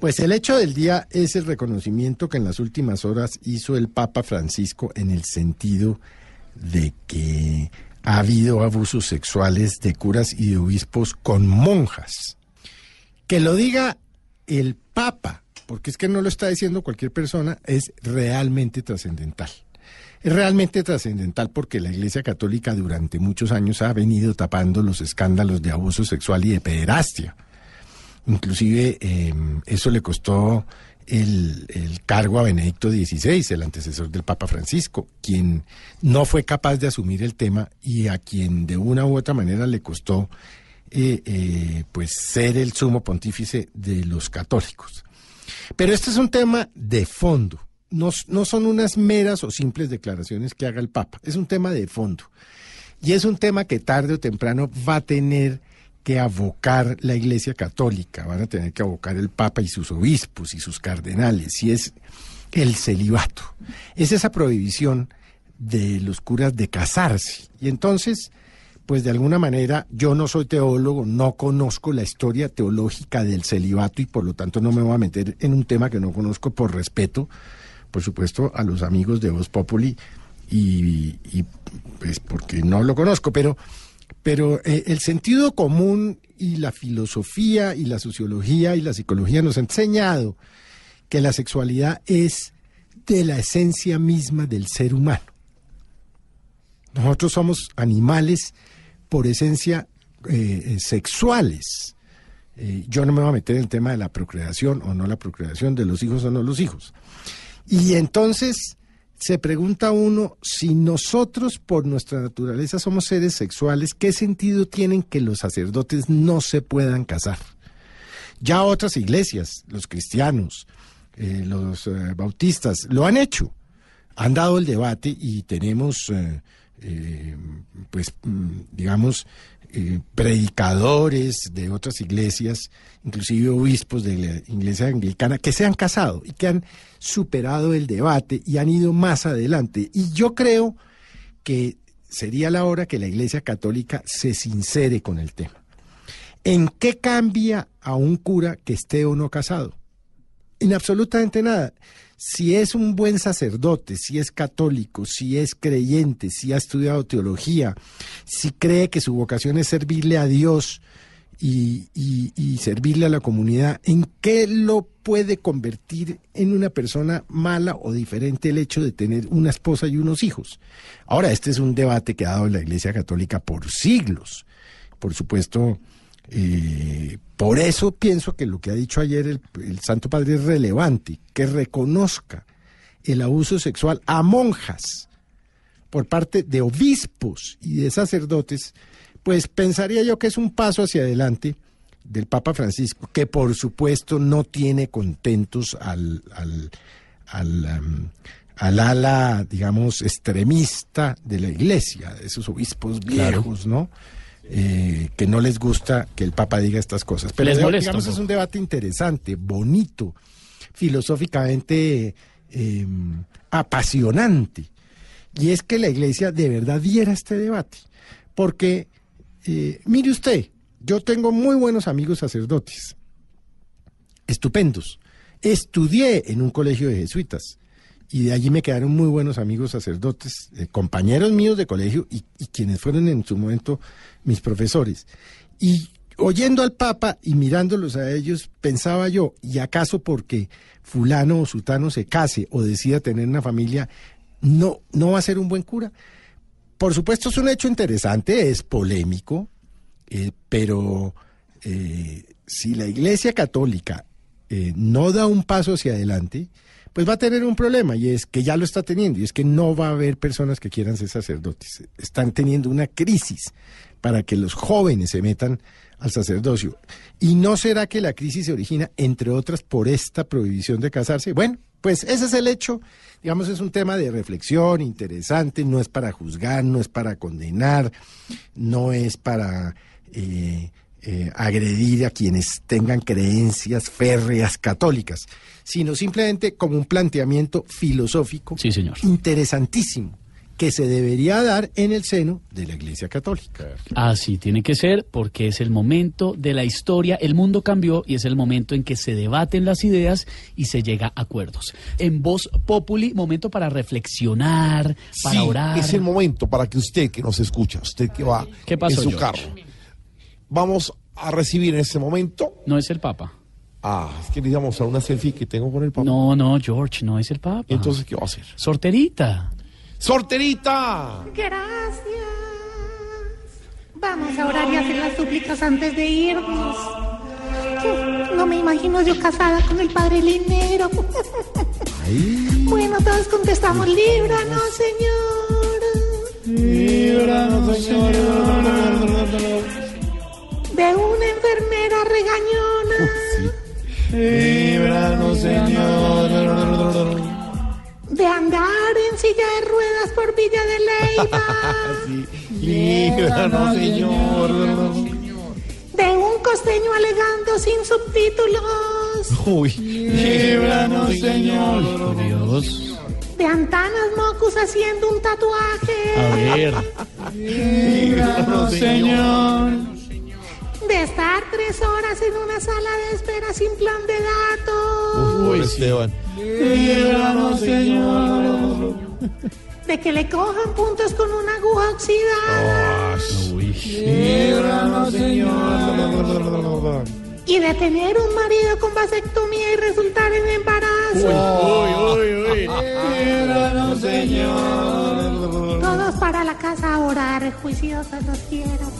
Pues el hecho del día es el reconocimiento que en las últimas horas hizo el Papa Francisco en el sentido de que ha habido abusos sexuales de curas y de obispos con monjas. Que lo diga el Papa, porque es que no lo está diciendo cualquier persona, es realmente trascendental. Es realmente trascendental porque la Iglesia Católica durante muchos años ha venido tapando los escándalos de abuso sexual y de pederastia. Inclusive eh, eso le costó el, el cargo a Benedicto XVI, el antecesor del Papa Francisco, quien no fue capaz de asumir el tema y a quien de una u otra manera le costó eh, eh, pues ser el sumo pontífice de los católicos. Pero este es un tema de fondo. No, no son unas meras o simples declaraciones que haga el Papa, es un tema de fondo. Y es un tema que tarde o temprano va a tener que abocar la Iglesia Católica, van a tener que abocar el Papa y sus obispos y sus cardenales, y es el celibato. Es esa prohibición de los curas de casarse. Y entonces, pues de alguna manera, yo no soy teólogo, no conozco la historia teológica del celibato y por lo tanto no me voy a meter en un tema que no conozco por respeto, por supuesto, a los amigos de Voz Populi y, y, pues porque no lo conozco, pero pero eh, el sentido común y la filosofía y la sociología y la psicología nos han enseñado que la sexualidad es de la esencia misma del ser humano. Nosotros somos animales por esencia eh, sexuales. Eh, yo no me voy a meter en el tema de la procreación o no la procreación, de los hijos o no los hijos. Y entonces se pregunta uno si nosotros por nuestra naturaleza somos seres sexuales, ¿qué sentido tienen que los sacerdotes no se puedan casar? Ya otras iglesias, los cristianos, eh, los eh, bautistas, lo han hecho, han dado el debate y tenemos, eh, pues, mm, digamos, predicadores de otras iglesias, inclusive obispos de la iglesia anglicana, que se han casado y que han superado el debate y han ido más adelante. Y yo creo que sería la hora que la iglesia católica se sincere con el tema. ¿En qué cambia a un cura que esté o no casado? En absolutamente nada. Si es un buen sacerdote, si es católico, si es creyente, si ha estudiado teología, si cree que su vocación es servirle a Dios y, servirle a la comunidad, ¿en qué lo puede convertir en una persona mala o diferente el hecho de tener una esposa y unos hijos? Ahora, este es un debate que ha dado la Iglesia Católica por siglos. Por supuesto, eh, por eso pienso que lo que ha dicho ayer el, el Santo Padre es relevante, que reconozca el abuso sexual a monjas por parte de obispos y de sacerdotes, pues pensaría yo que es un paso hacia adelante del Papa Francisco, que por supuesto no tiene contentos al, al, al, am, al ala, digamos, extremista de la iglesia, de esos obispos Claro. viejos, ¿no? Eh, que no les gusta que el Papa diga estas cosas. Pero Les digamos, molesta un es un debate interesante, bonito, filosóficamente eh, apasionante. Y es que la iglesia de verdad diera este debate. Porque, eh, mire usted, yo tengo muy buenos amigos sacerdotes, estupendos. Estudié en un colegio de jesuitas y de allí me quedaron muy buenos amigos sacerdotes, eh, compañeros míos de colegio y, quienes fueron en su momento mis profesores. Y oyendo al Papa y mirándolos a ellos, pensaba yo, ¿y acaso porque fulano o sutano se case o decida tener una familia, no, no va a ser un buen cura? Por supuesto es un hecho interesante, es polémico, Eh, pero eh, si la Iglesia Católica eh, no da un paso hacia adelante, pues va a tener un problema y es que ya lo está teniendo y es que no va a haber personas que quieran ser sacerdotes. Están teniendo una crisis para que los jóvenes se metan al sacerdocio. ¿Y no será que la crisis se origina, entre otras, por esta prohibición de casarse? Bueno, pues ese es el hecho. Digamos, es un tema de reflexión interesante, no es para juzgar, no es para condenar, no es para eh, eh, agredir a quienes tengan creencias férreas católicas, sino simplemente como un planteamiento filosófico sí, señor. interesantísimo que se debería dar en el seno de la Iglesia Católica. Así tiene que ser porque es el momento de la historia, el mundo cambió y es el momento en que se debaten las ideas y se llega a acuerdos. En Voz Populi, momento para reflexionar, para Sí, orar. Es el momento para que usted que nos escucha, usted que va ¿Qué pasó, en su George? carro, vamos a recibir en este momento. No es el Papa. Ah, es que necesitamos a una selfie que tengo con el Papa. No, no, George, no es el Papa. Entonces, ¿qué va a hacer? Sorterita. ¡Sorterita! Gracias. Vamos a orar y hacer las súplicas antes de irnos. No me imagino yo casada con el padre Linero. Bueno, todos contestamos, líbranos, Señor. Líbranos, Señor. De una enfermera regañona. Líbranos, Señor. De andar en silla de ruedas por Villa de Leyva. Líbranos, Señor. De un costeño alegando sin subtítulos. Uy, Líbranos, Señor. Dios. De Antanas Mocus haciendo un tatuaje. A ver. Líbranos, Señor. De estar tres horas en una sala de espera sin plan de datos. Uy, Esteban. Líbranos, Señor. De que le cojan puntos con una aguja oxidada. Líbranos, Señor. Y de tener un marido con vasectomía y resultar en embarazo. Uy, uy, uy. Líbranos, Señor. Todos para la casa a orar, juiciosos los quiero.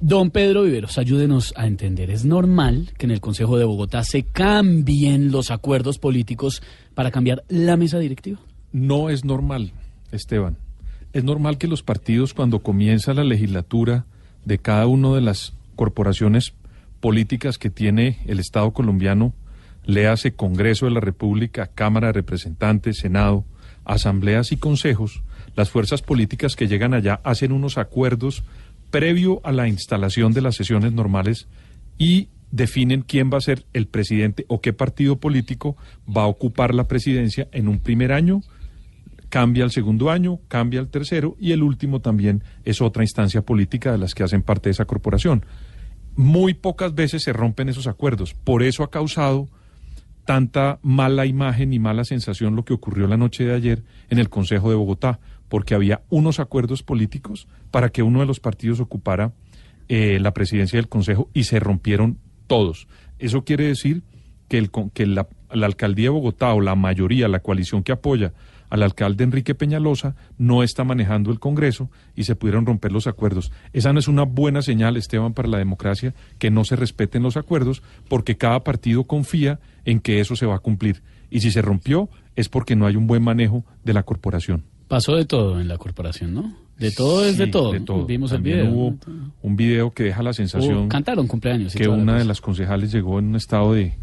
Don Pedro Viveros, ayúdenos a entender. ¿Es normal que en el Consejo de Bogotá se cambien los acuerdos políticos para cambiar la mesa directiva? No es normal, Esteban. Es normal que los partidos, cuando comienza la legislatura de cada una de las corporaciones políticas que tiene el Estado colombiano, le hace Congreso de la República, Cámara de Representantes, Senado, asambleas y consejos, las fuerzas políticas que llegan allá hacen unos acuerdos previo a la instalación de las sesiones normales y definen quién va a ser el presidente o qué partido político va a ocupar la presidencia en un primer año, cambia el segundo año, cambia el tercero y el último también es otra instancia política de las que hacen parte de esa corporación. Muy pocas veces se rompen esos acuerdos, por eso ha causado tanta mala imagen y mala sensación lo que ocurrió la noche de ayer en el Consejo de Bogotá, porque había unos acuerdos políticos para que uno de los partidos ocupara eh, la presidencia del Consejo y se rompieron todos. Eso quiere decir que, el, la, la alcaldía de Bogotá o la mayoría, la coalición que apoya al alcalde Enrique Peñalosa, no está manejando el Congreso y se pudieron romper los acuerdos. Esa no es una buena señal, Esteban, para la democracia, que no se respeten los acuerdos, porque cada partido confía en que eso se va a cumplir. Y si se rompió, es porque no hay un buen manejo de la corporación. Pasó de todo en la corporación, ¿no? De todo es de todo. de todo. Vimos También el video. hubo un video que deja la sensación cantaron cumpleaños que la una de las concejales llegó en un estado de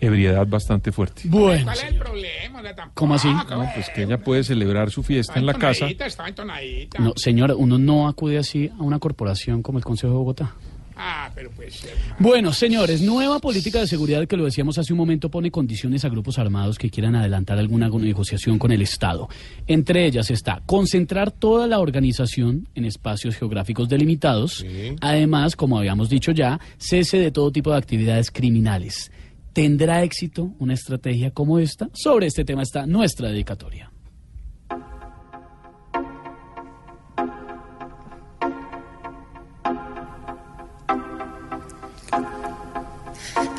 ebriedad bastante fuerte. Bueno, ¿Cuál es el problema? Tampoco, ¿Cómo así? No, pues que ella puede celebrar su fiesta en la casa. Estaba entonadita. no, señora, uno no acude así a una corporación como el Consejo de Bogotá. Ah, pero pues... eh, Bueno, señores, nueva política de seguridad que lo decíamos hace un momento pone condiciones a grupos armados que quieran adelantar alguna negociación con el Estado. Entre ellas está concentrar toda la organización en espacios geográficos delimitados. Además, como habíamos dicho ya, cese de todo tipo de actividades criminales. ¿Tendrá éxito una estrategia como esta? Sobre este tema está nuestra dedicatoria.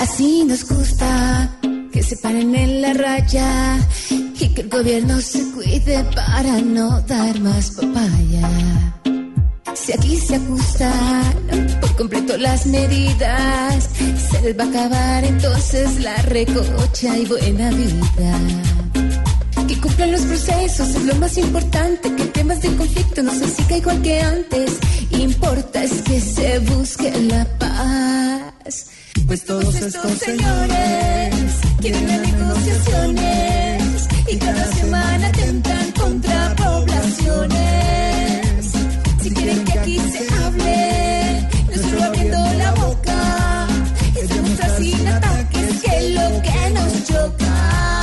Así nos gusta que se paren en la raya y que el gobierno se cuide para no dar más papaya. Si aquí se ajustan por completo las medidas, se les va a acabar entonces la recocha y buena vida. Que cumplan los procesos es lo más importante, que en temas de conflicto no se siga igual que antes. Importa es que se busque la paz. Pues todos estos señores quieren las negociaciones y cada semana atentan contra poblaciones. Si quieren que aquí se hable, no solo abriendo la boca, es demostrar sin ataques que lo que nos choca.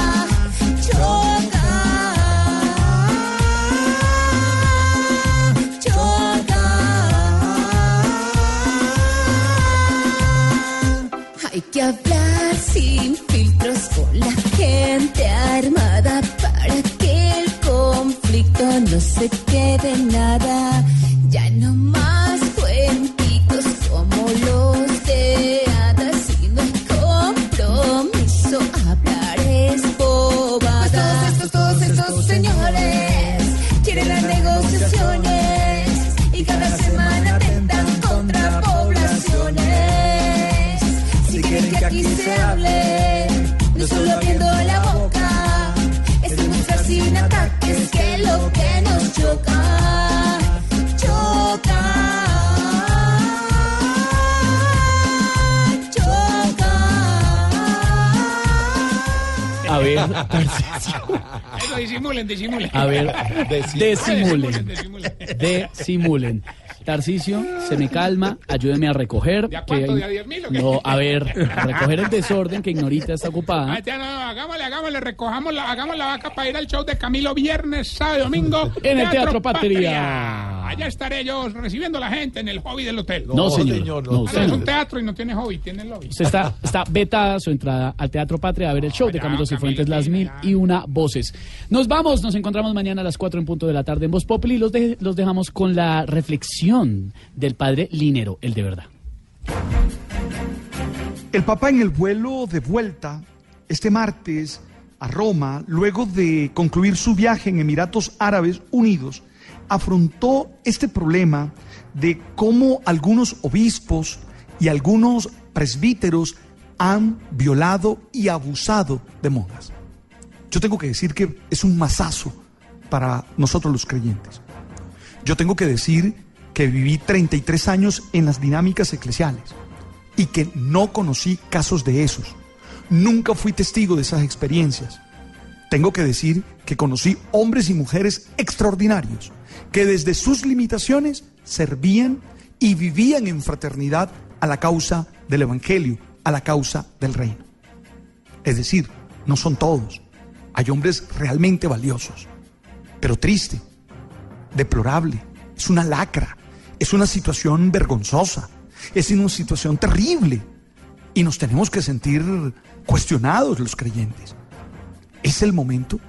Que hablar sin filtros con la gente armada para que el conflicto no se quede nada. Ya no más lo que nos choca, choca. A ver, disimulen, disimulen. a ver, desimulen, disimulen. desimulen. Tarcicio, se me calma, ayúdeme a recoger. ¿De a cuánto? que- ¿De a diez mil o qué? No, a ver, a recoger el desorden que Ignorita está ocupada. Ah, ya no, no, hagámosle, hagámosle, recojamos la, hagamos la vaca para ir al show de Camilo viernes, sábado y domingo. En el Teatro Patria. Allá estaré yo recibiendo a la gente en el hobby del hotel. No, señor, no, Ah, Es un teatro y no tiene hobby, tiene lobby. Usted está, está vetada su entrada al Teatro Patria a ver el show de Camilo Cifuentes, Las Mil y Una Voces. Nos vamos, nos encontramos mañana a las 4 en punto de la tarde en Voz Populi y los, de- los dejamos con la reflexión del padre Linero, el de verdad. El Papa en el vuelo de vuelta este martes a Roma, luego de concluir su viaje en Emiratos Árabes Unidos, afrontó este problema de cómo algunos obispos y algunos presbíteros han violado y abusado de monjas. Yo tengo que decir que es un masazo para nosotros los creyentes. Yo tengo que decir que viví 33 años en las dinámicas eclesiales y que no conocí casos de esos. Nunca fui testigo de esas experiencias. Tengo que decir que conocí hombres y mujeres extraordinarios que desde sus limitaciones servían y vivían en fraternidad a la causa del Evangelio, a la causa del reino. Es decir, no son todos. Hay hombres realmente valiosos, pero triste, deplorable, es una lacra, es una situación vergonzosa, es una situación terrible y nos tenemos que sentir cuestionados los creyentes. Es el momento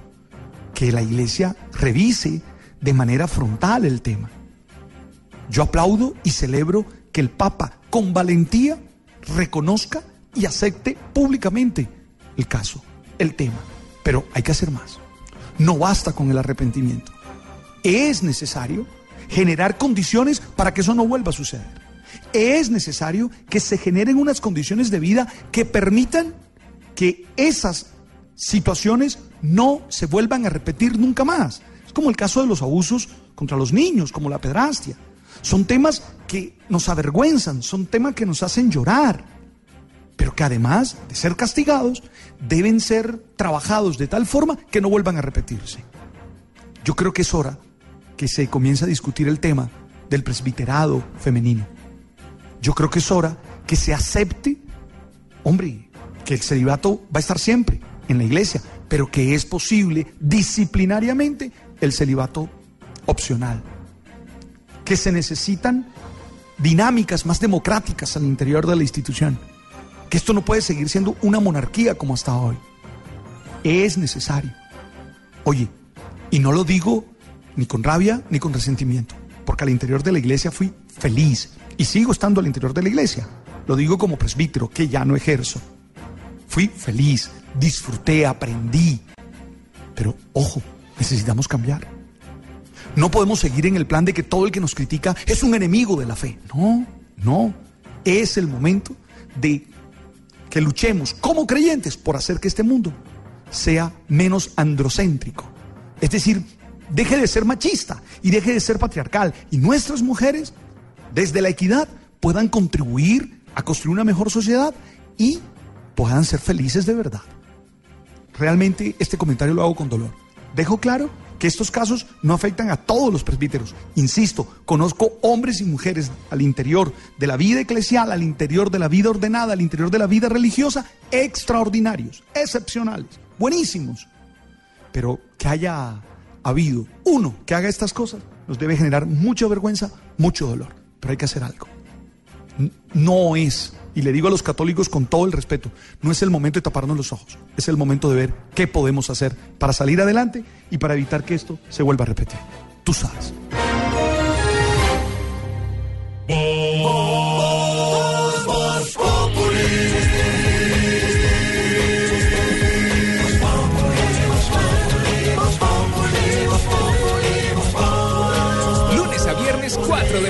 que la iglesia revise de manera frontal el tema. Yo aplaudo y celebro que el Papa con valentía reconozca y acepte públicamente el caso, el tema. Pero hay que hacer más. No basta con el arrepentimiento. Es necesario generar condiciones para que eso no vuelva a suceder. Es necesario que se generen unas condiciones de vida que permitan que esas situaciones no se vuelvan a repetir nunca más. Es como el caso de los abusos contra los niños, como la pedrastia. Son temas que nos avergüenzan, son temas que nos hacen llorar, pero que además de ser castigados, deben ser trabajados de tal forma que no vuelvan a repetirse. Yo creo que es hora que se comience a discutir el tema del presbiterado femenino. Yo creo que es hora que se acepte, hombre, que el celibato va a estar siempre en la iglesia, pero que es posible disciplinariamente el celibato opcional. Que se necesitan dinámicas más democráticas al interior de la institución. que esto no puede seguir siendo una monarquía como hasta hoy. Es necesario. Oye, y no lo digo ni con rabia ni con resentimiento, porque al interior de la iglesia fui feliz y sigo estando al interior de la iglesia. Lo digo como presbítero, que ya no ejerzo. Fui feliz, disfruté, aprendí. Pero ojo, necesitamos cambiar. No podemos seguir en el plan de que todo el que nos critica es un enemigo de la fe. No, no. Es el momento de que luchemos como creyentes por hacer que este mundo sea menos androcéntrico. Es decir, deje de ser machista y deje de ser patriarcal. Y nuestras mujeres, desde la equidad, puedan contribuir a construir una mejor sociedad y puedan ser felices de verdad. Realmente este comentario lo hago con dolor. Dejo claro que estos casos no afectan a todos los presbíteros. Insisto, conozco hombres y mujeres al interior de la vida eclesial, al interior de la vida ordenada, al interior de la vida religiosa, extraordinarios, excepcionales, buenísimos. Pero que haya habido uno que haga estas cosas nos debe generar mucha vergüenza, mucho dolor. Pero hay que hacer algo. No es, y le digo a los católicos con todo el respeto, no es el momento de taparnos los ojos, es el momento de ver qué podemos hacer para salir adelante y para evitar que esto se vuelva a repetir. Tú sabes.